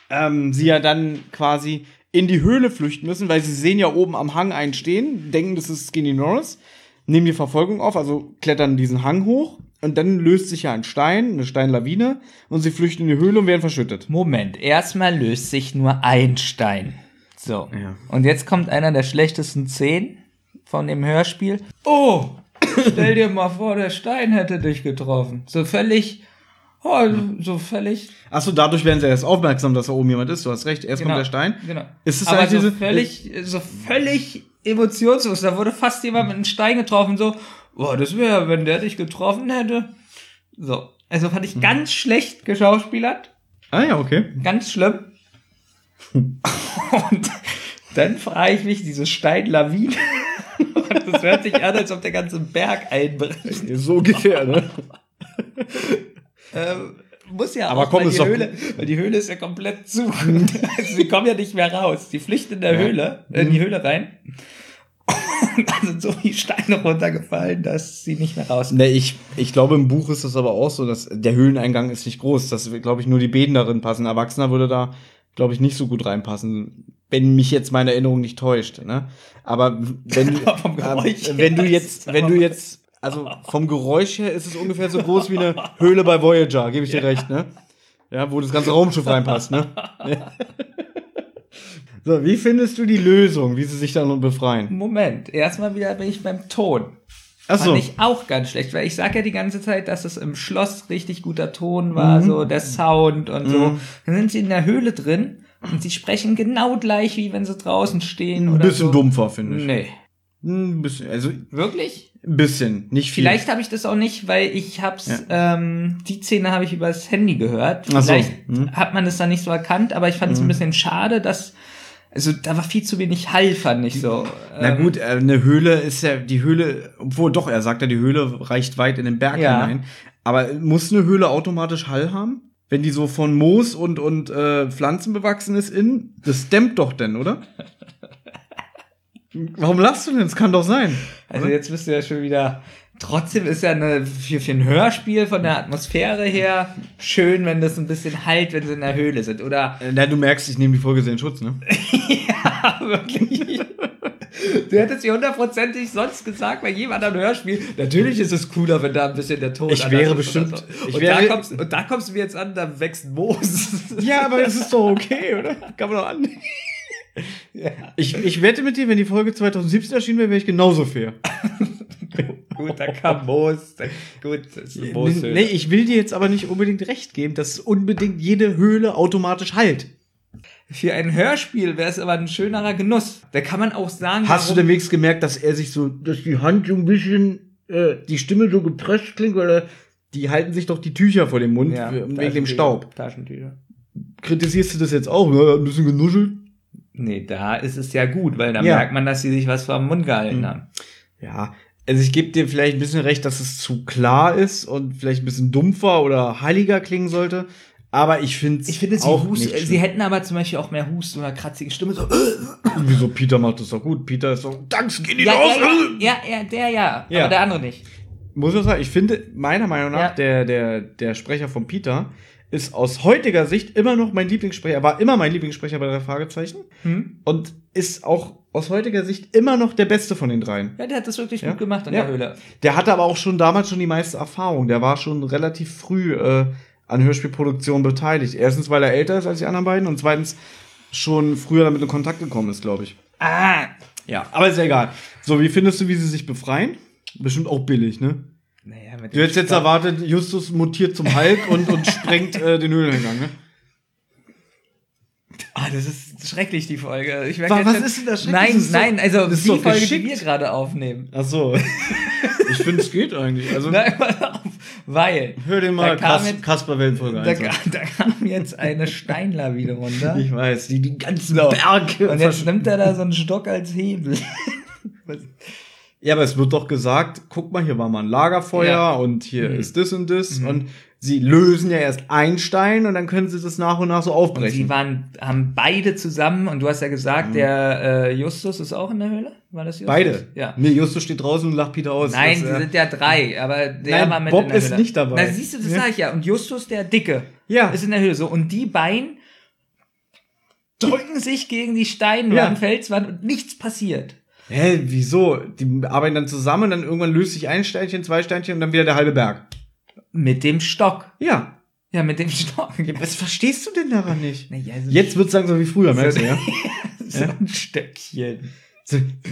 Speaker 1: ähm, sie ja dann quasi in die Höhle flüchten müssen, weil sie sehen ja oben am Hang einen stehen, denken, das ist Skinny Norris, nehmen die Verfolgung auf, also klettern diesen Hang hoch und dann löst sich ja ein Stein, eine Steinlawine und sie flüchten in die Höhle und werden verschüttet.
Speaker 2: Moment, erstmal löst sich nur ein Stein. So.
Speaker 1: Ja.
Speaker 2: Und jetzt kommt einer der schlechtesten Szenen von dem Hörspiel. Oh, stell dir mal vor, der Stein hätte dich getroffen. So völlig, oh, so völlig.
Speaker 1: Achso, dadurch werden sie erst aufmerksam, dass da oben jemand ist. Du hast recht, erst kommt der Stein.
Speaker 2: Genau.
Speaker 1: Ist es
Speaker 2: Aber
Speaker 1: eigentlich
Speaker 2: so
Speaker 1: diese-
Speaker 2: völlig, so völlig emotionslos. Da wurde fast jemand mit einem Stein getroffen, so, boah, das wäre, wenn der dich getroffen hätte. So. Also fand
Speaker 1: Mhm.
Speaker 2: ich ganz schlecht geschauspielert.
Speaker 1: Ah ja, okay.
Speaker 2: Ganz schlimm. Und dann frage ich mich, diese Steinlawine. Und das hört sich an, als ob der ganze Berg einbricht.
Speaker 1: So ungefähr, ne?
Speaker 2: Ähm, muss ja
Speaker 1: Aber
Speaker 2: auch,
Speaker 1: komm,
Speaker 2: weil, die Höhle, weil die Höhle ist ja komplett zu. also, sie kommen ja nicht mehr raus. Die flüchten in der Höhle, äh, in die Höhle rein. Dann sind so viele Steine runtergefallen, dass sie nicht mehr raus.
Speaker 1: Ne, ich, ich glaube, im Buch ist das aber auch so, dass der Höhleneingang ist nicht groß. Das, glaube ich, nur die Beten darin passen. Ein Erwachsener würde da, glaube ich, nicht so gut reinpassen, wenn mich jetzt meine Erinnerung nicht täuscht. Ne? Aber wenn,
Speaker 2: Geräusch
Speaker 1: äh, wenn du jetzt, wenn du jetzt, also vom Geräusch her ist es ungefähr so groß wie eine Höhle bei Voyager, gebe ich dir recht, ne? Ja, wo das ganze Raumschiff reinpasst, ne? So, wie findest du die Lösung, wie sie sich dann befreien?
Speaker 2: Moment, erstmal wieder bin ich beim Ton.
Speaker 1: Achso.
Speaker 2: Fand ich auch ganz schlecht, weil ich sag ja die ganze Zeit, dass es im Schloss richtig guter Ton war,
Speaker 1: Mhm.
Speaker 2: so der Sound und so. Dann sind sie in der Höhle drin und sie sprechen genau gleich, wie wenn sie draußen stehen
Speaker 1: Ein bisschen
Speaker 2: so.
Speaker 1: dumpfer, finde ich.
Speaker 2: Nee.
Speaker 1: Ein bisschen, also
Speaker 2: Wirklich?
Speaker 1: ein bisschen, nicht viel.
Speaker 2: Vielleicht habe ich das auch nicht, weil ich hab's, ähm, die Szene habe ich übers Handy gehört.
Speaker 1: Ach so.
Speaker 2: Vielleicht
Speaker 1: Mhm.
Speaker 2: hat man es dann nicht so erkannt, aber ich fand es ein bisschen schade, dass, also da war viel zu wenig Hall, fand ich so.
Speaker 1: Na
Speaker 2: Ähm,
Speaker 1: gut, äh, eine Höhle ist ja, die Höhle, obwohl doch, er sagt ja, die Höhle reicht weit in den Berg
Speaker 2: Ja.
Speaker 1: hinein. Aber muss eine Höhle automatisch Hall haben? Wenn die so von Moos und, und äh, Pflanzen bewachsen ist innen, das dämmt doch denn, oder? Warum lachst du denn? Das kann doch sein.
Speaker 2: Also jetzt bist du ja schon wieder. Trotzdem ist ja eine, für, für ein Hörspiel von der Atmosphäre her schön, wenn das ein bisschen halt, wenn sie in der Höhle sind. Oder
Speaker 1: Äh, Na, du merkst, ich nehme die Folge sehr in Schutz, ne?
Speaker 2: ja, wirklich. Du hättest dir hundertprozentig sonst gesagt bei jedem anderen Hörspiel, natürlich ist es cooler, wenn da ein bisschen der Ton
Speaker 1: Ich wäre
Speaker 2: ist
Speaker 1: bestimmt-
Speaker 2: oder
Speaker 1: ich
Speaker 2: und,
Speaker 1: wäre-
Speaker 2: da kommst, und da kommst du mir jetzt an, da wächst Moos.
Speaker 1: Ja, aber es ist doch okay, oder? Kann man doch Ich, ich wette mit dir, wenn die Folge 2017 erschienen wäre, wäre ich genauso fair.
Speaker 2: gut, da kam Moos. Gut, das ist eine Mooshöhle.
Speaker 1: Nee, ich will dir jetzt aber nicht unbedingt recht geben, dass unbedingt jede Höhle automatisch heilt.
Speaker 2: Für ein Hörspiel wäre es aber ein schönerer Genuss. Da kann man auch sagen,
Speaker 1: Hast du denn wenigstens gemerkt, dass er sich so, dass die Hand so ein bisschen, äh, die Stimme so gepresst klingt, weil er, die halten sich doch die Tücher vor dem Mund
Speaker 2: Ja,
Speaker 1: wegen dem. Staub.
Speaker 2: Taschentücher.
Speaker 1: Kritisierst du das jetzt auch? Ja, ein bisschen genuschelt.
Speaker 2: Nee, da ist es ja gut, weil da
Speaker 1: Ja.
Speaker 2: merkt man, dass sie sich was vor den Mund gehalten haben.
Speaker 1: Ja, also ich gebe dir vielleicht ein bisschen recht, dass es zu klar ist und vielleicht ein bisschen dumpfer oder heiliger klingen sollte. Aber ich finde
Speaker 2: Ich finde,
Speaker 1: auch
Speaker 2: hust,
Speaker 1: nicht
Speaker 2: sie hätten aber zum Beispiel auch mehr Hust oder kratzige Stimme. So,
Speaker 1: Wieso Peter macht das doch gut? Peter ist doch, Danks, geh nicht
Speaker 2: ja,
Speaker 1: raus!
Speaker 2: ja, ja, ja, der ja,
Speaker 1: Ja.
Speaker 2: aber der andere nicht.
Speaker 1: Muss ich sagen, ich finde, meiner Meinung nach,
Speaker 2: Ja.
Speaker 1: der, der, der Sprecher von Peter ist aus heutiger Sicht immer noch mein Lieblingssprecher, war immer mein Lieblingssprecher bei drei Fragezeichen
Speaker 2: Hm?
Speaker 1: und ist auch aus heutiger Sicht immer noch der beste von den dreien.
Speaker 2: Ja, der hat das wirklich
Speaker 1: Ja.
Speaker 2: gut gemacht in
Speaker 1: Ja.
Speaker 2: der Höhle.
Speaker 1: Der hatte aber auch schon damals schon die meiste Erfahrung. Der war schon relativ früh äh, an Hörspielproduktion beteiligt. Erstens, weil er älter ist als die anderen beiden und zweitens schon früher damit in Kontakt gekommen ist, glaube ich.
Speaker 2: Ah,
Speaker 1: Ja, aber ist ja egal. So, wie findest du, wie sie sich befreien? Bestimmt auch billig, ne?
Speaker 2: Naja, mit
Speaker 1: Du hättest jetzt erwartet, Justus mutiert zum Hulk und, und sprengt äh, den Höhleneingang, ne?
Speaker 2: Ah, das ist schrecklich, die Folge. Ich merk
Speaker 1: Wa-
Speaker 2: jetzt
Speaker 1: was
Speaker 2: schon-
Speaker 1: ist denn das
Speaker 2: Nein,
Speaker 1: Schreckliches?
Speaker 2: nein, also die
Speaker 1: doch
Speaker 2: Folge, die
Speaker 1: geschickt.
Speaker 2: wir gerade aufnehmen.
Speaker 1: Ach so. ich finde, es geht eigentlich. Also,
Speaker 2: Nein, pass auf, weil
Speaker 1: hör dir mal Kas
Speaker 2: jetzt-
Speaker 1: Kasper Wellenfolge
Speaker 2: da,
Speaker 1: 1 an.
Speaker 2: da kam jetzt eine Steinlawine runter.
Speaker 1: Ich weiß, die, die ganzen
Speaker 2: So.
Speaker 1: Berge.
Speaker 2: Und jetzt nimmt er da so einen Stock als Hebel.
Speaker 1: Ja, aber es wird doch gesagt, guck mal, hier war mal ein Lagerfeuer
Speaker 2: Ja.
Speaker 1: und hier
Speaker 2: Mhm.
Speaker 1: ist das und das. Und sie lösen ja erst ein Stein und dann können sie das nach und nach so
Speaker 2: Und
Speaker 1: aufbrechen.
Speaker 2: sie waren, haben beide zusammen, und du hast ja gesagt, der äh, Justus ist auch in der Höhle? War das Justus?
Speaker 1: Beide.
Speaker 2: Ja.
Speaker 1: Nee, Justus steht draußen und lacht Peter aus.
Speaker 2: Nein, die
Speaker 1: er-
Speaker 2: sind ja drei, aber der
Speaker 1: Nein,
Speaker 2: war mit
Speaker 1: Bob
Speaker 2: in der
Speaker 1: ist
Speaker 2: Höhle.
Speaker 1: nicht dabei.
Speaker 2: Na, siehst du, das
Speaker 1: Ja.
Speaker 2: sag ich ja. Und Justus, der Dicke,
Speaker 1: Ja.
Speaker 2: ist in der Höhle. So, und die beiden drücken sich gegen die Steinwand,
Speaker 1: Ja.
Speaker 2: Felswand und nichts passiert.
Speaker 1: Hä, wieso? Die arbeiten dann zusammen und dann irgendwann löst sich ein Steinchen, zwei Steinchen und dann wieder der halbe Berg.
Speaker 2: Mit dem Stock.
Speaker 1: Ja.
Speaker 2: Ja, mit dem Stock.
Speaker 1: Was verstehst du denn daran nicht?
Speaker 2: Naja, so
Speaker 1: Jetzt wird's langsam wie früher, merkst du, ja?
Speaker 2: so ein Stöckchen.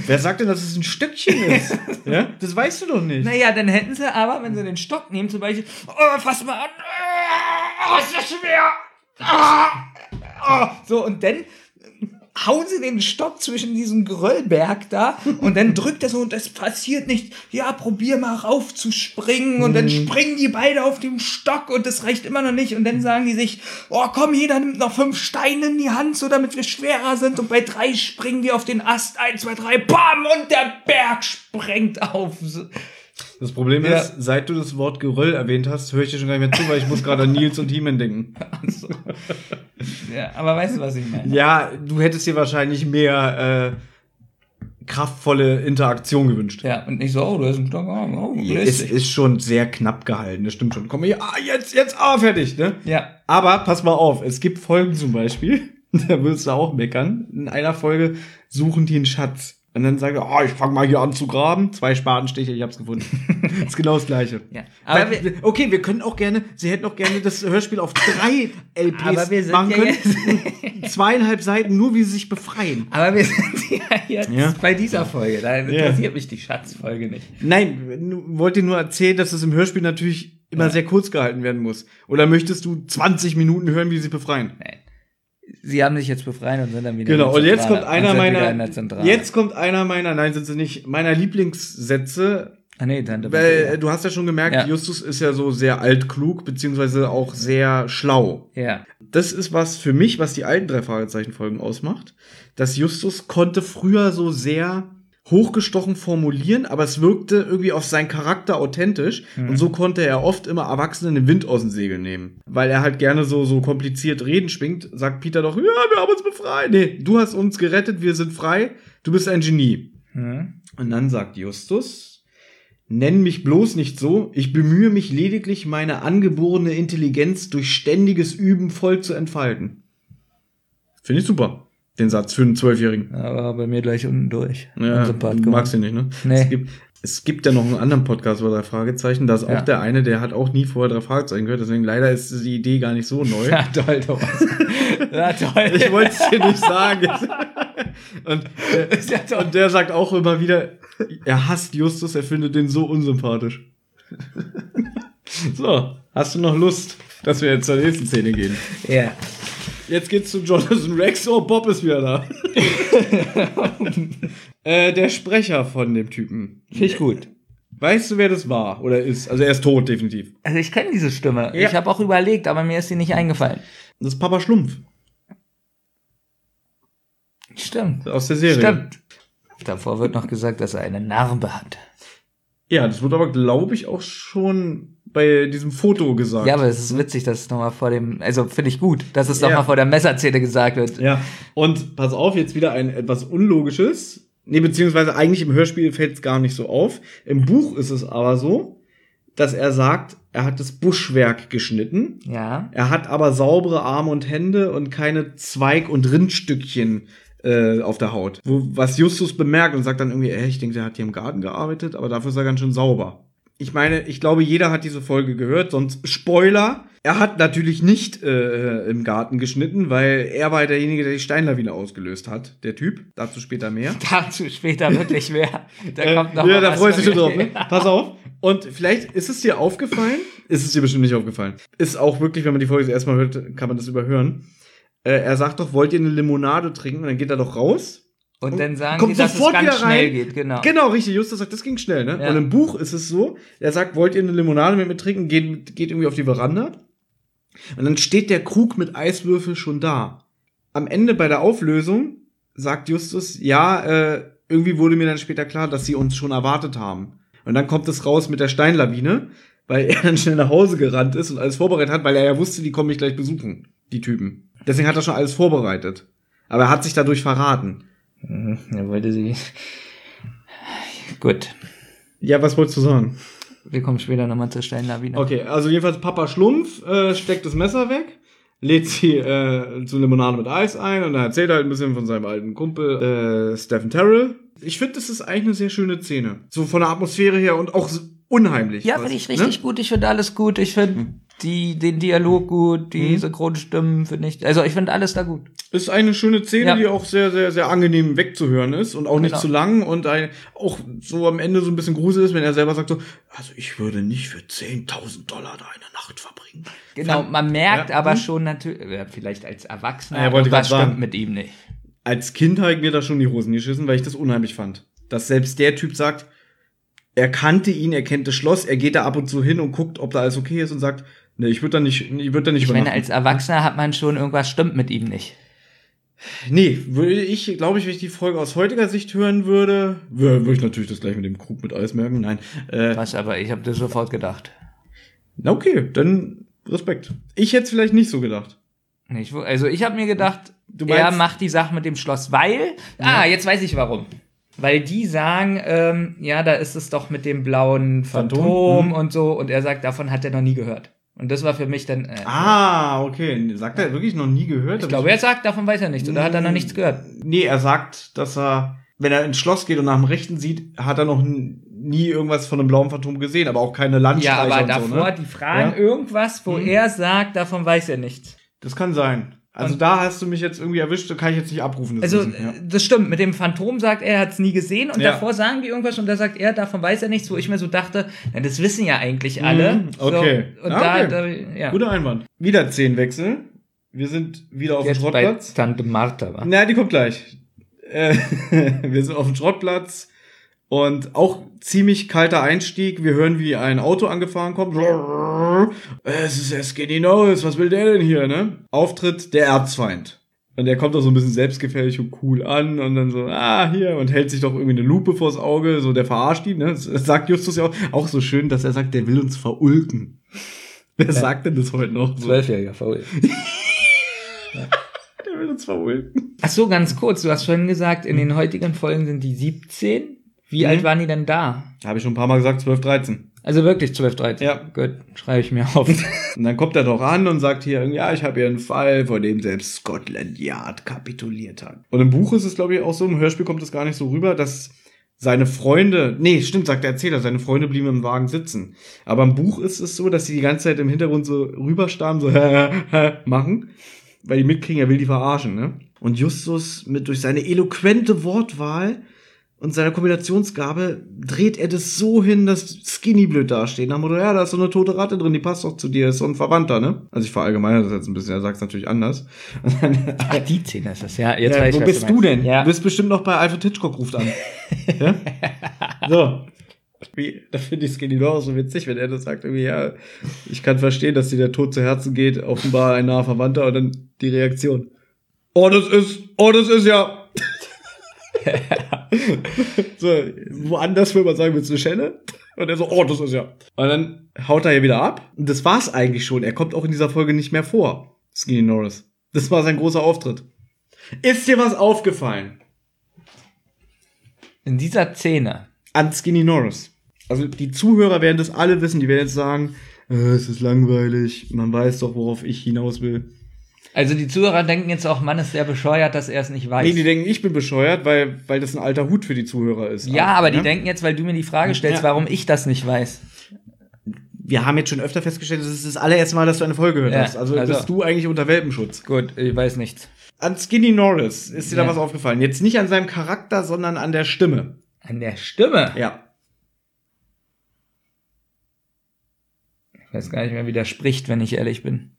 Speaker 1: Wer sagt denn, dass es ein Stückchen ist? ja? Das weißt du doch nicht.
Speaker 2: Naja, dann hätten sie aber, wenn sie den Stock nehmen, zum Beispiel, oh, fass mal an, oh, ist das schwer, ah, oh. so, und dann hauen sie den Stock zwischen diesem Geröllberg da und dann drückt er so und es passiert nicht. Ja, probier mal raufzuspringen und dann springen die beide auf dem Stock und das reicht immer noch nicht. Und dann sagen die sich, oh komm, jeder nimmt noch fünf Steine in die Hand, so damit wir schwerer sind. Und bei drei springen die auf den Ast, eins, zwei, drei, bam! Und der Berg sprengt auf.
Speaker 1: Das Problem
Speaker 2: Ja.
Speaker 1: ist, seit du das Wort Geröll erwähnt hast, höre ich dir schon gar nicht mehr zu, weil ich muss gerade an Nils und He-Man denken.
Speaker 2: So. Ja, aber weißt du, was ich meine?
Speaker 1: Ja, du hättest dir wahrscheinlich mehr äh, kraftvolle Interaktion gewünscht.
Speaker 2: Ja, und nicht so, oh, du hast einen Stock, oh, oh,
Speaker 1: Es ist schon sehr knapp gehalten, das stimmt schon. Komm hier, ah, jetzt, jetzt, ah, fertig, ne?
Speaker 2: Ja,
Speaker 1: Aber pass mal auf, es gibt Folgen zum Beispiel, da willst du auch meckern. In einer Folge suchen die einen Schatz. Und dann sagen, ah, ich fange mal hier an zu graben. Zwei Spatenstiche, ich hab's gefunden. ist genau das Gleiche.
Speaker 2: ja. Aber
Speaker 1: Weil-
Speaker 2: wir,
Speaker 1: okay, wir können auch gerne, sie hätten auch gerne das Hörspiel auf drei LPs
Speaker 2: Aber wir sind
Speaker 1: machen
Speaker 2: ja
Speaker 1: können. Zweieinhalb Seiten, nur wie sie sich befreien.
Speaker 2: aber wir sind ja jetzt
Speaker 1: Ja.
Speaker 2: bei dieser Folge. Da interessiert mich die Schatzfolge nicht.
Speaker 1: Nein, wollte nur erzählen, dass es im Hörspiel natürlich immer sehr kurz gehalten werden muss. Oder möchtest du 20 Minuten hören, wie sie befreien?
Speaker 2: Nein. Sie haben sich jetzt befreien und sind dann wieder
Speaker 1: Genau,
Speaker 2: in der
Speaker 1: und jetzt
Speaker 2: Zentrale.
Speaker 1: kommt einer meiner, jetzt kommt einer meiner, nein, sind sie nicht, meiner Lieblingssätze,
Speaker 2: Ah, nee, Tante.
Speaker 1: weil äh,
Speaker 2: Mathilda.
Speaker 1: du hast ja schon gemerkt,
Speaker 2: Ja.
Speaker 1: Justus ist ja so sehr altklug, beziehungsweise auch sehr schlau.
Speaker 2: Ja.
Speaker 1: Das ist was für mich, was die alten drei Fragezeichen-Folgen ausmacht, dass Justus konnte früher so sehr hochgestochen formulieren, aber es wirkte irgendwie auf seinen Charakter authentisch und so konnte er oft immer Erwachsenen den Wind aus den Segeln nehmen. Weil er halt gerne so, so kompliziert Reden schwingt, sagt Peter doch, ja, wir haben uns befreit. Nee, du hast uns gerettet, wir sind frei, du bist ein Genie.
Speaker 2: Hm.
Speaker 1: Und dann sagt Justus, nenn mich bloß nicht so, ich bemühe mich lediglich, meine angeborene Intelligenz durch ständiges Üben voll zu entfalten. Finde ich super, den Satz für einen Zwölfjährigen.
Speaker 2: Aber bei mir gleich unten durch.
Speaker 1: Ja, du magst ihn nicht, ne?
Speaker 2: Nee.
Speaker 1: Es gibt, Es gibt ja noch einen anderen Podcast über drei Fragezeichen. Da ist
Speaker 2: Ja.
Speaker 1: auch der eine, der hat auch nie vorher drei Fragezeichen gehört. Deswegen leider ist die Idee gar nicht so neu.
Speaker 2: Ja, toll, Thomas. Ja, toll.
Speaker 1: Ich wollte es dir nicht sagen. Und,
Speaker 2: toll.
Speaker 1: und der sagt auch immer wieder, er hasst Justus, er findet den so unsympathisch. So, hast du noch Lust, dass wir jetzt zur nächsten Szene gehen?
Speaker 2: Ja.
Speaker 1: Jetzt geht's zu Jonathan Rex. Oh, Bob ist wieder da. äh, der Sprecher von dem Typen.
Speaker 2: Finde ich gut.
Speaker 1: Weißt du, wer das war oder ist? Also er ist tot, definitiv.
Speaker 2: Also ich kenne diese Stimme.
Speaker 1: Ja.
Speaker 2: Ich habe auch überlegt, aber mir ist sie nicht eingefallen.
Speaker 1: Das ist Papa Schlumpf
Speaker 2: Stimmt.
Speaker 1: aus der Serie.
Speaker 2: Stimmt. Davor wird noch gesagt, dass er eine Narbe hat.
Speaker 1: Ja, das wurde aber, glaube ich, auch schon bei diesem Foto gesagt.
Speaker 2: Ja, aber es ist witzig, dass es nochmal vor dem, also finde ich gut, dass es
Speaker 1: Ja.
Speaker 2: nochmal vor der Messerzähne gesagt wird.
Speaker 1: Ja. Und pass auf, jetzt wieder ein etwas Unlogisches. Nee, beziehungsweise eigentlich im Hörspiel fällt es gar nicht so auf. Im Buch ist es aber so, dass er sagt, er hat das Buschwerk geschnitten.
Speaker 2: Ja.
Speaker 1: Er hat aber saubere Arme und Hände und keine Zweig- und Rindstückchen äh, auf der Haut. Wo, was Justus bemerkt und sagt dann irgendwie, ey, ich denke, der hat hier im Garten gearbeitet, aber dafür ist er ganz schön sauber. Ich meine, ich glaube, jeder hat diese Folge gehört, sonst Spoiler. Er hat natürlich nicht äh, im Garten geschnitten, weil er war derjenige, der die Steinlawine ausgelöst hat, der Typ. Dazu später mehr.
Speaker 2: Dazu später wirklich mehr. Da
Speaker 1: Äh,
Speaker 2: kommt noch
Speaker 1: ja,
Speaker 2: mal
Speaker 1: da freust du schon drauf, ne? Pass auf. Und vielleicht ist es dir aufgefallen, ist es dir bestimmt nicht aufgefallen. Ist auch wirklich, wenn man die Folge das erste Mal hört, kann man das überhören. Äh, er sagt doch, wollt ihr eine Limonade trinken? Und dann geht er doch raus.
Speaker 2: Und dann sagen
Speaker 1: Kommt
Speaker 2: die, dass es
Speaker 1: sofort
Speaker 2: ganz
Speaker 1: wieder
Speaker 2: schnell
Speaker 1: rein.
Speaker 2: geht, genau.
Speaker 1: Genau, richtig. Justus sagt, das ging schnell, ne?
Speaker 2: Ja.
Speaker 1: Und im Buch ist es so, er sagt, wollt ihr eine Limonade mit mir trinken? Geht, geht irgendwie auf die Veranda. Und dann steht der Krug mit Eiswürfel schon da. Am Ende bei der Auflösung sagt Justus, ja, äh, irgendwie wurde mir dann später klar, dass sie uns schon erwartet haben. Und dann kommt es raus mit der Steinlawine, weil er dann schnell nach Hause gerannt ist und alles vorbereitet hat, weil er ja wusste, die kommen mich gleich besuchen, die Typen. Deswegen hat er schon alles vorbereitet. Aber er hat sich dadurch verraten.
Speaker 2: Mhm, Er wollte sie. Gut.
Speaker 1: Ja, was wolltest du sagen?
Speaker 2: Wir kommen später nochmal zur Steinlawine.
Speaker 1: Okay, also jedenfalls Papa Schlumpf äh, steckt das Messer weg, lädt sie äh, zu Limonade mit Eis ein und dann erzählt er halt ein bisschen von seinem alten Kumpel äh, Stephen Terrell. Ich finde, das ist eigentlich eine sehr schöne Szene. So von der Atmosphäre her und auch unheimlich.
Speaker 2: Ja, finde ich
Speaker 1: ne?
Speaker 2: richtig gut. Ich finde alles gut. Ich finde
Speaker 1: Hm.
Speaker 2: Die, den Dialog gut, die
Speaker 1: Mhm.
Speaker 2: Synchronstimmen finde ich. Also ich finde alles da gut.
Speaker 1: Ist eine schöne Szene,
Speaker 2: Ja.
Speaker 1: die auch sehr, sehr, sehr angenehm wegzuhören ist und auch nicht
Speaker 2: Genau.
Speaker 1: zu lang und ein, auch so am Ende so ein bisschen grusel ist, wenn er selber sagt so, also ich würde nicht für 10.000 Dollar da eine Nacht verbringen.
Speaker 2: Genau, man merkt
Speaker 1: Ja.
Speaker 2: aber
Speaker 1: Mhm.
Speaker 2: schon natürlich, vielleicht als Erwachsener,
Speaker 1: Ja,
Speaker 2: was
Speaker 1: grad sagen.
Speaker 2: stimmt mit ihm nicht.
Speaker 1: als Kind habe ich mir da schon die Hosen geschissen, weil ich das unheimlich fand. Dass selbst der Typ sagt, er kannte ihn, er kennt das Schloss, er geht da ab und zu hin und guckt, ob da alles okay ist und sagt, ne, ich würde da nicht, ich würde da nicht
Speaker 2: Ich meine, als Erwachsener hat man schon irgendwas stimmt mit ihm nicht.
Speaker 1: Nee, würde ich, glaube ich, wenn ich die Folge aus heutiger Sicht hören würde, würde ich natürlich das gleich mit dem Krug mit Eis merken. Nein. Äh,
Speaker 2: Was aber, ich habe das sofort gedacht.
Speaker 1: na okay, dann Respekt. Ich hätte es vielleicht nicht so gedacht.
Speaker 2: Nicht, wo- also ich habe mir gedacht,
Speaker 1: Du
Speaker 2: er
Speaker 1: meinst-
Speaker 2: macht die Sache mit dem Schloss, weil, ah, jetzt weiß ich warum. Weil die sagen, ähm, ja, da ist es doch mit dem blauen Phantom,
Speaker 1: Phantom, mhm.
Speaker 2: und so, und er sagt, davon hat er noch nie gehört. Und das war für mich dann, äh,
Speaker 1: Ah, okay. Sagt er wirklich noch nie gehört?
Speaker 2: ich glaube, er sagt, davon weiß er nichts, oder hat er noch nichts gehört?
Speaker 1: Nee, er sagt, dass er, wenn er ins Schloss geht und nach dem Rechten sieht, hat er noch nie irgendwas von einem blauen Phantom gesehen, aber auch keine
Speaker 2: Ja,
Speaker 1: Landstreicher
Speaker 2: aber
Speaker 1: und
Speaker 2: davor,
Speaker 1: so, ne?
Speaker 2: die fragen
Speaker 1: Ja.
Speaker 2: irgendwas, wo
Speaker 1: Mhm.
Speaker 2: er sagt, davon weiß er nichts.
Speaker 1: Das kann sein. Also
Speaker 2: Und-
Speaker 1: da hast du mich jetzt irgendwie erwischt, kann ich jetzt nicht abrufen. das
Speaker 2: Also,
Speaker 1: ja.
Speaker 2: das stimmt. Mit dem Phantom sagt er, er hat es nie gesehen und
Speaker 1: Ja.
Speaker 2: davor sagen die irgendwas und da sagt er, davon weiß er nichts, wo ich mir so dachte, na, das wissen ja eigentlich alle.
Speaker 1: Mhm, okay.
Speaker 2: So, und
Speaker 1: Ja,
Speaker 2: da,
Speaker 1: okay.
Speaker 2: da, ja.
Speaker 1: Guter Einwand. Wieder zehn Wechsel. Wir sind wieder auf dem
Speaker 2: Jetzt bei
Speaker 1: Schrottplatz.
Speaker 2: Tante Martha war.
Speaker 1: Na, die kommt gleich. Äh, wir sind auf dem Schrottplatz und auch ziemlich kalter Einstieg. Wir hören, wie ein Auto angefahren kommt. Es ist es Skinny Nose, was will der denn hier, ne? Auftritt der Erzfeind. Und der kommt auch so ein bisschen selbstgefällig und cool an und dann so, ah, hier, und hält sich doch irgendwie eine Lupe vors Auge, so der verarscht ihn, ne? Das sagt Justus ja auch, auch so schön, dass er sagt, der will uns verulken. Wer sagt denn das heute noch?
Speaker 2: Zwölfjähriger faul.
Speaker 1: der will uns verulken.
Speaker 2: Ach so, ganz kurz. Du hast vorhin gesagt, in den heutigen Folgen sind die 17. Wie
Speaker 1: Mhm.
Speaker 2: alt waren die denn da?
Speaker 1: Habe ich schon ein paar Mal gesagt, 12, 13.
Speaker 2: Also wirklich 12, 13.
Speaker 1: Ja.
Speaker 2: Gut, schreibe ich mir auf.
Speaker 1: Und dann kommt er doch an und sagt hier, ja, ich habe hier einen Fall, vor dem selbst Scotland Yard kapituliert hat. Und im Buch ist es, glaube ich, auch so, im Hörspiel kommt es gar nicht so rüber, dass seine Freunde, nee, stimmt, sagt der Erzähler, seine Freunde blieben im Wagen sitzen. Aber im Buch ist es so, dass sie die ganze Zeit im Hintergrund so rüberstarren, so machen, weil die mitkriegen, er will die verarschen, ne? Und Justus mit durch seine eloquente Wortwahl und seiner Kombinationsgabe dreht er das so hin, dass Skinny blöd dasteht. Nach dem Motto, ja, da ist so eine tote Ratte drin, die passt doch zu dir, ist so ein Verwandter, ne? Also ich verallgemeine das jetzt ein bisschen, er sagt es natürlich anders.
Speaker 2: Ach, die Szene ist das, ja. Jetzt
Speaker 1: ja,
Speaker 2: weiß ich,
Speaker 1: wo
Speaker 2: was
Speaker 1: bist du,
Speaker 2: meinst.
Speaker 1: denn?
Speaker 2: Ja.
Speaker 1: Du bist bestimmt noch bei Alfred Hitchcock ruft an. ja? So. Wie, da finde ich Skinny doch so witzig, wenn er das sagt, irgendwie, ja, ich kann verstehen, dass dir der Tod zu Herzen geht, offenbar ein naher Verwandter und dann die Reaktion. Oh, das ist, oh, das ist ja. so, woanders würde man sagen, willst du eine Schelle? Und er so, oh, das ist ja. Und dann haut er ja wieder ab. Und das war's eigentlich schon. Er kommt auch in dieser Folge nicht mehr vor. Skinny Norris. Das war sein großer Auftritt. Ist dir was aufgefallen
Speaker 2: In dieser Szene.
Speaker 1: an Skinny Norris? Also die Zuhörer werden das alle wissen. Die werden jetzt sagen, äh, es ist langweilig. Man weiß doch, worauf ich hinaus will.
Speaker 2: Also die Zuhörer denken jetzt auch, Mann ist sehr bescheuert, dass er es nicht weiß.
Speaker 1: Nee, die denken, ich bin bescheuert, weil, weil das ein alter Hut für die Zuhörer ist.
Speaker 2: ja, aber die
Speaker 1: ne?
Speaker 2: denken jetzt, weil du mir die Frage stellst,
Speaker 1: Ja.
Speaker 2: warum ich das nicht weiß.
Speaker 1: wir haben jetzt schon öfter festgestellt, das ist das allererste Mal, dass du eine Folge gehört
Speaker 2: Ja,
Speaker 1: hast. Also,
Speaker 2: also-
Speaker 1: bist du eigentlich unter Welpenschutz.
Speaker 2: Gut, ich weiß nichts.
Speaker 1: An Skinny Norris ist dir
Speaker 2: Ja.
Speaker 1: da was aufgefallen. Jetzt nicht an seinem Charakter, sondern an der Stimme.
Speaker 2: An der Stimme.
Speaker 1: Ja.
Speaker 2: Ich weiß gar nicht mehr, wie der spricht, wenn ich ehrlich bin.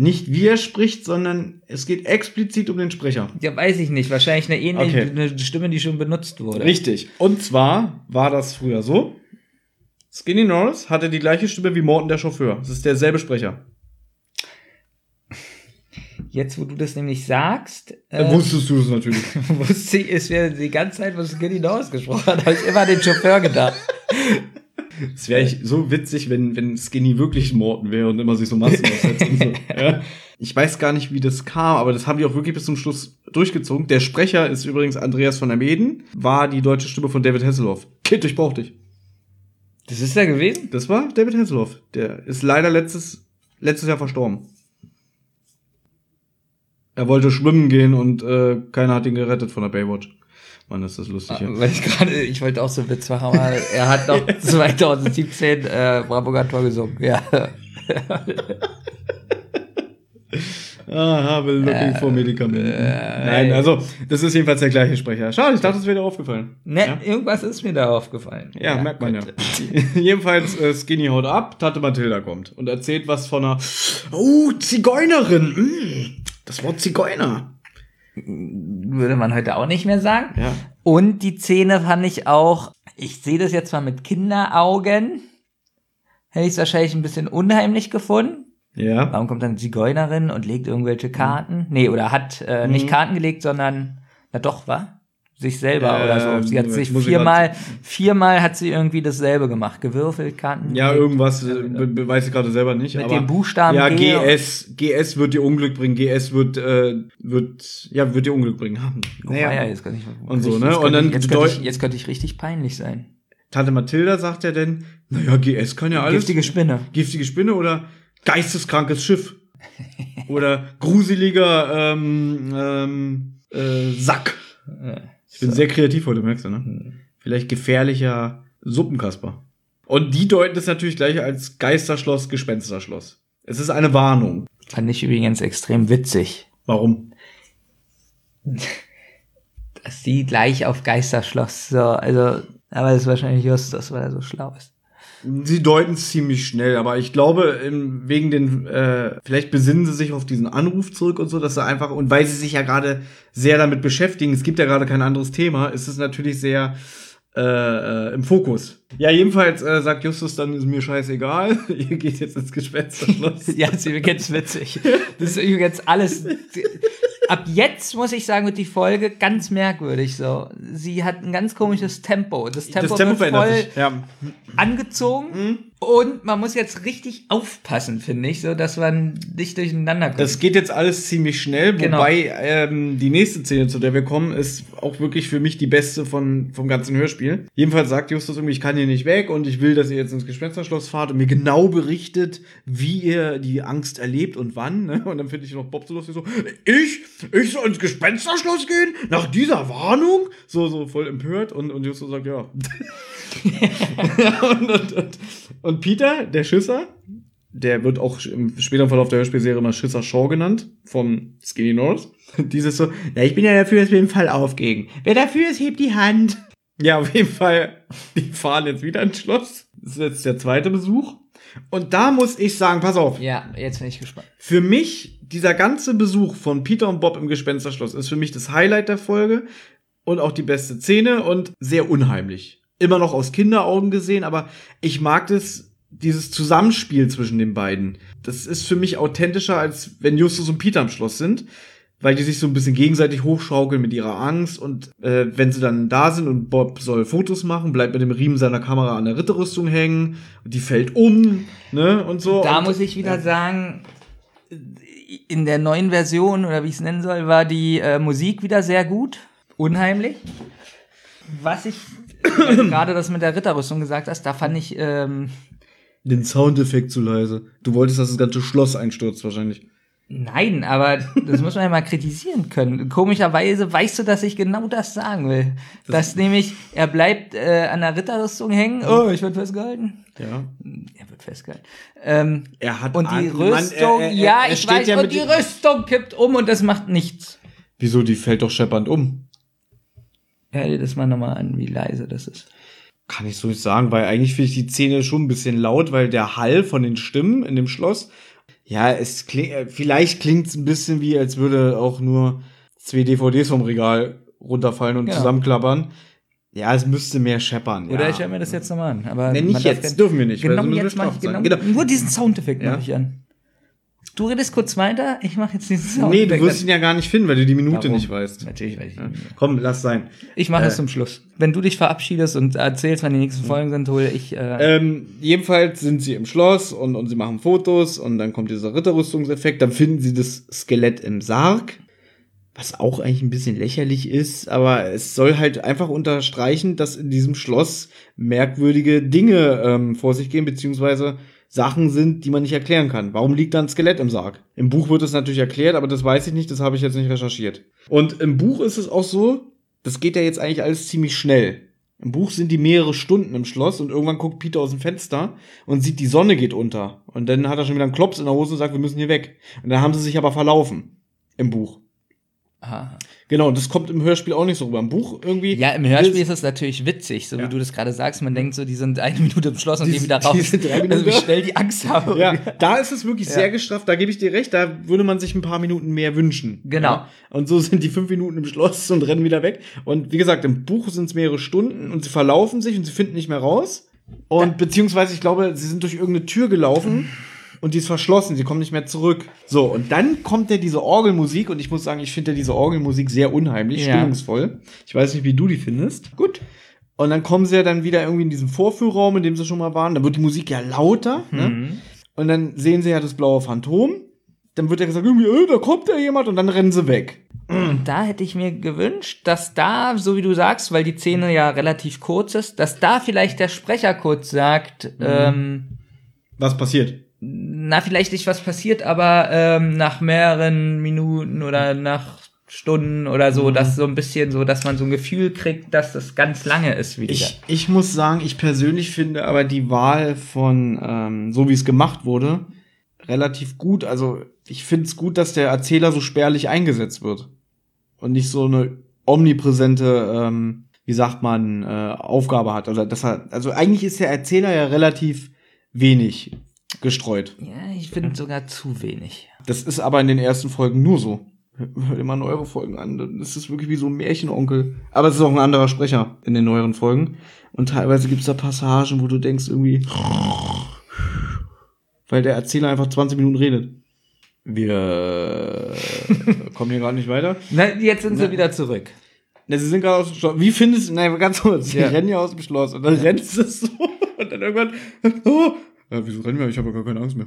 Speaker 1: Nicht wie er spricht, sondern es geht explizit um den Sprecher.
Speaker 2: Ja, weiß ich nicht. Wahrscheinlich eine ähnliche
Speaker 1: Okay.
Speaker 2: eine Stimme, die schon benutzt wurde.
Speaker 1: Richtig. Und zwar war das früher so. Skinny Norris hatte die gleiche Stimme wie Morton der Chauffeur. Es ist derselbe Sprecher.
Speaker 2: Jetzt, wo du das nämlich sagst,
Speaker 1: Äh, wusstest du es natürlich.
Speaker 2: wusste ich, es wäre die ganze Zeit, wo Skinny Norris gesprochen hat, habe ich immer an den Chauffeur gedacht.
Speaker 1: Es wäre so witzig, wenn, wenn Skinny wirklich Morton wäre und immer sich so Masken aufsetzt und so. Ja. Ich weiß gar nicht, wie das kam, aber das haben die auch wirklich bis zum Schluss durchgezogen. Der Sprecher ist übrigens Andreas von der Meden, war die deutsche Stimme von David Hasselhoff. Kind, ich brauch dich.
Speaker 2: Das ist er gewesen?
Speaker 1: Das war David Hasselhoff. Der ist leider letztes, letztes Jahr verstorben. Er wollte schwimmen gehen und äh, keiner hat ihn gerettet von der Baywatch. Mann, ist das lustig. Ja.
Speaker 2: Weil ich gerade, ich wollte auch so einen Witz machen, aber er hat noch 2017 äh, Bravo Tor gesungen. Ja.
Speaker 1: Ah, habe looking for Medikamenten. Nein, also, das ist jedenfalls der gleiche Sprecher. Schade, ich dachte, das wäre dir aufgefallen.
Speaker 2: Ne,
Speaker 1: Ja?
Speaker 2: irgendwas ist mir da aufgefallen.
Speaker 1: Ja, merkt man ja.
Speaker 2: Gott.
Speaker 1: Jedenfalls, äh, Skinny haut ab, Tante Mathilda kommt und erzählt was von einer, oh, Zigeunerin. Mm, das Wort Zigeuner.
Speaker 2: Würde man heute auch nicht mehr sagen.
Speaker 1: Ja.
Speaker 2: Und die Szene fand ich auch, ich sehe das jetzt mal mit Kinderaugen, hätte ich es wahrscheinlich ein bisschen unheimlich gefunden.
Speaker 1: Ja.
Speaker 2: Warum kommt dann eine Zigeunerin und legt irgendwelche Karten? Nee, oder hat äh, nicht
Speaker 1: Mhm.
Speaker 2: Karten gelegt, sondern, na doch, war? Sich selber
Speaker 1: Ähm,
Speaker 2: oder so. Sie hat
Speaker 1: jetzt
Speaker 2: sich viermal, viermal hat sie irgendwie dasselbe gemacht. Gewürfelt, Karten.
Speaker 1: Ja, irgendwas, äh, be weiß ich gerade selber nicht.
Speaker 2: Mit
Speaker 1: aber
Speaker 2: dem Buchstaben
Speaker 1: Ja,
Speaker 2: G.
Speaker 1: GS, GS wird dir Unglück bringen, GS wird, äh, wird, ja, wird dir Unglück bringen.
Speaker 2: Oh, ja, jetzt kann ich,
Speaker 1: Und so, ne?
Speaker 2: Jetzt
Speaker 1: Und
Speaker 2: könnte
Speaker 1: dann
Speaker 2: ich, jetzt, könnte ich, jetzt könnte ich richtig peinlich sein.
Speaker 1: Tante Mathilda sagt ja denn, naja, GS kann ja alles.
Speaker 2: Giftige Spinne.
Speaker 1: Giftige Spinne oder geisteskrankes Schiff. oder gruseliger ähm, ähm, äh, Sack. Ich bin sehr kreativ heute, merkst du, ne? Vielleicht gefährlicher Suppenkasper. Und die deuten es natürlich gleich als Geisterschloss, Gespensterschloss. Es ist eine Warnung.
Speaker 2: Fand ich übrigens extrem witzig,
Speaker 1: Warum?
Speaker 2: dass sie gleich auf Geisterschloss so, also, aber das ist wahrscheinlich Justus, weil er so schlau ist.
Speaker 1: Sie deuten es ziemlich schnell, aber ich glaube, im, wegen den, äh, vielleicht besinnen sie sich auf diesen Anruf zurück und so, dass sie einfach, und weil sie sich ja gerade sehr damit beschäftigen, es gibt ja gerade kein anderes Thema, ist es natürlich sehr äh, äh, im Fokus. Ja, jedenfalls äh, sagt Justus dann, ist mir scheißegal, ihr geht jetzt ins Gespensterschloss.
Speaker 2: Ja, das ist übrigens witzig. Das ist übrigens alles. Ab jetzt muss ich sagen, wird die Folge ganz merkwürdig so. Sie hat ein ganz komisches Tempo. Das Tempo,
Speaker 1: das Tempo
Speaker 2: wird
Speaker 1: verändert
Speaker 2: voll
Speaker 1: sich. Ja.
Speaker 2: angezogen Und man muss jetzt richtig aufpassen, finde ich, so dass man nicht durcheinander kommt.
Speaker 1: Das geht jetzt alles ziemlich schnell,
Speaker 2: Genau.
Speaker 1: wobei ähm, die nächste Szene, zu der wir kommen, ist auch wirklich für mich die beste von, vom ganzen Hörspiel. Jedenfalls sagt Justus irgendwie, ich kann hier nicht weg und ich will, dass ihr jetzt ins Gespensterschloss fahrt und mir genau berichtet, wie ihr die Angst erlebt und wann. Ne? Und dann finde ich noch Bob so lustig so, ich, ich soll ins Gespensterschloss gehen? Nach dieser Warnung? So, so voll empört und, und Justus sagt, ja. und, und, und, und Peter, der Schisser, der wird auch im späteren Verlauf der Hörspielserie immer Schisser Shaw genannt, vom Skinny North. Dieses so, ja, ich bin ja dafür, dass wir den Fall aufgehen. Wer dafür ist, hebt die Hand. Ja, auf jeden Fall, die fahren jetzt wieder ins Schloss. Das ist jetzt der zweite Besuch. Und da muss ich sagen, pass auf,
Speaker 2: ja, jetzt bin ich gespannt.
Speaker 1: für mich, dieser ganze Besuch von Peter und Bob im Gespensterschloss ist für mich das Highlight der Folge und auch die beste Szene und sehr unheimlich. Immer noch aus Kinderaugen gesehen, aber ich mag das, dieses Zusammenspiel zwischen den beiden. Das ist für mich authentischer, als wenn Justus und Peter im Schloss sind, weil die sich so ein bisschen gegenseitig hochschaukeln mit ihrer Angst und äh, wenn sie dann da sind und Bob soll Fotos machen, bleibt mit dem Riemen seiner Kamera an der Ritterrüstung hängen und die fällt um, ne, und so.
Speaker 2: Da
Speaker 1: und,
Speaker 2: muss ich wieder sagen, in der neuen Version, oder wie ich es nennen soll, war die äh, Musik wieder sehr gut. Unheimlich. Was ich gerade das mit der Ritterrüstung gesagt hast, da fand ich, ähm,
Speaker 1: Den Soundeffekt zu leise. Du wolltest, dass das ganze Schloss einstürzt, wahrscheinlich.
Speaker 2: nein, aber das muss man ja mal kritisieren können. Komischerweise weißt du, dass ich genau das sagen will. dass nämlich, er bleibt äh, an der Ritterrüstung hängen. Oh, ich werde festgehalten.
Speaker 1: Ja.
Speaker 2: Er wird festgehalten. Ähm,
Speaker 1: Er hat
Speaker 2: und die
Speaker 1: Angst. Mann,
Speaker 2: Rüstung,
Speaker 1: er- er-
Speaker 2: ja,
Speaker 1: er
Speaker 2: ich weiß,
Speaker 1: ja
Speaker 2: und die Rüstung kippt um und das macht nichts.
Speaker 1: Wieso, die fällt doch scheppernd um.
Speaker 2: Hör dir das mal nochmal an, wie leise das ist.
Speaker 1: Kann ich so nicht sagen, weil eigentlich finde ich die Szene schon ein bisschen laut, weil der Hall von den Stimmen in dem Schloss, ja, es klingt, vielleicht klingt es ein bisschen wie, als würde auch nur zwei DVDs vom Regal runterfallen und
Speaker 2: Genau.
Speaker 1: zusammenklappern. Ja, es müsste mehr scheppern.
Speaker 2: Oder
Speaker 1: ja.
Speaker 2: ich höre mir das jetzt nochmal an. Aber
Speaker 1: Nee, nicht jetzt, dürfen wir nicht.
Speaker 2: Genau
Speaker 1: wir
Speaker 2: jetzt mache ich genau,
Speaker 1: genau.
Speaker 2: nur diesen Soundeffekt
Speaker 1: Ja.
Speaker 2: mache ich an. Du redest kurz weiter, ich mache jetzt diesen
Speaker 1: Nee,
Speaker 2: Soundeffekt.
Speaker 1: du wirst ihn ja gar nicht finden, weil du die Minute
Speaker 2: Warum?
Speaker 1: nicht weißt.
Speaker 2: Natürlich weiß ich
Speaker 1: Ja.
Speaker 2: nicht.
Speaker 1: Komm, lass sein.
Speaker 2: Ich mache
Speaker 1: Äh.
Speaker 2: es zum Schluss. Wenn du dich verabschiedest und erzählst, wann die nächsten Folgen sind, hole ich. Äh,
Speaker 1: Ähm, jedenfalls sind sie im Schloss und, und sie machen Fotos und dann kommt dieser Ritterrüstungseffekt. Dann finden sie das Skelett im Sarg, was auch eigentlich ein bisschen lächerlich ist, aber es soll halt einfach unterstreichen, dass in diesem Schloss merkwürdige Dinge ähm, vor sich gehen, beziehungsweise Sachen sind, die man nicht erklären kann. Warum liegt da ein Skelett im Sarg? Im Buch wird es natürlich erklärt, aber das weiß ich nicht, das habe ich jetzt nicht recherchiert. Und im Buch ist es auch so, das geht ja jetzt eigentlich alles ziemlich schnell. Im Buch sind die mehrere Stunden im Schloss und irgendwann guckt Peter aus dem Fenster und sieht, die Sonne geht unter. Und dann hat er schon wieder einen Klops in der Hose und sagt, wir müssen hier weg. Und dann haben sie sich aber verlaufen. Im Buch.
Speaker 2: aha.
Speaker 1: Genau, das kommt im Hörspiel auch nicht so rüber. Im Buch irgendwie.
Speaker 2: Ja, im Hörspiel ist es natürlich witzig, so
Speaker 1: Ja.
Speaker 2: wie du das gerade sagst. Man denkt so, die sind eine Minute im Schloss und
Speaker 1: Die
Speaker 2: gehen wieder raus.
Speaker 1: die sind drei
Speaker 2: also
Speaker 1: Minuten
Speaker 2: wie
Speaker 1: da.
Speaker 2: schnell die Angst haben.
Speaker 1: Ja, da ist es wirklich
Speaker 2: Ja.
Speaker 1: sehr gestrafft, da gebe ich dir recht, da würde man sich ein paar Minuten mehr wünschen.
Speaker 2: Genau.
Speaker 1: Ja. Und so sind die fünf Minuten im Schloss und rennen wieder weg. Und wie gesagt, im Buch sind es mehrere Stunden und sie verlaufen sich und sie finden nicht mehr raus. Und beziehungsweise, ich glaube, sie sind durch irgendeine Tür gelaufen und die ist verschlossen, sie kommen nicht mehr zurück. So, und dann kommt ja diese Orgelmusik und ich muss sagen, ich finde ja diese Orgelmusik sehr unheimlich,
Speaker 2: Ja.
Speaker 1: stimmungsvoll. Ich weiß nicht, wie du die findest. Gut. Und dann kommen sie ja dann wieder irgendwie in diesen Vorführraum, in dem sie schon mal waren. Da wird die Musik ja lauter. Ne?
Speaker 2: Mhm.
Speaker 1: Und dann sehen sie ja das blaue Phantom. Dann wird ja gesagt, irgendwie, äh, da kommt ja jemand und dann rennen sie weg.
Speaker 2: Und da hätte ich mir gewünscht, dass da, so wie du sagst, weil die Szene ja relativ kurz ist, dass da vielleicht der Sprecher kurz sagt, ähm,
Speaker 1: Was passiert?
Speaker 2: Na, vielleicht nicht was passiert, aber ähm, nach mehreren Minuten oder nach Stunden oder
Speaker 1: Mhm.
Speaker 2: so, dass so ein bisschen so, dass man so ein Gefühl kriegt, dass das ganz lange ist wieder.
Speaker 1: Ich, ich muss sagen, ich persönlich finde aber die Wahl von, ähm, so wie es gemacht wurde, relativ gut. Also ich finde es gut, dass der Erzähler so spärlich eingesetzt wird. Und nicht so eine omnipräsente, ähm, wie sagt man, äh, Aufgabe hat. Also, dass er, also eigentlich ist der Erzähler ja relativ wenig gestreut.
Speaker 2: ja, ich finde sogar zu wenig.
Speaker 1: Das ist aber in den ersten Folgen nur so. Hört immer neuere Folgen an. Dann ist es wirklich wie so ein Märchenonkel. Aber es ist auch ein anderer Sprecher in den neueren Folgen. Und teilweise gibt es da Passagen, wo du denkst irgendwie, weil der Erzähler einfach 20 Minuten redet. Wir äh, kommen hier gerade nicht weiter.
Speaker 2: Na, jetzt sind
Speaker 1: Na.
Speaker 2: sie wieder zurück.
Speaker 1: Na, sie sind gerade aus dem Schloss. Wie findest du, nein, ganz kurz, sie
Speaker 2: Ja.
Speaker 1: rennen ja aus dem Schloss und dann rennen sie so und dann irgendwann, oh, Ja, wieso rennen wir? Ich habe gar keine Angst mehr.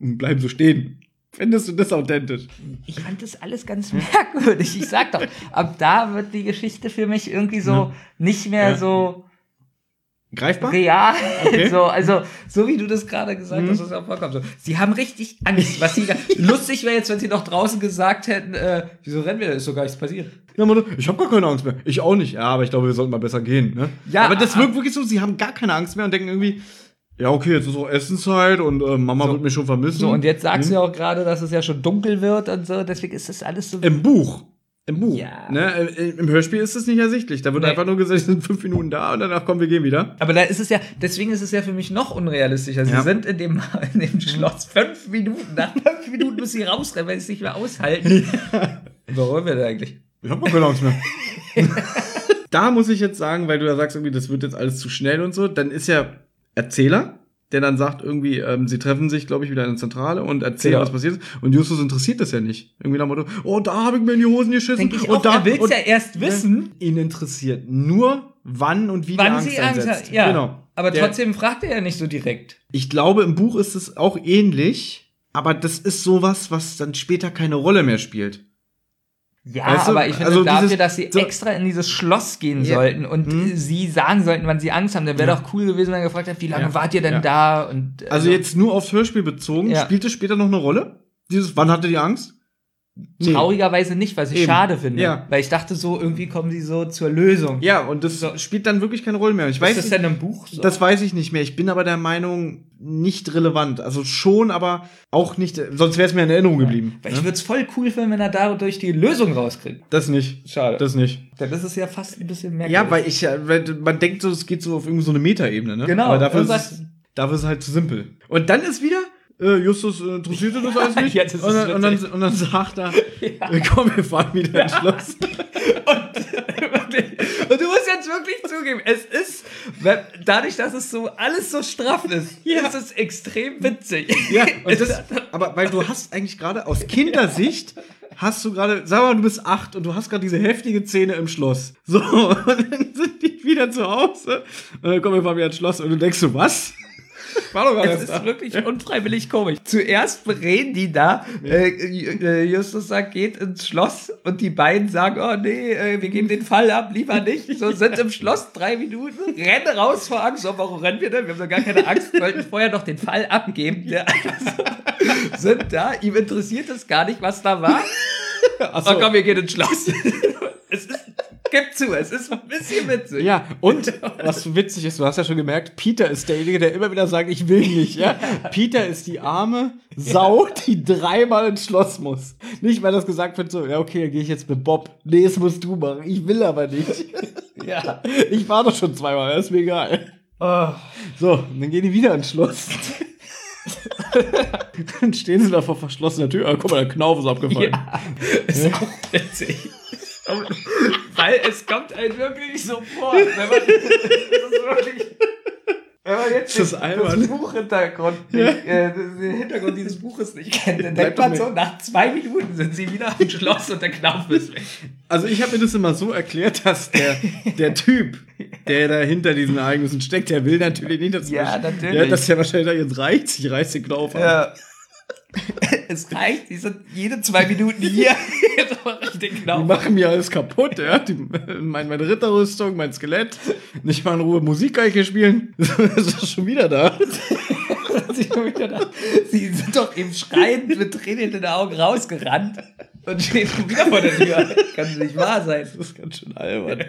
Speaker 1: Und bleiben so stehen. Findest du das authentisch?
Speaker 2: Ich fand das alles ganz merkwürdig. Ich sag doch, ab da wird die Geschichte für mich irgendwie so
Speaker 1: Ja.
Speaker 2: nicht mehr
Speaker 1: Ja.
Speaker 2: so
Speaker 1: Greifbar?
Speaker 2: real.
Speaker 1: Okay.
Speaker 2: So, also, so wie du das gerade gesagt
Speaker 1: Mhm.
Speaker 2: hast, ist auch vollkommen so. Sie haben richtig Angst, was sie, lustig wäre jetzt, wenn sie noch draußen gesagt hätten, äh, wieso rennen wir, da ist so gar nichts passiert.
Speaker 1: Ja, ich habe gar keine Angst mehr. Ich auch nicht. Ja, aber ich glaube, wir sollten mal besser gehen. Ne?
Speaker 2: Ja,
Speaker 1: aber das wirkt wirklich so, sie haben gar keine Angst mehr und denken irgendwie, ja, okay, jetzt ist auch Essenszeit und äh, Mama
Speaker 2: So.
Speaker 1: wird mich schon vermissen.
Speaker 2: So, und jetzt sagst
Speaker 1: Mhm.
Speaker 2: du ja auch gerade, dass es ja schon dunkel wird und so, deswegen ist das alles so.
Speaker 1: Im Buch. Im Buch.
Speaker 2: Ja.
Speaker 1: Ne? Im Hörspiel ist es nicht ersichtlich. Da wird
Speaker 2: Nee.
Speaker 1: einfach nur gesagt, es sind fünf Minuten da und danach kommen wir gehen wieder.
Speaker 2: Aber da ist es ja, deswegen ist es ja für mich noch unrealistischer. Sie
Speaker 1: Ja.
Speaker 2: sind in dem, in dem Schloss fünf Minuten. Nach fünf Minuten müssen sie rausrennen, weil sie es nicht mehr aushalten. Warum wollen wir da eigentlich?
Speaker 1: Ich gar keine Angst mehr. da muss ich jetzt sagen, weil du ja sagst, irgendwie, das wird jetzt alles zu schnell und so, dann ist ja Erzähler, der dann sagt, irgendwie, ähm, sie treffen sich, glaube ich, wieder in der Zentrale und erzählen,
Speaker 2: Ja.
Speaker 1: was passiert ist. Und Justus interessiert das ja nicht. Irgendwie nach dem Motto, oh, da habe ich mir in die Hosen geschissen.
Speaker 2: Denke ich
Speaker 1: und
Speaker 2: auch,
Speaker 1: da,
Speaker 2: er will's
Speaker 1: und,
Speaker 2: ja erst wissen.
Speaker 1: Ihn interessiert nur, wann und wie die
Speaker 2: Wann
Speaker 1: Angst
Speaker 2: sie Angst
Speaker 1: einsetzt.
Speaker 2: hat. Ja.
Speaker 1: Genau.
Speaker 2: Aber
Speaker 1: Der-
Speaker 2: trotzdem fragt er ja nicht so direkt.
Speaker 1: Ich glaube, im Buch ist es auch ähnlich, aber das ist sowas, was dann später keine Rolle mehr spielt.
Speaker 2: Ja,
Speaker 1: Weißt du,
Speaker 2: aber ich finde
Speaker 1: also
Speaker 2: dafür,
Speaker 1: dieses-
Speaker 2: dass sie
Speaker 1: so-
Speaker 2: extra in dieses Schloss gehen
Speaker 1: Ja.
Speaker 2: sollten und
Speaker 1: Hm.
Speaker 2: äh, sie sagen sollten, wann sie Angst haben, dann wäre
Speaker 1: Ja.
Speaker 2: doch cool gewesen, wenn er gefragt hat, wie lange
Speaker 1: Ja.
Speaker 2: wart ihr denn
Speaker 1: Ja.
Speaker 2: da? Und, äh,
Speaker 1: Also jetzt nur aufs Hörspiel bezogen, spielt es später noch eine Rolle? Dieses, wann hatte die Angst? Nee.
Speaker 2: traurigerweise nicht, was ich
Speaker 1: Eben.
Speaker 2: schade finde.
Speaker 1: Ja.
Speaker 2: Weil ich dachte so, irgendwie kommen sie so zur Lösung.
Speaker 1: Ja, und das spielt dann wirklich keine Rolle mehr. Ich weiß
Speaker 2: ist das
Speaker 1: nicht,
Speaker 2: denn im Buch so?
Speaker 1: das weiß ich nicht mehr. Ich bin aber der Meinung, nicht relevant. Also schon, aber auch nicht, sonst wäre es mir in Erinnerung geblieben.
Speaker 2: Weil ich
Speaker 1: ne?
Speaker 2: würde es voll cool finden, wenn er dadurch die Lösung rauskriegt.
Speaker 1: Das nicht.
Speaker 2: Schade.
Speaker 1: Das nicht.
Speaker 2: Denn das ist ja fast ein bisschen merkwürdig.
Speaker 1: Ja, weil ich, ja- weil man denkt so, es geht so auf irgendwie so eine Metaebene, ne?
Speaker 2: Genau,
Speaker 1: Aber dafür ist,
Speaker 2: irgendwas-
Speaker 1: es, dafür ist es halt zu simpel. Und dann ist wieder, äh, Justus äh, interessiert das alles nicht.
Speaker 2: Ja, das
Speaker 1: und, dann, und, dann, und dann sagt er, äh, komm, wir fahren wieder ins Schloss.
Speaker 2: Und du musst jetzt wirklich zugeben, es ist, dadurch, dass es so alles so straff ist,
Speaker 1: Ja.
Speaker 2: ist es extrem witzig.
Speaker 1: Ja, und das, aber weil du hast eigentlich gerade aus Kindersicht hast du gerade, sag mal, du bist acht und du hast gerade diese heftige Szene im Schloss. So, und dann sind die wieder zu Hause und dann kommen wir mal wieder ins Schloss und du denkst so, was? War doch gar
Speaker 2: Es ist wirklich unfreiwillig komisch. Zuerst reden die da, äh, äh, Justus sagt, geht ins Schloss und die beiden sagen, oh nee, äh, wir geben den Fall ab, lieber nicht. So sind im Schloss drei Minuten, rennen raus vor Angst. So, warum rennen wir denn? Wir haben doch gar keine Angst, wir wollten vorher noch den Fall abgeben. Ja, sind da, ihm interessiert es gar nicht, was da war.
Speaker 1: Achso.
Speaker 2: Oh komm, wir gehen ins Schloss. es ist, gib zu, es ist ein bisschen witzig.
Speaker 1: Ja, und was witzig ist, du hast ja schon gemerkt, Peter ist derjenige, der immer wieder sagt, ich will nicht, ja. Peter ist die arme Sau, die dreimal ins Schloss muss. Nicht, weil das gesagt wird, so, ja, okay, dann gehe ich jetzt mit Bob. Nee, das musst du machen. Ich will aber nicht.
Speaker 2: Ja.
Speaker 1: Ich war doch schon zweimal, ist mir egal.
Speaker 2: Oh.
Speaker 1: So, dann gehen die wieder ins Schloss. dann stehen sie da vor verschlossener Tür. Ah, guck mal, der Knauf ist abgefallen.
Speaker 2: Ja, ist auch witzig. Weil es kommt einem wirklich so vor, wenn man, das ist wirklich, wenn man jetzt
Speaker 1: Das
Speaker 2: das Buchhintergrund nicht, äh, den Hintergrund dieses Buches nicht kennt, dann denkt man so, nach zwei Minuten sind sie wieder am Schloss und der Knauf ist weg.
Speaker 1: Also ich habe mir das immer so erklärt, dass der, der Typ, der da hinter diesen Ereignissen steckt, der will natürlich nicht, dass
Speaker 2: Ja, natürlich.
Speaker 1: Ja, dass der wahrscheinlich jetzt reicht, ich reiß den ab.
Speaker 2: Ja. Es reicht, die sind jede zwei Minuten hier, jetzt mache ich den
Speaker 1: Die machen mir alles kaputt, ja. Die, mein, meine Ritterrüstung, mein Skelett. Nicht mal in Ruhe Musik kann ich hier spielen. Das ist schon wieder da.
Speaker 2: Sie sind doch eben schreiend mit Tränen in den Augen rausgerannt und stehen wieder vor der Tür. Kann nicht wahr sein.
Speaker 1: Das ist ganz schön albern.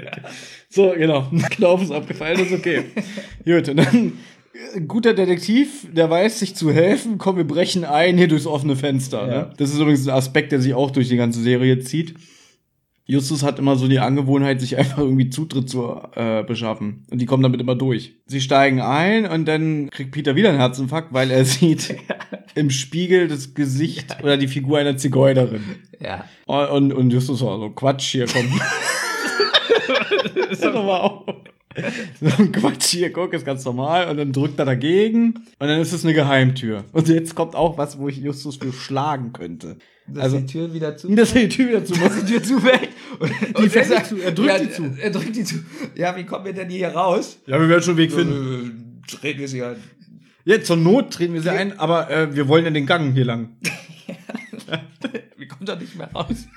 Speaker 1: So, genau. Knauf ist abgefallen, ist okay. Gut, und dann ein guter Detektiv, der weiß sich zu helfen. Komm, wir brechen ein hier durchs offene Fenster.
Speaker 2: Ja.
Speaker 1: Ne? Das ist übrigens ein Aspekt, der sich auch durch die ganze Serie zieht. Justus hat immer so die Angewohnheit, sich einfach irgendwie Zutritt zu äh, beschaffen. Und die kommen damit immer durch. Sie steigen ein und dann kriegt Peter wieder einen Herzinfarkt, weil er sieht im Spiegel das Gesicht oder die Figur einer Zigeunerin.
Speaker 2: Ja.
Speaker 1: Und, und, und Justus so, so, Quatsch hier, komm. Hör doch mal auf. So ein Quatsch hier, guck, ist ganz normal. Und dann drückt er dagegen. Und dann ist es eine Geheimtür. Und jetzt kommt auch was, wo ich Justus für schlagen könnte.
Speaker 2: Dass
Speaker 1: Also-
Speaker 2: die Tür wieder zu.
Speaker 1: Dass er die Tür wieder zumacht.
Speaker 2: die Tür zufällt. Und,
Speaker 1: Die fällt nicht zu, er drückt
Speaker 2: ja,
Speaker 1: die zu.
Speaker 2: Er drückt die zu. Ja, wie kommen wir denn hier raus?
Speaker 1: Ja, wir werden schon einen Weg finden.
Speaker 2: Äh, Drehen wir sie an.
Speaker 1: Ja, zur Not treten wir sie ein, aber äh, wir wollen ja den Gang hier lang.
Speaker 2: Wir kommen doch nicht mehr raus.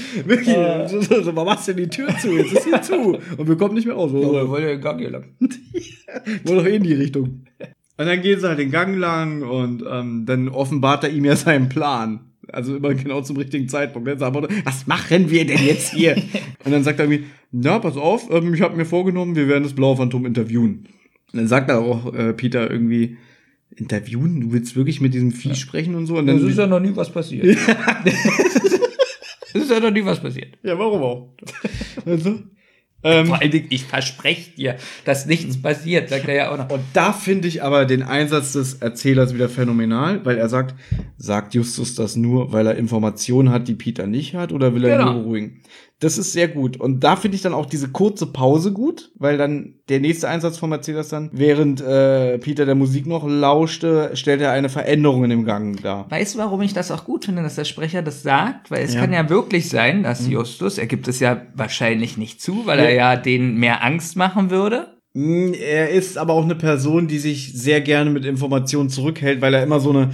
Speaker 1: Wirklich, so, so, so, machst du denn die Tür zu? Jetzt ist sie zu. Und wir kommen nicht mehr raus.
Speaker 2: Oh,
Speaker 1: So,
Speaker 2: wir wollen ja den Gang hier lang.
Speaker 1: Wohl doch eh in die Richtung. Und dann gehen sie halt den Gang lang und ähm, dann offenbart er ihm ja seinen Plan. Also immer genau zum richtigen Zeitpunkt. Dann sagt er, was machen wir denn jetzt hier? und dann sagt er irgendwie, na, pass auf, ähm, ich habe mir vorgenommen, wir werden das Blaue Phantom interviewen. Und dann sagt er auch äh, Peter irgendwie, interviewen? Du willst wirklich mit diesem Vieh sprechen und so? Und dann,
Speaker 2: Es ist ja noch nie was passiert. Es ist ja noch nie was passiert.
Speaker 1: ja, warum auch? also, ähm,
Speaker 2: Vor allen Dingen, ich verspreche dir, dass nichts passiert, sagt er ja auch noch.
Speaker 1: Und da finde ich aber den Einsatz des Erzählers wieder phänomenal, weil er sagt, sagt Justus das nur, weil er Informationen hat, die Peter nicht hat, oder will er ihn
Speaker 2: Genau.
Speaker 1: nur beruhigen? Das ist sehr gut. Und da finde ich dann auch diese kurze Pause gut, weil dann der nächste Einsatz vom Erzählers dann, während äh, Peter der Musik noch lauschte, stellt er eine Veränderung in dem Gang dar.
Speaker 2: Weißt du, warum ich das auch gut finde, dass der Sprecher das sagt? Weil es
Speaker 1: Ja.
Speaker 2: kann ja wirklich sein, dass Justus, er gibt es ja wahrscheinlich nicht zu, weil er ja denen mehr Angst machen würde.
Speaker 1: Mm, Er ist aber auch eine Person, die sich sehr gerne mit Informationen zurückhält, weil er immer so eine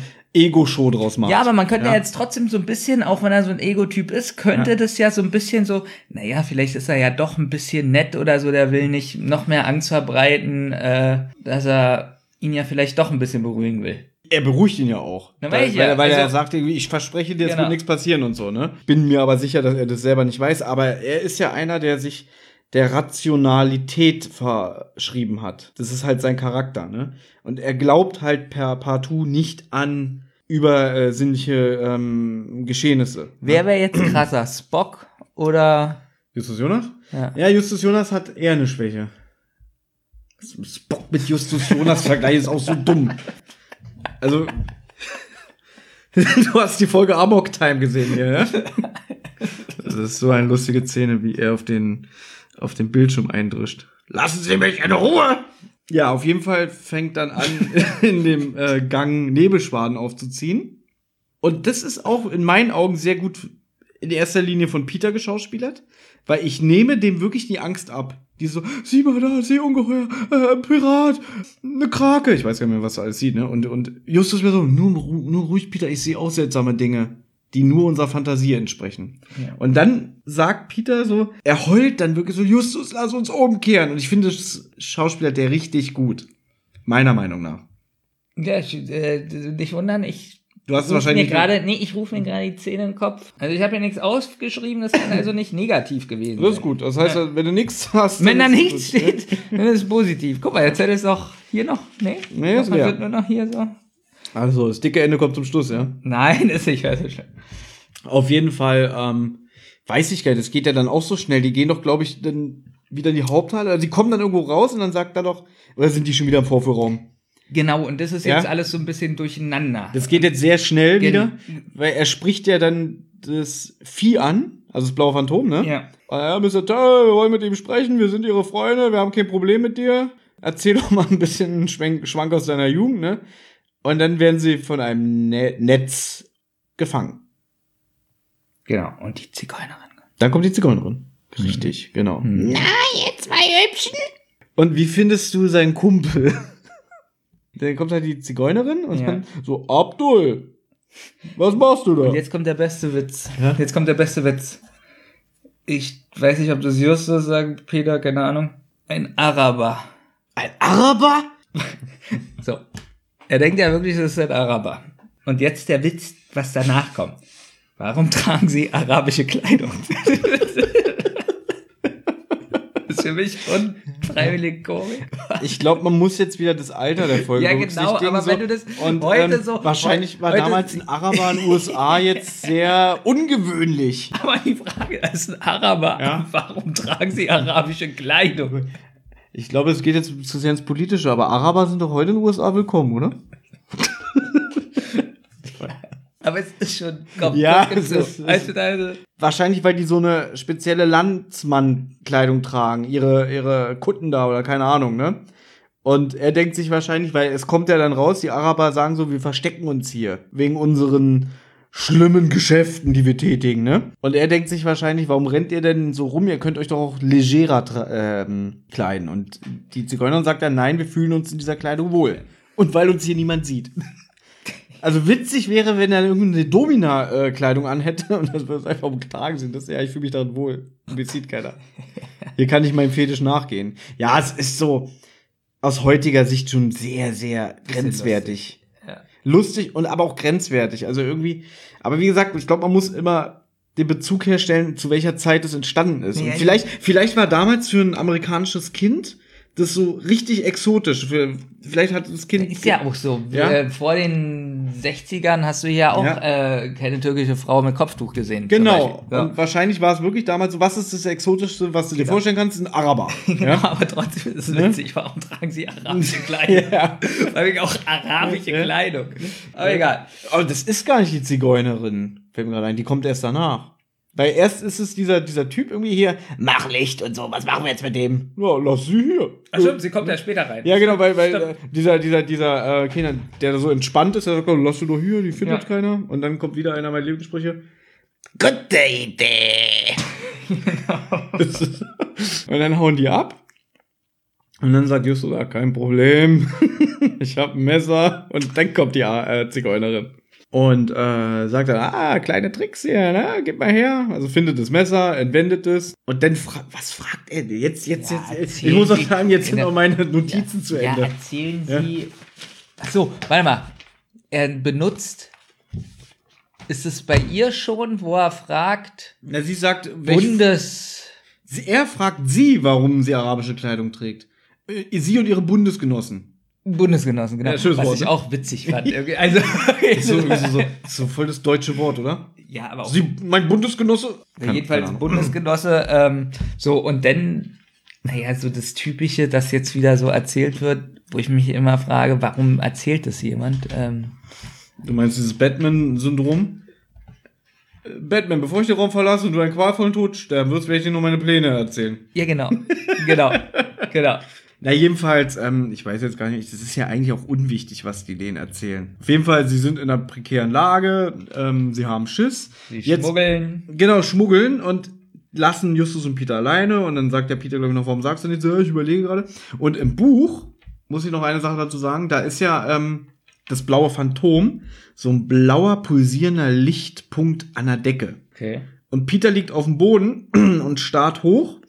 Speaker 1: Ego-Show draus macht.
Speaker 2: Ja, aber man könnte
Speaker 1: Ja.
Speaker 2: ja. jetzt trotzdem so ein bisschen, auch wenn er so ein Ego-Typ ist, könnte
Speaker 1: Ja.
Speaker 2: das ja so ein bisschen so, naja, vielleicht ist er ja doch ein bisschen nett oder so, der will nicht noch mehr Angst verbreiten, äh, dass er ihn ja vielleicht doch ein bisschen beruhigen will.
Speaker 1: Er beruhigt ihn ja auch.
Speaker 2: Na,
Speaker 1: weil weil, weil er
Speaker 2: Also-
Speaker 1: sagt irgendwie, ich verspreche dir, es
Speaker 2: Genau.
Speaker 1: wird nichts passieren und so, ne? Bin mir aber sicher, dass er das selber nicht weiß. Aber er ist ja einer, der sich der Rationalität verschrieben hat. Das ist halt sein Charakter, ne? Und er glaubt halt per partout nicht an übersinnliche ähm, Geschehnisse.
Speaker 2: Wer wäre jetzt krasser, Spock oder
Speaker 1: Justus Jonas?
Speaker 2: ja.
Speaker 1: Ja, Justus Jonas hat eher eine Schwäche. Spock mit Justus Jonas Vergleich ist auch so dumm. Also, du hast die Folge Amok Time gesehen hier, ja? Das ist so eine lustige Szene, wie er auf den, auf den Bildschirm eindrischt. Lassen Sie mich in Ruhe! Ja, auf jeden Fall fängt dann an, in dem äh, Gang Nebelschwaden aufzuziehen. Und das ist auch in meinen Augen sehr gut in erster Linie von Peter geschauspielert, weil ich nehme dem wirklich die Angst ab. Die so, sieh mal da, Seeungeheuer, äh, Pirat, eine Krake. Ich weiß gar nicht mehr, was er alles sieht, ne? Und, und Justus wäre so, nur, nur ruhig, Peter, ich sehe auch seltsame Dinge, die nur unserer Fantasie entsprechen.
Speaker 2: Ja.
Speaker 1: Und dann sagt Peter so, er heult dann wirklich so, Justus, lass uns umkehren. Und ich finde, das Schauspieler der richtig gut. Meiner Meinung nach.
Speaker 2: Ja, ich, äh, nicht wundern, ich
Speaker 1: Du hast wahrscheinlich
Speaker 2: mir gerade, nee, ich rufe mir gerade die Zähne in den Kopf. Also ich habe mir nichts aufgeschrieben, das kann also nicht negativ gewesen
Speaker 1: Das ist
Speaker 2: sein.
Speaker 1: gut. Das heißt, wenn du nichts hast.
Speaker 2: Wenn da nichts
Speaker 1: ne?
Speaker 2: steht, dann ist es positiv. Guck mal, jetzt hätte es doch hier noch, nee,
Speaker 1: Nee, ist
Speaker 2: man
Speaker 1: leer.
Speaker 2: wird nur noch hier so.
Speaker 1: Also, das dicke Ende kommt zum Schluss, ja.
Speaker 2: Nein, ist nicht so schlimm.
Speaker 1: Auf jeden Fall, ähm, weiß ich gar nicht, das geht ja dann auch so schnell. Die gehen doch, glaube ich, dann wieder in die Haupthalle. Also die kommen dann irgendwo raus und dann sagt er doch, oder sind die schon wieder im Vorführraum?
Speaker 2: Genau, und das ist
Speaker 1: Ja?
Speaker 2: jetzt alles so ein bisschen durcheinander.
Speaker 1: Das geht jetzt sehr schnell
Speaker 2: Gen-
Speaker 1: wieder, weil er spricht ja dann das Vieh an, also das blaue Phantom, ne?
Speaker 2: ja.
Speaker 1: Ah Ja, Mr. Tell, wir wollen mit ihm sprechen, wir sind ihre Freunde, wir haben kein Problem mit dir. Erzähl doch mal ein bisschen Schwenk, Schwank aus deiner Jugend, ne? Und dann werden sie von einem ne Netz gefangen.
Speaker 2: Genau, und die Zigeunerin.
Speaker 1: Dann kommt die Zigeunerin. Richtig, genau.
Speaker 2: Hm.
Speaker 3: Ihr zwei Hübschen.
Speaker 1: Und wie findest du seinen Kumpel? Dann kommt halt die Zigeunerin und
Speaker 2: Ja.
Speaker 1: dann so, Abdul, was machst du da?
Speaker 2: Und jetzt kommt der beste Witz.
Speaker 1: Ja?
Speaker 2: Jetzt kommt der beste Witz. Ich weiß nicht, ob das Justus sagt, Peter, keine Ahnung. Ein Araber.
Speaker 1: Ein Araber?
Speaker 2: So. Er denkt ja wirklich, das ist ein Araber. Und jetzt der Witz, was danach kommt. Warum tragen sie arabische Kleidung? das ist für mich unfreiwillig komisch.
Speaker 1: Ich glaube, man muss jetzt wieder das Alter der Folge
Speaker 2: Ja, genau, aber
Speaker 1: so.
Speaker 2: wenn du das
Speaker 1: und,
Speaker 2: heute
Speaker 1: ähm,
Speaker 2: so-
Speaker 1: Wahrscheinlich war damals ein Araber in den USA jetzt sehr ungewöhnlich.
Speaker 2: Aber die Frage ist ein Araber.
Speaker 1: Ja.
Speaker 2: Warum tragen sie arabische Kleidung?
Speaker 1: Ich glaube, es geht jetzt zu sehr ins Politische, aber Araber sind doch heute in den USA willkommen, oder?
Speaker 2: Aber es ist schon, komm,
Speaker 1: Ja, es ist-.
Speaker 2: Also, da-
Speaker 1: Wahrscheinlich, weil die so eine spezielle Landsmann-Kleidung tragen, ihre, ihre Kutten da oder keine Ahnung, ne? Und er denkt sich wahrscheinlich, weil es kommt ja dann raus, die Araber sagen so, wir verstecken uns hier wegen unseren schlimmen Geschäften, die wir tätigen, ne? Und er denkt sich wahrscheinlich, warum rennt ihr denn so rum? Ihr könnt euch doch auch legerer ähm, kleiden. Und die Zigeunerin sagt dann, nein, wir fühlen uns in dieser Kleidung wohl. Und weil uns hier niemand sieht. Also witzig wäre, wenn er irgendeine Domina-Kleidung anhätte und das würde einfach umgetragen sind. Das ja, ich fühle mich darin wohl. Und Mich sieht keiner. Hier kann ich meinem Fetisch nachgehen. Ja, es ist so aus heutiger Sicht schon sehr, sehr grenzwertig. Lustig und aber auch grenzwertig. Also irgendwie, aber wie gesagt, ich glaube, man muss immer den Bezug herstellen, zu welcher Zeit es entstanden ist.
Speaker 2: Ja,
Speaker 1: und vielleicht, vielleicht war damals für ein amerikanisches Kind das so richtig exotisch. Vielleicht hat das Kind.
Speaker 2: Ist ja auch so.
Speaker 1: Ja.
Speaker 2: Äh, vor den 60ern hast du hier auch
Speaker 1: Ja.
Speaker 2: äh, keine türkische Frau mit Kopftuch gesehen.
Speaker 1: Genau.
Speaker 2: Ja.
Speaker 1: Und wahrscheinlich war es wirklich damals so, was ist das Exotischste, was du dir
Speaker 2: Genau.
Speaker 1: vorstellen kannst? Ein Araber.
Speaker 2: Ja, aber trotzdem ist es
Speaker 1: Ne?
Speaker 2: witzig. Warum tragen sie arabische Kleidung?
Speaker 1: ja.
Speaker 2: Allem auch arabische
Speaker 1: Ja.
Speaker 2: Kleidung. Aber egal.
Speaker 1: Aber das ist gar nicht die Zigeunerin, fällt mir gerade ein. Die kommt erst danach. Weil erst ist es dieser, dieser Typ irgendwie hier, mach Licht und so, was machen wir jetzt mit dem? Ja, lass sie hier.
Speaker 2: Ach stimmt, sie kommt ja später rein.
Speaker 1: Ja, genau, weil, weil äh, dieser, dieser, dieser äh, Kinder, der da so entspannt ist, der sagt, lass du doch hier, die findet
Speaker 2: Ja.
Speaker 1: keiner. Und dann kommt wieder einer meiner Lieblingssprüche. Gute Idee. Und dann hauen die ab. Und dann sagt Justus, ah, kein Problem. ich habe ein Messer. Und dann kommt die äh, Zigeunerin. Und äh, sagt dann, ah, kleine Tricks hier, ne? Gib mal her. Also findet das Messer, entwendet es. Und dann fragt, was fragt er? Jetzt, jetzt,
Speaker 2: Ja,
Speaker 1: jetzt, Ich muss auch sagen, jetzt sind
Speaker 2: Ja.
Speaker 1: auch meine Notizen zu
Speaker 2: Ja,
Speaker 1: Ende.
Speaker 2: erzählen
Speaker 1: Ja.
Speaker 2: Sie. Ach so, warte mal. Er benutzt. Ist es bei ihr schon, wo er fragt,
Speaker 1: Na, sie sagt,
Speaker 2: Bundes.
Speaker 1: er fragt sie, warum sie arabische Kleidung trägt. Äh, Sie und ihre Bundesgenossen.
Speaker 2: Bundesgenossen, genau.
Speaker 1: Ja, schönes
Speaker 2: was
Speaker 1: Wort,
Speaker 2: ich
Speaker 1: ne?
Speaker 2: auch witzig fand. Also,
Speaker 1: So, so, so, so voll das deutsche Wort, oder?
Speaker 2: ja, aber auch
Speaker 1: Sie, mein Bundesgenosse?
Speaker 2: Ja, jedenfalls Bundesgenosse. Ähm, so, und dann, naja, so das Typische, das jetzt wieder so erzählt wird, wo ich mich immer frage, warum erzählt das jemand? Ähm,
Speaker 1: Du meinst dieses Batman-Syndrom? Batman, bevor ich den Raum verlasse und du einen qualvollen Tod sterben wirst, werde ich dir nur meine Pläne erzählen.
Speaker 2: ja, genau. genau. Genau.
Speaker 1: Na, jedenfalls, ähm, ich weiß jetzt gar nicht, das ist ja eigentlich auch unwichtig, was die denen erzählen. Auf jeden Fall, sie sind in einer prekären Lage, ähm, sie haben Schiss.
Speaker 2: Sie
Speaker 1: Jetzt,
Speaker 2: schmuggeln.
Speaker 1: genau, schmuggeln und lassen Justus und Peter alleine und dann sagt der Peter, glaube ich, noch, warum sagst du nicht so, ich überlege gerade. Und im Buch, muss ich noch eine Sache dazu sagen, da ist ja ähm, das blaue Phantom, so ein blauer, pulsierender Lichtpunkt an der Decke.
Speaker 2: Okay.
Speaker 1: Und Peter liegt auf dem Boden und starrt hoch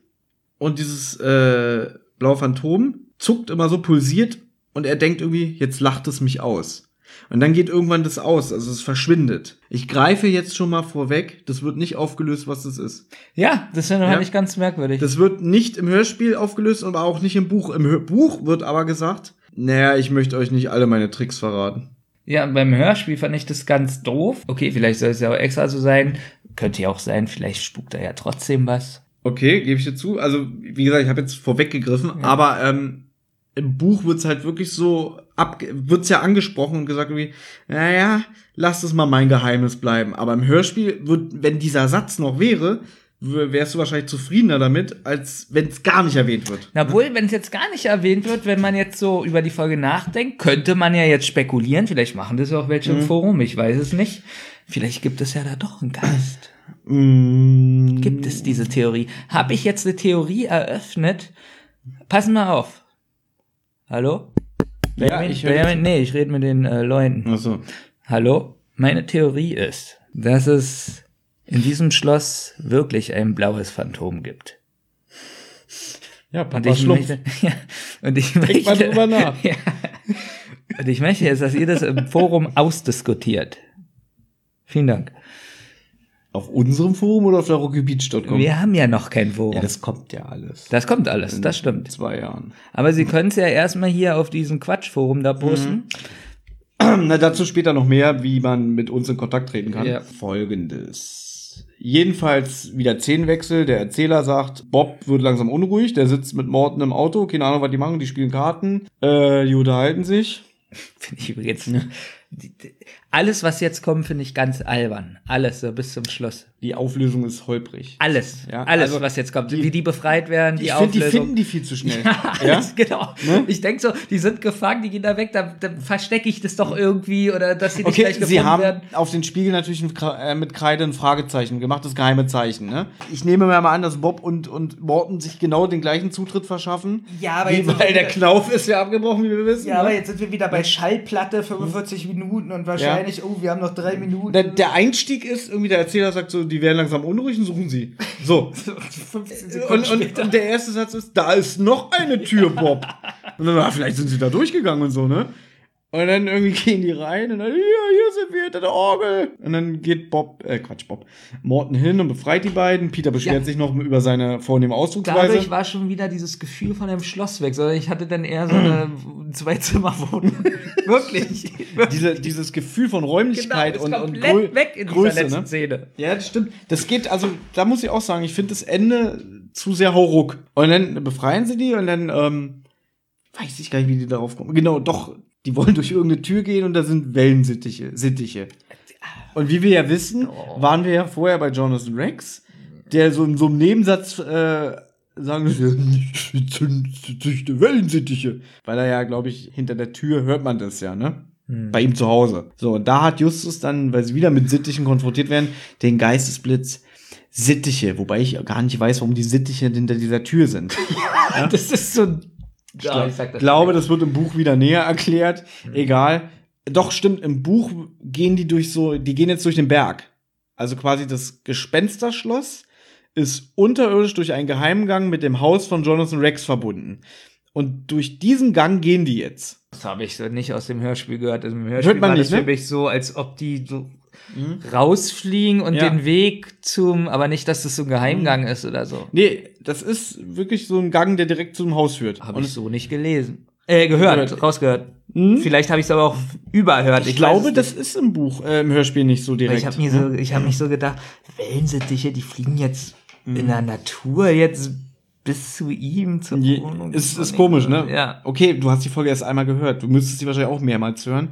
Speaker 1: und dieses äh, blaue Phantom zuckt immer so, pulsiert und er denkt irgendwie, jetzt lacht es mich aus. Und dann geht irgendwann das aus, also es verschwindet. Ich greife jetzt schon mal vorweg, das wird nicht aufgelöst, was das ist.
Speaker 2: Ja, das finde
Speaker 1: Ja.
Speaker 2: ich ganz merkwürdig.
Speaker 1: Das wird nicht im Hörspiel aufgelöst, aber auch nicht im Buch. Im Hör Buch wird aber gesagt, naja, ich möchte euch nicht alle meine Tricks verraten.
Speaker 2: Ja, beim Hörspiel fand ich das ganz doof. Okay, vielleicht soll es ja auch extra so sein. Könnte ja auch sein, vielleicht spukt da ja trotzdem was.
Speaker 1: Okay, gebe ich dir zu. Also, wie gesagt, ich habe jetzt vorweggegriffen, aber ähm, im Buch wird's halt wirklich so ab, wird's ja angesprochen und gesagt irgendwie, naja, lass es mal mein Geheimnis bleiben. Aber im Hörspiel wird, wenn dieser Satz noch wäre, wärst du wahrscheinlich zufriedener damit, als wenn es gar nicht erwähnt wird.
Speaker 2: Na wohl, wenn es jetzt gar nicht erwähnt wird, wenn man jetzt so über die Folge nachdenkt, könnte man ja jetzt spekulieren. Vielleicht machen das auch welche im Forum, ich weiß es nicht. Vielleicht gibt es ja da doch einen Geist.
Speaker 1: Mm,
Speaker 2: Gibt es diese Theorie? Habe ich jetzt eine Theorie eröffnet? Passen mal auf. Hallo? Benjamin?
Speaker 1: ich
Speaker 2: Benjamin? Nee, ich rede mit den äh, Leuten.
Speaker 1: Achso.
Speaker 2: Hallo? Meine Theorie ist, dass es in diesem Schloss wirklich ein blaues Phantom gibt.
Speaker 1: Ja,
Speaker 2: Und
Speaker 1: Papa
Speaker 2: ich
Speaker 1: Schlumpf.
Speaker 2: möchte, ja, und ich
Speaker 1: Denk
Speaker 2: möchte,
Speaker 1: mal drüber nach.
Speaker 2: Ja, und ich möchte jetzt, dass ihr das im Forum ausdiskutiert. Vielen Dank.
Speaker 1: Auf unserem Forum oder auf der rockybeach.com?
Speaker 2: Wir haben ja noch kein Forum.
Speaker 1: Ja,
Speaker 2: das,
Speaker 1: das kommt ja alles.
Speaker 2: kommt alles, das
Speaker 1: In
Speaker 2: stimmt.
Speaker 1: zwei Jahren.
Speaker 2: Aber Sie können es ja erstmal hier auf diesem Quatschforum da posten.
Speaker 1: Na, dazu später noch mehr, wie man mit uns in Kontakt treten kann.
Speaker 2: Ja.
Speaker 1: Folgendes. Jedenfalls wieder Szenenwechsel. Der Erzähler sagt, Bob wird langsam unruhig. Der sitzt mit Morten im Auto. Keine Ahnung, was die machen. Die spielen Karten. Äh, die unterhalten sich.
Speaker 2: Finde ich übrigens die- alles, was jetzt kommt, finde ich ganz albern. Alles, so bis zum Schluss.
Speaker 1: Die Auflösung ist holprig.
Speaker 2: Alles,
Speaker 1: Ja,
Speaker 2: alles,
Speaker 1: also
Speaker 2: was jetzt kommt. wie die befreit werden, die
Speaker 1: ich finde, die
Speaker 2: Auflösung.
Speaker 1: finden die viel zu schnell.
Speaker 2: Ja,
Speaker 1: Ja?
Speaker 2: alles, genau. Ich denke so, die sind gefangen, die gehen da weg, dann, dann verstecke ich das doch irgendwie oder dass sie nicht
Speaker 1: Okay,
Speaker 2: gleich gefunden
Speaker 1: sie haben
Speaker 2: werden.
Speaker 1: auf den Spiegel natürlich äh, mit Kreide ein Fragezeichen gemacht, das geheime Zeichen. Ne? Ich nehme mir mal an, dass Bob und, und Morton sich genau den gleichen Zutritt verschaffen.
Speaker 2: Ja, aber jetzt
Speaker 1: weil der Knauf ist ja abgebrochen, wie wir wissen.
Speaker 2: Ja, aber
Speaker 1: ne?
Speaker 2: jetzt sind wir wieder bei Schallplatte, 45 Minuten und wahrscheinlich, oh, wir haben noch drei Minuten.
Speaker 1: der, der Einstieg ist, irgendwie der Erzähler sagt so, die werden langsam unruhig und suchen sie. So.
Speaker 2: 15 Sekunden
Speaker 1: Und, und, und der erste Satz ist, da ist noch eine Tür, Bob. Und dann, ah, vielleicht sind sie da durchgegangen und so, ne? Und dann irgendwie gehen die rein und dann, hier, hier sind wir hinter der Orgel. Und dann geht Bob, äh, Quatsch, Bob, Morton hin und befreit die beiden. Peter beschwert
Speaker 2: Ja.
Speaker 1: sich noch über seine vornehme Ausdrucksweise.
Speaker 2: Dadurch war schon wieder dieses Gefühl von einem Schloss weg, sondern ich hatte dann eher so eine Zwei-Zimmer-Wohnung. Wirklich.
Speaker 1: Diese, dieses Gefühl von Räumlichkeit
Speaker 2: Genau,
Speaker 1: und, und Grö
Speaker 2: weg in
Speaker 1: Größe,
Speaker 2: dieser letzten
Speaker 1: ne?
Speaker 2: Szene.
Speaker 1: Ja, das stimmt. Das geht, also, da muss ich auch sagen, ich finde das Ende zu sehr hauruck. Und dann befreien sie die und dann, ähm, weiß ich gar nicht, wie die darauf kommen. Genau, doch, die wollen durch irgendeine Tür gehen und da sind Wellensittiche, Sittiche. Und wie wir ja wissen,
Speaker 2: Oh.
Speaker 1: waren wir ja vorher bei Jonathan Rex, der so in so einem Nebensatz, äh, sagen wir, Wellensittiche. Weil er ja, glaube ich, hinter der Tür hört man das ja, ne? Bei ihm zu Hause. So, und da hat Justus dann, weil sie wieder mit Sittichen konfrontiert werden, den Geistesblitz Sittiche, wobei ich gar nicht weiß, warum die Sittiche hinter dieser Tür sind.
Speaker 2: Das ist so ein.
Speaker 1: Ich glaub, glaube, das wird im Buch wieder näher erklärt.
Speaker 2: Mhm.
Speaker 1: Egal. Doch, stimmt, im Buch gehen die durch so, die gehen jetzt durch den Berg. Also quasi das Gespensterschloss ist unterirdisch durch einen Geheimgang mit dem Haus von Jonathan Rex verbunden. Und durch diesen Gang gehen die jetzt.
Speaker 2: Das habe ich so nicht aus dem Hörspiel gehört. Im Hörspiel
Speaker 1: Hört man
Speaker 2: war
Speaker 1: nicht,
Speaker 2: das
Speaker 1: ne?
Speaker 2: für mich so, als ob die so rausfliegen und
Speaker 1: Ja.
Speaker 2: den Weg zum, aber nicht, dass das so ein Geheimgang ist oder so.
Speaker 1: Nee, das ist wirklich so ein Gang, der direkt zum Haus führt.
Speaker 2: Habe ich so nicht gelesen. Äh, gehört,
Speaker 1: Gehört.
Speaker 2: rausgehört.
Speaker 1: Hm?
Speaker 2: Vielleicht habe ich es aber auch überhört.
Speaker 1: Ich,
Speaker 2: weiß
Speaker 1: glaube, das ist im Buch, äh, im Hörspiel nicht so
Speaker 2: Weil
Speaker 1: direkt.
Speaker 2: Ich habe mir so, ich habe mich so gedacht, Wellensittiche, die fliegen jetzt in der Natur jetzt bis zu ihm zur
Speaker 1: Je,
Speaker 2: Wohnung.
Speaker 1: ist, ist komisch, ne?
Speaker 2: Ja.
Speaker 1: Okay, du hast die Folge erst einmal gehört. Du müsstest sie wahrscheinlich auch mehrmals hören,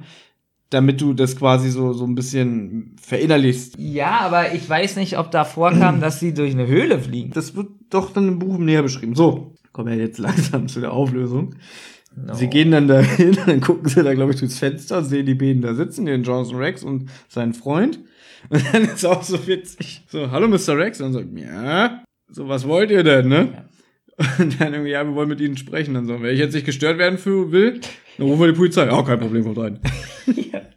Speaker 1: damit du das quasi so, so ein bisschen verinnerlichst.
Speaker 2: Ja, aber ich weiß nicht, ob da vorkam, dass sie durch eine Höhle fliegen.
Speaker 1: Das wird doch dann im Buch näher beschrieben. So, kommen wir jetzt langsam zu der Auflösung. Sie gehen dann dahin, dann gucken sie da, glaube ich, durchs Fenster, sehen die beiden da sitzen, den Jonathan Rex und seinen Freund. Und dann ist auch so witzig. So, hallo Mr. Rex. Und dann so, ja, so, was wollt ihr denn, ne? Und dann irgendwie, ja, wir wollen mit ihnen sprechen. Dann so, wenn ich jetzt nicht gestört werden für, will, dann rufen wir die Polizei. Ja, kein Problem, kommt rein.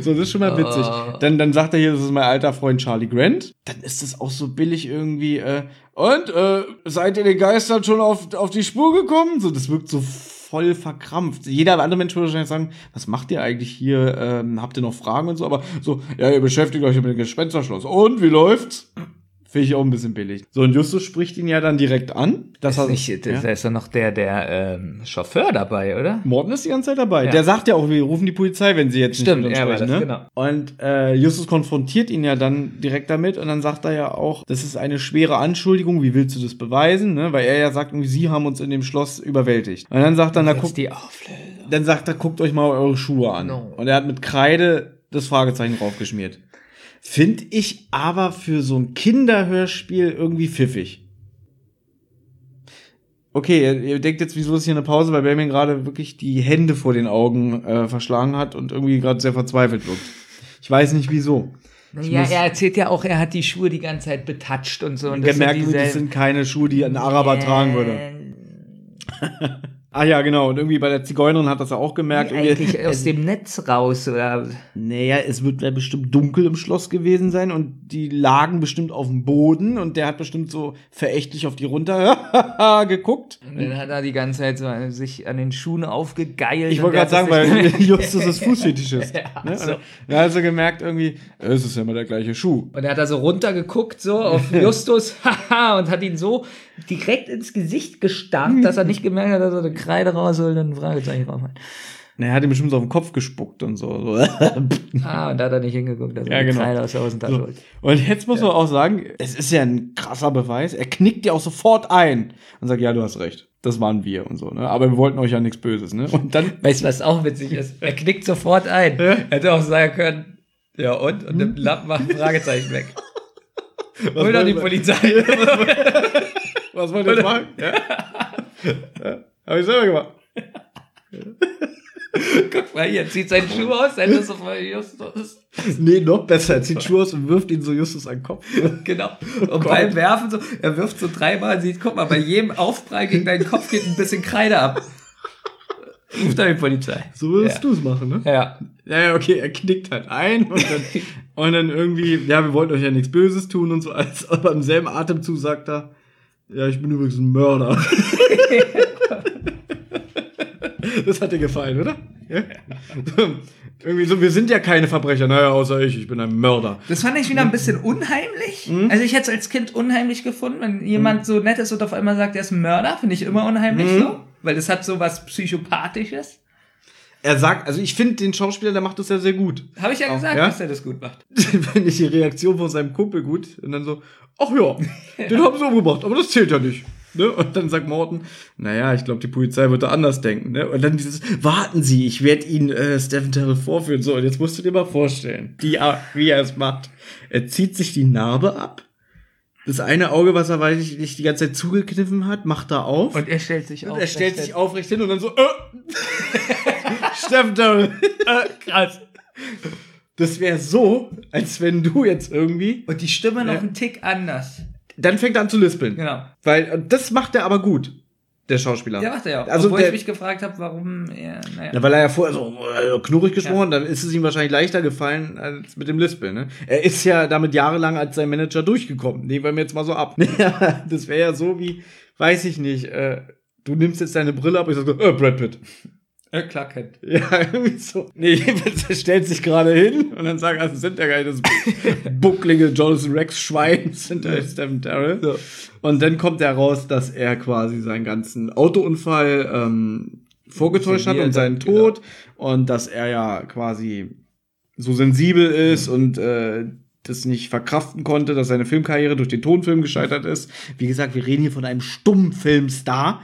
Speaker 1: So, das ist schon mal witzig.
Speaker 2: Oh.
Speaker 1: Dann, dann sagt er hier, das ist mein alter Freund Charlie Grant. Dann ist das auch so billig irgendwie, äh, und, äh, seid ihr den Geistern schon auf, auf die Spur gekommen? So, das wirkt so voll verkrampft. Jeder andere Mensch würde wahrscheinlich sagen, was macht ihr eigentlich hier? Ähm, habt ihr noch Fragen und so? Aber so, ja, ihr beschäftigt euch mit dem Gespensterschloss. Und, wie läuft's? Finde ich auch ein bisschen billig. So, und Justus spricht ihn ja dann direkt an. Das
Speaker 2: Das ist nicht,
Speaker 1: ja?
Speaker 2: da ist doch noch der, der ähm, Chauffeur dabei, oder?
Speaker 1: Morten ist die ganze Zeit dabei.
Speaker 2: Ja.
Speaker 1: Der sagt ja auch, wir rufen die Polizei, wenn sie jetzt
Speaker 2: Stimmt,
Speaker 1: nicht mit uns sprechen.
Speaker 2: das,
Speaker 1: ne?
Speaker 2: genau.
Speaker 1: Und äh, Justus konfrontiert ihn ja dann direkt damit und dann sagt er ja auch, das ist eine schwere Anschuldigung, wie willst du das beweisen? Ne? Weil er ja sagt, sie haben uns in dem Schloss überwältigt. Und dann sagt er, na guckt, dann sagt er, guckt euch mal eure Schuhe an.
Speaker 2: No.
Speaker 1: Und er hat mit Kreide das Fragezeichen draufgeschmiert. Finde ich aber für so ein Kinderhörspiel irgendwie pfiffig. Okay, ihr, ihr denkt jetzt, wieso ist hier eine Pause, weil Benjamin gerade wirklich die Hände vor den Augen äh, verschlagen hat und irgendwie gerade sehr verzweifelt wirkt. Ich weiß nicht wieso. Ich
Speaker 2: Ja, er erzählt ja auch, er hat die Schuhe die ganze Zeit betatscht und so. Und das
Speaker 1: gemerkt,
Speaker 2: sind
Speaker 1: wird, das sind keine Schuhe, die ein Araber tragen würde. Ah ja, genau. Und irgendwie bei der Zigeunerin hat das ja auch gemerkt.
Speaker 2: Wie eigentlich aus dem Netz raus oder
Speaker 1: Naja, es wird ja bestimmt dunkel im Schloss gewesen sein und die lagen bestimmt auf dem Boden und der hat bestimmt so verächtlich auf die runter geguckt.
Speaker 2: und dann hat er die ganze Zeit so sich an den Schuhen aufgegeilt.
Speaker 1: Ich wollte gerade sagen, weil Justus ist Fußfetischist.
Speaker 2: Ja,
Speaker 1: ne?
Speaker 2: so.
Speaker 1: Er hat also gemerkt irgendwie, äh, es ist ja immer der gleiche Schuh.
Speaker 2: Und er hat da so runtergeguckt, so auf Justus, haha, und hat ihn so direkt ins Gesicht gestarrt, dass er nicht gemerkt hat, dass er eine Kreide rausholt und ein Fragezeichen drauf hat.
Speaker 1: Na, er hat ihm bestimmt so auf den Kopf gespuckt und so.
Speaker 2: Ah, und da hat er nicht hingeguckt, dass er
Speaker 1: Ja,
Speaker 2: eine
Speaker 1: genau.
Speaker 2: Kreide aus der Hosentasche
Speaker 1: So.
Speaker 2: holt.
Speaker 1: Und jetzt muss man auch sagen, es ist ja ein krasser Beweis. Er knickt ja auch sofort ein und sagt, ja, du hast recht. das waren wir und so, ne? Aber wir wollten euch ja nichts Böses, ne? Und dann.
Speaker 2: Weißt du, was auch witzig ist? Er knickt sofort ein.
Speaker 1: Ja.
Speaker 2: Er hätte auch sagen können, ja und? Und nimmt einen Lappen, macht ein Fragezeichen weg. Hol doch die Polizei.
Speaker 1: Was wollt ihr jetzt machen? Ja. ja. Hab ich selber gemacht.
Speaker 2: Guck mal, hier zieht seinen Schuh aus, dann ist auf Justus.
Speaker 1: Nee, noch besser. Er zieht Schuhe aus und wirft ihn so Justus an den Kopf.
Speaker 2: Genau. Und beim Werfen so, er wirft so dreimal sieht, guck mal, bei jedem Aufprall gegen deinen Kopf geht ein bisschen Kreide ab. Ruft dann die Polizei.
Speaker 1: So würdest
Speaker 2: Ja.
Speaker 1: du es machen, ne?
Speaker 2: Ja.
Speaker 1: Ja, ja, okay, er knickt halt ein und dann, und dann irgendwie, ja, wir wollten euch ja nichts Böses tun und so, als, aber im selben Atemzug sagt er, ja, ich bin übrigens ein Mörder. das hat dir gefallen, oder? Ja? irgendwie so, wir sind ja keine Verbrecher, naja, außer ich, ich bin ein Mörder.
Speaker 2: Das fand ich wieder ein bisschen unheimlich. Also ich hätte es als Kind unheimlich gefunden, wenn jemand so nett ist und auf einmal sagt, er ist ein Mörder, finde ich immer unheimlich so. Weil das hat so was Psychopathisches.
Speaker 1: Er sagt, also ich finde den Schauspieler, der macht das ja sehr gut.
Speaker 2: Habe ich ja gesagt,
Speaker 1: ja?
Speaker 2: dass er das gut macht.
Speaker 1: Finde ich die Reaktion von seinem Kumpel gut. Und dann so, ach ja, den haben sie umgebracht, aber das zählt ja nicht. Ne? Und dann sagt Morten, naja, ich glaube, die Polizei wird da anders denken. Ne? Und dann dieses, warten Sie, ich werde Ihnen äh, Stephen Terrell vorführen. So, und jetzt musst du dir mal vorstellen, die, wie er es macht. Er zieht sich die Narbe ab. Das eine Auge, was er, weiß ich nicht, die ganze Zeit zugekniffen hat, macht er auf.
Speaker 2: Und er stellt sich auf.
Speaker 1: er stellt sich aufrecht hin und dann so, äh, Stephen Terrell.
Speaker 2: Äh, krass.
Speaker 1: Das wäre so, als wenn du jetzt irgendwie.
Speaker 2: Und die Stimme noch
Speaker 1: Ja.
Speaker 2: einen Tick anders.
Speaker 1: Dann fängt er an zu lispeln.
Speaker 2: Genau.
Speaker 1: Weil das macht er aber gut, der Schauspieler.
Speaker 2: Ja, macht er ja auch.
Speaker 1: Also
Speaker 2: Obwohl
Speaker 1: der-
Speaker 2: ich mich gefragt habe, warum er, naja.
Speaker 1: Ja, weil er ja vorher so äh, knurrig gesprochen, dann ist es ihm wahrscheinlich leichter gefallen als mit dem Lispeln. Ne? Er ist ja damit jahrelang als sein Manager durchgekommen. Nehmen wir mir jetzt mal so ab. Ja, das wäre ja so wie, weiß ich nicht, äh, du nimmst jetzt deine Brille ab und ich sag so, äh, Brad Pitt.
Speaker 2: Äh, klar kennt.
Speaker 1: Ja, irgendwie so. Nee, jedenfalls, er stellt sich gerade hin und dann sagt er, das sind ja gar nicht das bucklige Jonathan Rex Schwein, sind ja Stephen Terrell. Und dann kommt er raus, dass er quasi seinen ganzen Autounfall ähm, vorgetäuscht hat und seinen
Speaker 2: hat, genau.
Speaker 1: Tod und dass er ja quasi so sensibel ist und äh, das nicht verkraften konnte, dass seine Filmkarriere durch den Tonfilm gescheitert ist. Wie gesagt, wir reden hier von einem Stummfilmstar.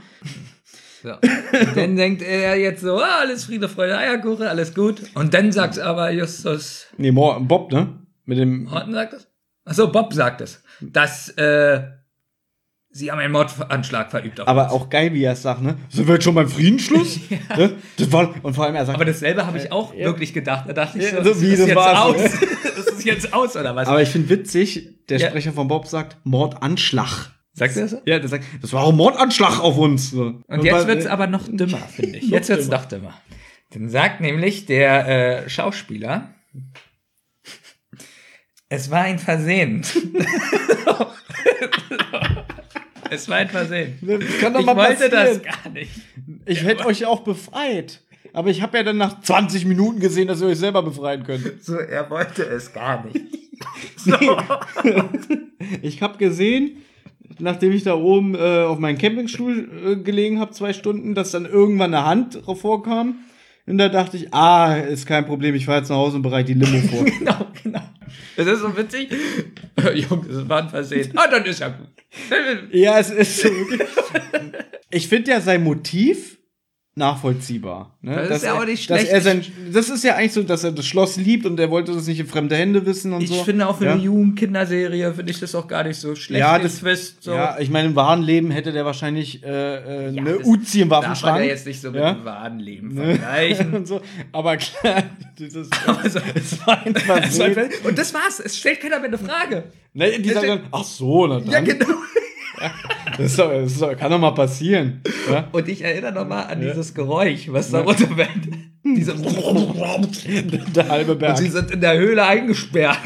Speaker 2: So. Und dann denkt er jetzt so, ah, alles Friede, Freude, Eierkuchen, alles gut. Und dann sagt aber Justus,
Speaker 1: Nee, Mo Bob, ne? Mit dem
Speaker 2: Horton sagt es? Achso, Bob sagt es. Dass, äh, sie haben einen Mordanschlag verübt auf
Speaker 1: Aber
Speaker 2: uns.
Speaker 1: auch geil, wie er es sagt, ne? Sind wir jetzt schon beim Friedensschluss? ne? Das war, und vor allem er sagt,
Speaker 2: Aber dasselbe habe ich auch
Speaker 1: Ja.
Speaker 2: wirklich gedacht. Da dachte ich
Speaker 1: Ja,
Speaker 2: so,
Speaker 1: so wie,
Speaker 2: ist
Speaker 1: das
Speaker 2: jetzt
Speaker 1: war's.
Speaker 2: aus. ist es jetzt aus, oder was?
Speaker 1: aber ich finde witzig, der
Speaker 2: Ja.
Speaker 1: Sprecher von Bob sagt Mordanschlag.
Speaker 2: Sagt er so?
Speaker 1: Ja, der sagt, das war auch ein Mordanschlag auf uns. So.
Speaker 2: Und jetzt wird's aber noch dümmer, finde ich. Jetzt wird's noch dümmer. Dann sagt nämlich der äh, Schauspieler, es war ein Versehen. es war ein Versehen.
Speaker 1: Das kann doch
Speaker 2: Ich
Speaker 1: mal
Speaker 2: wollte das
Speaker 1: passieren.
Speaker 2: gar nicht.
Speaker 1: Ich hätte euch ja auch befreit. Aber ich habe ja dann nach 20 Minuten gesehen, dass ihr euch selber befreien könnt.
Speaker 2: So, er wollte es gar nicht.
Speaker 1: Ich habe gesehen, nachdem ich da oben äh, auf meinem Campingstuhl äh, gelegen habe, zwei Stunden, dass dann irgendwann eine Hand vorkam. Und da dachte ich, ah, ist kein Problem, ich fahre jetzt nach Hause und bereite die Limo vor.
Speaker 2: genau, genau. Das ist so witzig. Jungs, es war ein Versehen. Ah, dann ist ja gut.
Speaker 1: ja, es ist so wirklich. Ich finde ja sein Motiv nachvollziehbar. Ne?
Speaker 2: Das ist
Speaker 1: Dass
Speaker 2: ja
Speaker 1: er-
Speaker 2: auch nicht schlecht.
Speaker 1: Sein, das ist ja eigentlich so, dass er das Schloss liebt und er wollte das nicht in fremde Hände wissen und
Speaker 2: Ich
Speaker 1: so.
Speaker 2: finde auch für
Speaker 1: ja?
Speaker 2: eine Jugendkinderserie finde ich das auch gar nicht so schlecht.
Speaker 1: Ja, das-
Speaker 2: Twist. So.
Speaker 1: Ja, ich meine, im wahren Leben hätte der wahrscheinlich äh, äh,
Speaker 2: Ja,
Speaker 1: eine
Speaker 2: das
Speaker 1: Uzi im Waffenschrank.
Speaker 2: ja jetzt nicht so mit
Speaker 1: Ja?
Speaker 2: dem wahren Leben
Speaker 1: Ne?
Speaker 2: vergleichen.
Speaker 1: und so. Aber klar, dieses,
Speaker 2: Also,
Speaker 1: es war ein
Speaker 2: das war
Speaker 1: Versehen.
Speaker 2: ein- Und das war's. Es stellt keiner mehr eine Frage.
Speaker 1: Ne, die sagen dann, ach so, na dann.
Speaker 2: Ja, genau.
Speaker 1: Das, doch, das doch, kann doch mal passieren. Ja?
Speaker 2: Und ich erinnere nochmal an dieses Geräusch, was da runterfällt. Diese
Speaker 1: Der halbe Berg.
Speaker 2: Und sie sind in der Höhle eingesperrt.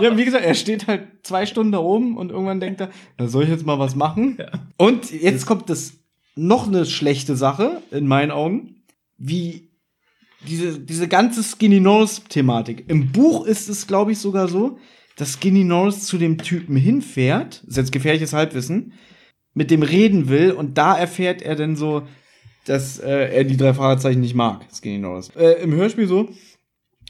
Speaker 1: Ja, wie gesagt, er steht halt zwei Stunden da oben und irgendwann denkt er, na, soll ich jetzt mal was machen? Und jetzt kommt das noch eine schlechte Sache in meinen Augen, wie diese, diese ganze Skinny Norris-Thematik. Im Buch ist es, glaube ich, sogar so, dass Skinny Norris zu dem Typen hinfährt, ist jetzt gefährliches Halbwissen, mit dem reden will und da erfährt er dann so, dass äh, er die drei Fragezeichen nicht mag, Skinny Norris. Äh, Im Hörspiel so,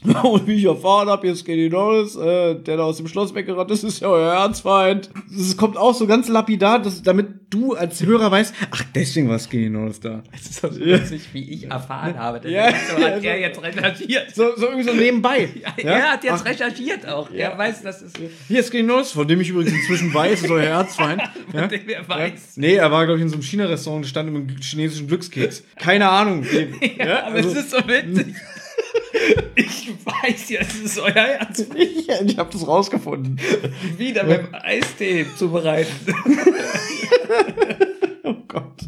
Speaker 1: Und wie ich erfahren habe, jetzt Skinny Norris, äh, der da aus dem Schloss weggerannt ist, ist ja euer Erzfeind. Es kommt auch so ganz lapidar, dass, damit du als Hörer weißt, ach, deswegen war Skinny Norris da.
Speaker 2: Es ist so witzig, wie ich erfahren habe. Denn
Speaker 1: Ja,
Speaker 2: so
Speaker 1: ja,
Speaker 2: hat
Speaker 1: so-
Speaker 2: er jetzt recherchiert.
Speaker 1: So, so irgendwie so nebenbei.
Speaker 2: Ja, Er hat jetzt recherchiert auch. Er weiß, dass es
Speaker 1: Hier ist Skinny Norris, von dem ich übrigens inzwischen weiß, ist euer Erzfeind. ja?
Speaker 2: von dem er weiß.
Speaker 1: Nee, er war, glaube ich, in so einem China-Restaurant und stand im chinesischen Glückskeks. Keine Ahnung.
Speaker 2: Ja, aber
Speaker 1: also-
Speaker 2: es ist so witzig. Ich weiß ja, es ist euer Herz.
Speaker 1: ich ich habe das rausgefunden.
Speaker 2: Wieder beim Eistee zubereiten.
Speaker 1: Oh Gott.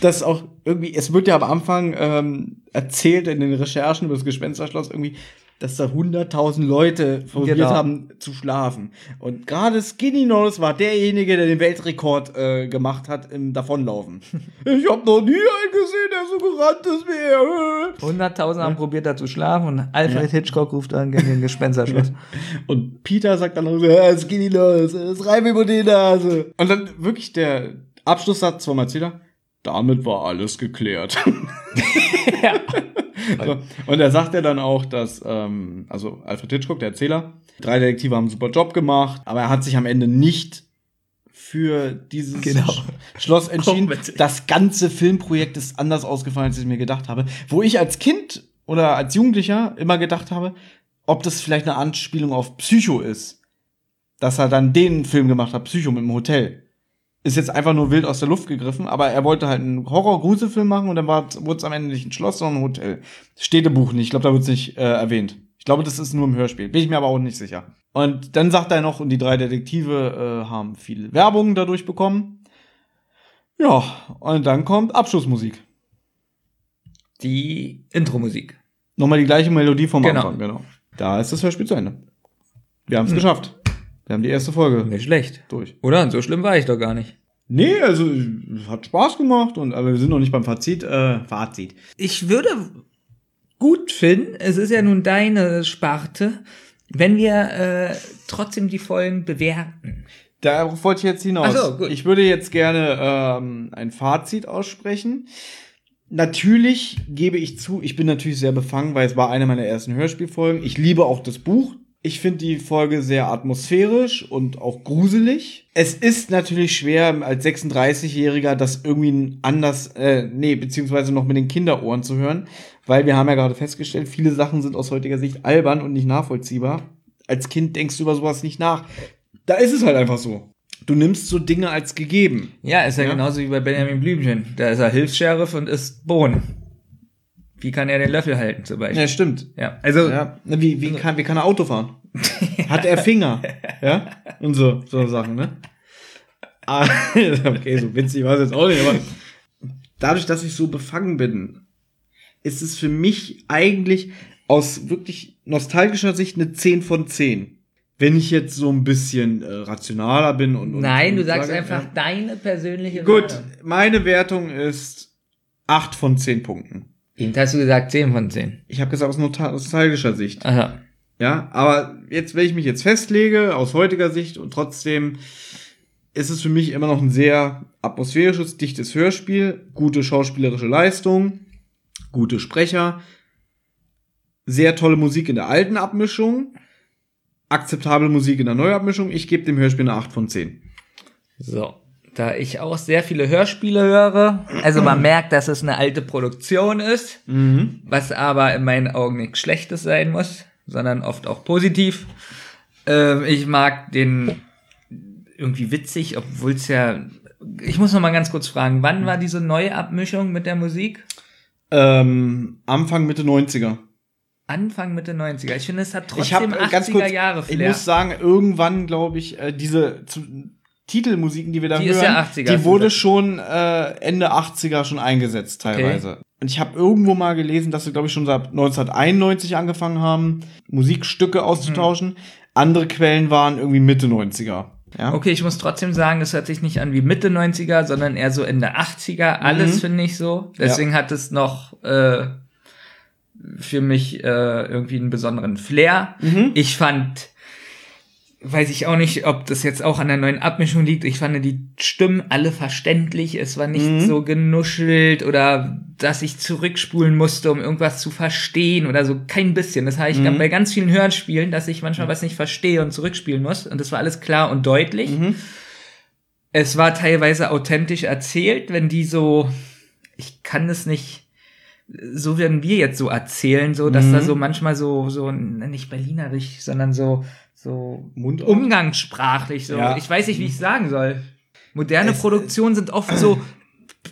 Speaker 1: Das auch irgendwie, es wird ja am Anfang ähm, erzählt in den Recherchen über das Gespensterschloss irgendwie, dass da 100.000 Leute probiert
Speaker 2: Genau.
Speaker 1: haben zu schlafen. Und gerade Skinny Norris war derjenige, der den Weltrekord äh, gemacht hat im Davonlaufen. ich habe noch nie einen gesehen, der so gerannt ist wie er.
Speaker 2: 100.000 haben probiert, da zu schlafen und Alfred Hitchcock ruft an gegen den Gespensterschloss.
Speaker 1: Und Peter sagt dann noch so, ja, Skinny Norris, es reibt über die Nase. Und dann wirklich der Abschlusssatz vom Erzähler, damit war alles geklärt. So. Und er sagt ja dann auch, dass, ähm, also Alfred Hitchcock, der Erzähler, drei Detektive haben einen super Job gemacht, aber er hat sich am Ende nicht für dieses
Speaker 2: Genau.
Speaker 1: Sch Schloss entschieden. Das ganze Filmprojekt ist anders ausgefallen, als ich mir gedacht habe. Wo ich als Kind oder als Jugendlicher immer gedacht habe, ob das vielleicht eine Anspielung auf Psycho ist. Dass er dann den Film gemacht hat, Psycho mit dem Hotel. Ist jetzt einfach nur wild aus der Luft gegriffen, aber er wollte halt einen Horror-Gruselfilm machen und dann wurde es am Ende nicht ein Schloss, sondern ein Hotel. Steht im Buch nicht, ich glaube, da wird es nicht äh, erwähnt. Ich glaube, das ist nur im Hörspiel, bin ich mir aber auch nicht sicher. Und dann sagt er noch, und die drei Detektive äh, haben viel Werbung dadurch bekommen. Ja, und dann kommt Abschlussmusik.
Speaker 2: Die Intro-Musik.
Speaker 1: Nochmal die gleiche Melodie vom
Speaker 2: Genau.
Speaker 1: Anfang, genau. Da ist das Hörspiel zu Ende. Wir haben es geschafft. Wir haben die erste Folge
Speaker 2: Nicht schlecht.
Speaker 1: durch.
Speaker 2: Oder? So schlimm war ich doch gar nicht.
Speaker 1: Nee, also es hat Spaß gemacht und aber wir sind noch nicht beim Fazit. Äh, Fazit.
Speaker 2: Ich würde gut finden, es ist ja nun deine Sparte, wenn wir äh, trotzdem die Folgen bewerten.
Speaker 1: Darauf wollte ich jetzt hinaus.
Speaker 2: Ach so, gut.
Speaker 1: Ich würde jetzt gerne ähm, ein Fazit aussprechen. Natürlich gebe ich zu, ich bin natürlich sehr befangen, weil es war eine meiner ersten Hörspielfolgen. Ich liebe auch das Buch. Ich finde die Folge sehr atmosphärisch und auch gruselig. Es ist natürlich schwer, als 36-Jähriger das irgendwie anders, äh, nee, beziehungsweise noch mit den Kinderohren zu hören, weil wir haben ja gerade festgestellt, viele Sachen sind aus heutiger Sicht albern und nicht nachvollziehbar. Als Kind denkst du über sowas nicht nach. Da ist es halt einfach so. Du nimmst so Dinge als gegeben.
Speaker 2: Ja, ist ja,
Speaker 1: Ja.
Speaker 2: genauso wie bei Benjamin Blümchen. Da ist er Hilfs-Sheriff und isst Bohnen. Wie kann er den Löffel halten zum Beispiel?
Speaker 1: Ja, stimmt.
Speaker 2: Ja, also
Speaker 1: Ja, wie, wie, kann, wie kann er Auto fahren? Hat er Finger? ja? Und so, so Sachen, ne? Ah, okay, so witzig war es jetzt auch nicht, aber dadurch, dass ich so befangen bin, ist es für mich eigentlich aus wirklich nostalgischer Sicht eine 10 von 10. Wenn ich jetzt so ein bisschen äh, rationaler bin und, und
Speaker 2: Nein,
Speaker 1: und
Speaker 2: du sagst
Speaker 1: sage,
Speaker 2: einfach
Speaker 1: ja.
Speaker 2: deine persönliche
Speaker 1: Gut,
Speaker 2: Wertung.
Speaker 1: meine Wertung ist 8 von 10 Punkten.
Speaker 2: Eben hast du gesagt 10 von 10.
Speaker 1: Ich habe gesagt aus nostalgischer Sicht.
Speaker 2: Aha.
Speaker 1: Ja, aber jetzt, wenn ich mich jetzt festlege, aus heutiger Sicht und trotzdem ist es für mich immer noch ein sehr atmosphärisches, dichtes Hörspiel, gute schauspielerische Leistung, gute Sprecher, sehr tolle Musik in der alten Abmischung, akzeptable Musik in der Neuabmischung. Ich gebe dem Hörspiel eine 8 von 10.
Speaker 2: So. Da ich auch sehr viele Hörspiele höre, also man merkt, dass es eine alte Produktion ist, was aber in meinen Augen nichts Schlechtes sein muss, sondern oft auch positiv. Ähm, ich mag den irgendwie witzig, obwohl es ja. Ich muss noch mal ganz kurz fragen, wann war diese neue Abmischung mit der Musik?
Speaker 1: Ähm, Anfang, Mitte 90er.
Speaker 2: Anfang Mitte 90er. Ich finde, es hat
Speaker 1: Ich habe
Speaker 2: trotzdem 80er
Speaker 1: ganz kurz,
Speaker 2: Jahre
Speaker 1: ich
Speaker 2: Flair.
Speaker 1: muss sagen, irgendwann glaube ich, äh, diese zu, Titelmusiken, die wir da
Speaker 2: Die
Speaker 1: hören,
Speaker 2: ist ja 80er,
Speaker 1: die wurde schon äh, Ende 80er schon eingesetzt teilweise. Und ich habe irgendwo mal gelesen, dass sie glaube ich schon seit 1991 angefangen haben, Musikstücke auszutauschen. Andere Quellen waren irgendwie Mitte 90er. Ja.
Speaker 2: Okay, ich muss trotzdem sagen, es hört sich nicht an wie Mitte 90er, sondern eher so Ende 80er. Alles
Speaker 1: Mhm.
Speaker 2: finde ich so. Deswegen hat es noch äh, für mich äh, irgendwie einen besonderen Flair.
Speaker 1: Mhm.
Speaker 2: Ich fand weiß ich auch nicht, ob das jetzt auch an der neuen Abmischung liegt. Ich fand die Stimmen alle verständlich. Es war nicht
Speaker 1: Mhm.
Speaker 2: so genuschelt oder dass ich zurückspulen musste, um irgendwas zu verstehen oder so. Kein bisschen. Das habe ich
Speaker 1: Mhm.
Speaker 2: bei ganz vielen Hörspielen, dass ich manchmal was nicht verstehe und zurückspielen muss. Und das war alles klar und deutlich.
Speaker 1: Mhm.
Speaker 2: Es war teilweise authentisch erzählt, wenn die so, ich kann das nicht, so werden wir jetzt so erzählen, so, dass
Speaker 1: Mhm.
Speaker 2: da so manchmal so, so, nicht berlinerisch, sondern so, so
Speaker 1: Mundart?
Speaker 2: umgangssprachlich, so.
Speaker 1: Ja.
Speaker 2: Ich weiß nicht, wie ich sagen soll. Moderne
Speaker 1: Es-
Speaker 2: Produktionen sind oft so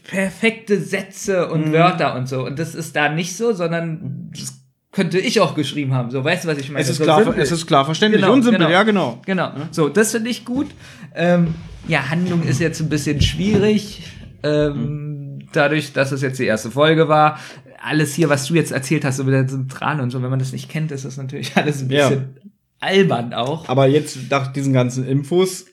Speaker 2: perfekte Sätze und
Speaker 1: Mhm.
Speaker 2: Wörter und so. Und das ist da nicht so, sondern das könnte ich auch geschrieben haben. So, weißt du, was ich meine?
Speaker 1: Es ist,
Speaker 2: so
Speaker 1: klar,
Speaker 2: simpel.
Speaker 1: es ist klar verständlich
Speaker 2: Genau,
Speaker 1: und simpel,
Speaker 2: genau.
Speaker 1: ja, genau.
Speaker 2: Genau. So, das finde ich gut. Ähm, ja, Handlung ist jetzt ein bisschen schwierig. Ähm, dadurch, dass es jetzt die erste Folge war. Alles hier, was du jetzt erzählt hast, so mit der Zentrale und so, wenn man das nicht kennt, ist das natürlich alles ein
Speaker 1: Ja.
Speaker 2: Albern auch.
Speaker 1: Aber jetzt, nach diesen ganzen Infos,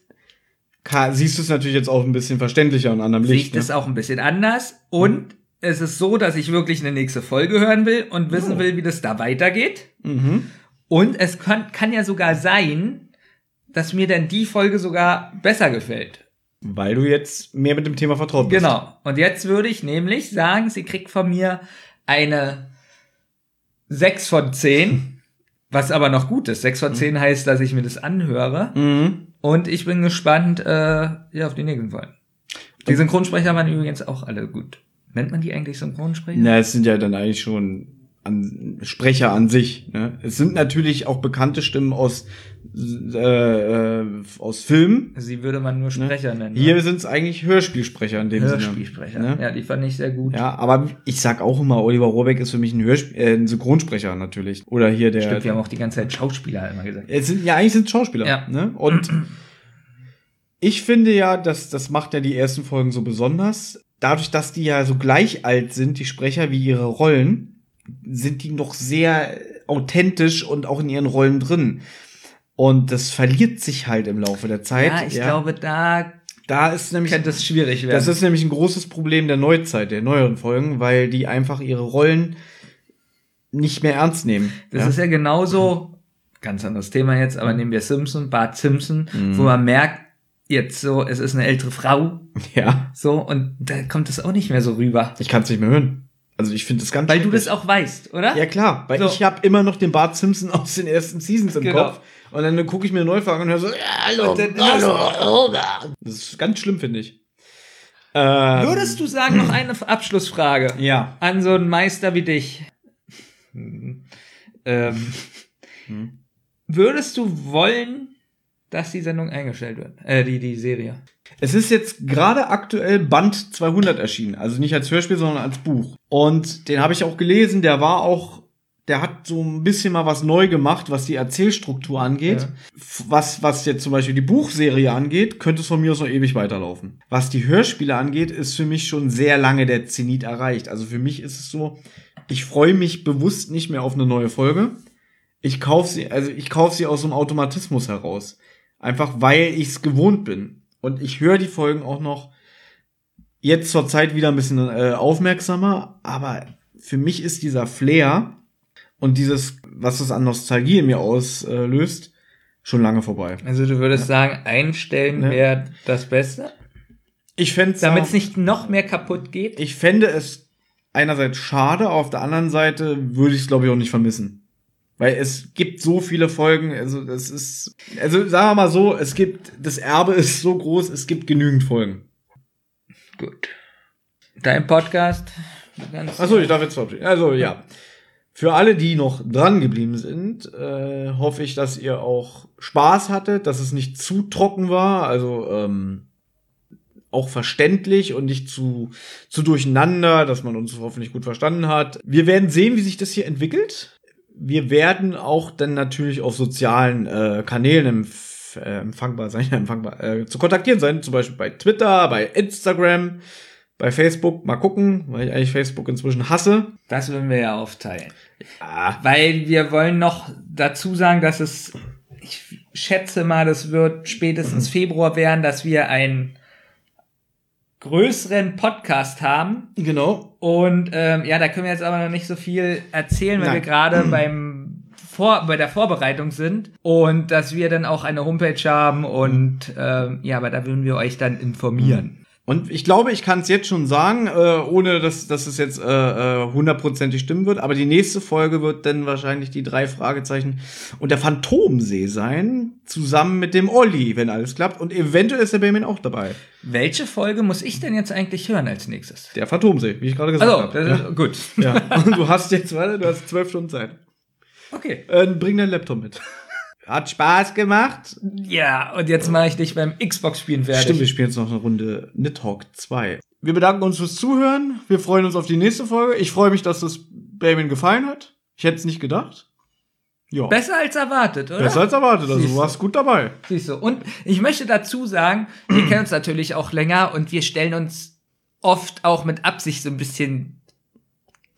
Speaker 1: siehst du es natürlich jetzt auch ein bisschen verständlicher und anderem Licht.
Speaker 2: ich das
Speaker 1: ne?
Speaker 2: auch ein bisschen anders. Und es ist so, dass ich wirklich eine nächste Folge hören will und wissen
Speaker 1: Oh.
Speaker 2: will, wie das da weitergeht.
Speaker 1: Mhm.
Speaker 2: Und es kann, kann ja sogar sein, dass mir dann die Folge sogar besser gefällt.
Speaker 1: Weil du jetzt mehr mit dem Thema vertraut bist.
Speaker 2: Genau. Und jetzt würde ich nämlich sagen, sie kriegt von mir eine 6 von 10, was aber noch gut ist. 6 von 10 heißt, dass ich mir das anhöre.
Speaker 1: Mhm.
Speaker 2: Und ich bin gespannt äh, ja, auf die nächsten Folgen. Die Synchronsprecher waren übrigens auch alle gut. Nennt man die eigentlich Synchronsprecher?
Speaker 1: Na, es sind ja dann eigentlich schon an, Sprecher an sich. Ne? Es sind natürlich auch bekannte Stimmen aus, äh, äh, aus Filmen.
Speaker 2: Sie würde man nur Sprecher nennen. ne?
Speaker 1: Hier sind es eigentlich Hörspielsprecher in dem
Speaker 2: Hörspielsprecher.
Speaker 1: Sinne. Ne?
Speaker 2: Ja, die fand ich sehr gut.
Speaker 1: Ja, aber ich sag auch immer, Oliver Rohrbeck ist für mich ein, Hörsp äh, ein Synchronsprecher natürlich. Oder hier der.
Speaker 2: Stimmt, wir haben auch die ganze Zeit Schauspieler immer gesagt.
Speaker 1: Es sind, ja, eigentlich sind es Schauspieler.
Speaker 2: Ja.
Speaker 1: Ne? Und ich finde ja, dass das macht ja die ersten Folgen so besonders. Dadurch, dass die ja so gleich alt sind, die Sprecher wie ihre Rollen, sind die noch sehr authentisch und auch in ihren Rollen drin. Und das verliert sich halt im Laufe der Zeit.
Speaker 2: Ja, ich glaube, da
Speaker 1: da ist nämlich
Speaker 2: könnte es schwierig werden.
Speaker 1: das ist nämlich ein großes Problem der Neuzeit, der neueren Folgen, weil die einfach ihre Rollen nicht mehr ernst nehmen.
Speaker 2: Das
Speaker 1: ja?
Speaker 2: ist ja genauso, ganz anderes Thema jetzt, aber nehmen wir Simpson, Bart Simpson,
Speaker 1: Mhm.
Speaker 2: wo man merkt, jetzt so, es ist eine ältere Frau,
Speaker 1: ja.
Speaker 2: so, und da kommt es auch nicht mehr so rüber.
Speaker 1: Ich kann es nicht mehr hören. Also ich finde das ganz
Speaker 2: Weil du das auch weißt, oder?
Speaker 1: Ja klar, weil
Speaker 2: So.
Speaker 1: ich habe immer noch den Bart Simpson aus den ersten Seasons im
Speaker 2: Genau.
Speaker 1: Kopf. Und dann gucke ich mir an und höre so, ja, hallo,
Speaker 2: Und dann
Speaker 1: hallo. Das ist ganz schlimm, finde ich. Ähm,
Speaker 2: Würdest du sagen, noch eine Abschlussfrage
Speaker 1: Ja.
Speaker 2: an so einen Meister wie dich? Hm. Ähm,
Speaker 1: Hm.
Speaker 2: Würdest du wollen, dass die Sendung eingestellt wird? Äh, die, die Serie.
Speaker 1: Es ist jetzt gerade aktuell Band 200 erschienen. Also nicht als Hörspiel, sondern als Buch. Und den habe ich auch gelesen. Der war auch, der hat so ein bisschen mal was neu gemacht, was die Erzählstruktur angeht.
Speaker 2: Ja.
Speaker 1: Was, was jetzt zum Beispiel die Buchserie angeht, könnte es von mir aus noch ewig weiterlaufen. Was die Hörspiele angeht, ist für mich schon sehr lange der Zenit erreicht. Also für mich ist es so, ich freue mich bewusst nicht mehr auf eine neue Folge. Ich kaufe sie, also ich kaufe sie aus so einem Automatismus heraus. Einfach weil ich es gewohnt bin. Und ich höre die Folgen auch noch jetzt zur Zeit wieder ein bisschen äh, aufmerksamer, aber für mich ist dieser Flair und dieses, was es an Nostalgie in mir auslöst, schon lange vorbei.
Speaker 2: Also du würdest sagen, einstellen
Speaker 1: Ja.
Speaker 2: wäre das Beste?
Speaker 1: Ich fände
Speaker 2: Damit es nicht noch mehr kaputt geht?
Speaker 1: ich fände es einerseits schade, auf der anderen Seite würde ich es glaube ich auch nicht vermissen. Weil es gibt so viele Folgen, also das ist, also sagen wir mal so, es gibt, das Erbe ist so groß, es gibt genügend Folgen.
Speaker 2: Gut. Dein Podcast?
Speaker 1: Achso, ich darf jetzt verabschieden. Also ja. Für alle, die noch dran geblieben sind, äh, hoffe ich, dass ihr auch Spaß hattet, dass es nicht zu trocken war, also ähm, auch verständlich und nicht zu, zu durcheinander, dass man uns hoffentlich gut verstanden hat. Wir werden sehen, wie sich das hier entwickelt. Wir werden auch dann natürlich auf sozialen äh, Kanälen empf äh, empfangbar sein, empfangbar, äh, zu kontaktieren sein, zum Beispiel bei Twitter, bei Instagram, bei Facebook. Mal gucken, weil ich eigentlich Facebook inzwischen hasse.
Speaker 2: Das würden wir ja aufteilen.
Speaker 1: Ah,
Speaker 2: Weil wir wollen noch dazu sagen, dass es, ich schätze mal, das wird spätestens Februar werden, dass wir einen größeren Podcast haben.
Speaker 1: genau.
Speaker 2: Und ähm, ja, da können wir jetzt aber noch nicht so viel erzählen, weil
Speaker 1: Nein.
Speaker 2: wir gerade beim vor, bei der Vorbereitung sind und dass wir dann auch eine Homepage haben und äh, ja, aber da würden wir euch dann informieren.
Speaker 1: Und ich glaube, ich kann es jetzt schon sagen, äh, ohne dass, dass es jetzt äh, äh, hundertprozentig stimmen wird, aber die nächste Folge wird dann wahrscheinlich die drei Fragezeichen und der Phantomsee sein, zusammen mit dem Olli, wenn alles klappt. Und eventuell ist der Benjamin auch dabei.
Speaker 2: Welche Folge muss ich denn jetzt eigentlich hören als nächstes?
Speaker 1: Der Phantomsee, wie ich gerade gesagt
Speaker 2: Also,
Speaker 1: habe.
Speaker 2: das ist gut.
Speaker 1: Ja. Und du hast jetzt, warte, du hast zwölf Stunden Zeit.
Speaker 2: Okay.
Speaker 1: Äh, bring deinen Laptop mit. Hat Spaß gemacht.
Speaker 2: Ja, und jetzt mache ich dich beim Xbox-Spielen fertig.
Speaker 1: Stimmt, wir spielen jetzt noch eine Runde Nidhogg 2. Wir bedanken uns fürs Zuhören. Wir freuen uns auf die nächste Folge. Ich freue mich, dass das Benjamin gefallen hat. Ich hätte es nicht gedacht. Ja.
Speaker 2: Besser als erwartet, oder?
Speaker 1: Besser als erwartet. Also
Speaker 2: du.
Speaker 1: warst gut dabei.
Speaker 2: Siehst du. Und ich möchte dazu sagen, wir kennen uns natürlich auch länger und wir stellen uns oft auch mit Absicht so ein bisschen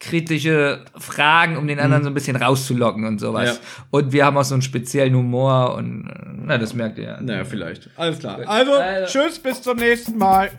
Speaker 2: kritische Fragen, um den anderen so ein bisschen rauszulocken und sowas.
Speaker 1: Ja.
Speaker 2: Und wir haben auch so einen speziellen Humor und äh, na, das merkt ihr ja.
Speaker 1: Naja, vielleicht. Alles klar.
Speaker 2: Gut.
Speaker 1: Also,
Speaker 2: Also-
Speaker 1: tschüss, bis zum nächsten Mal.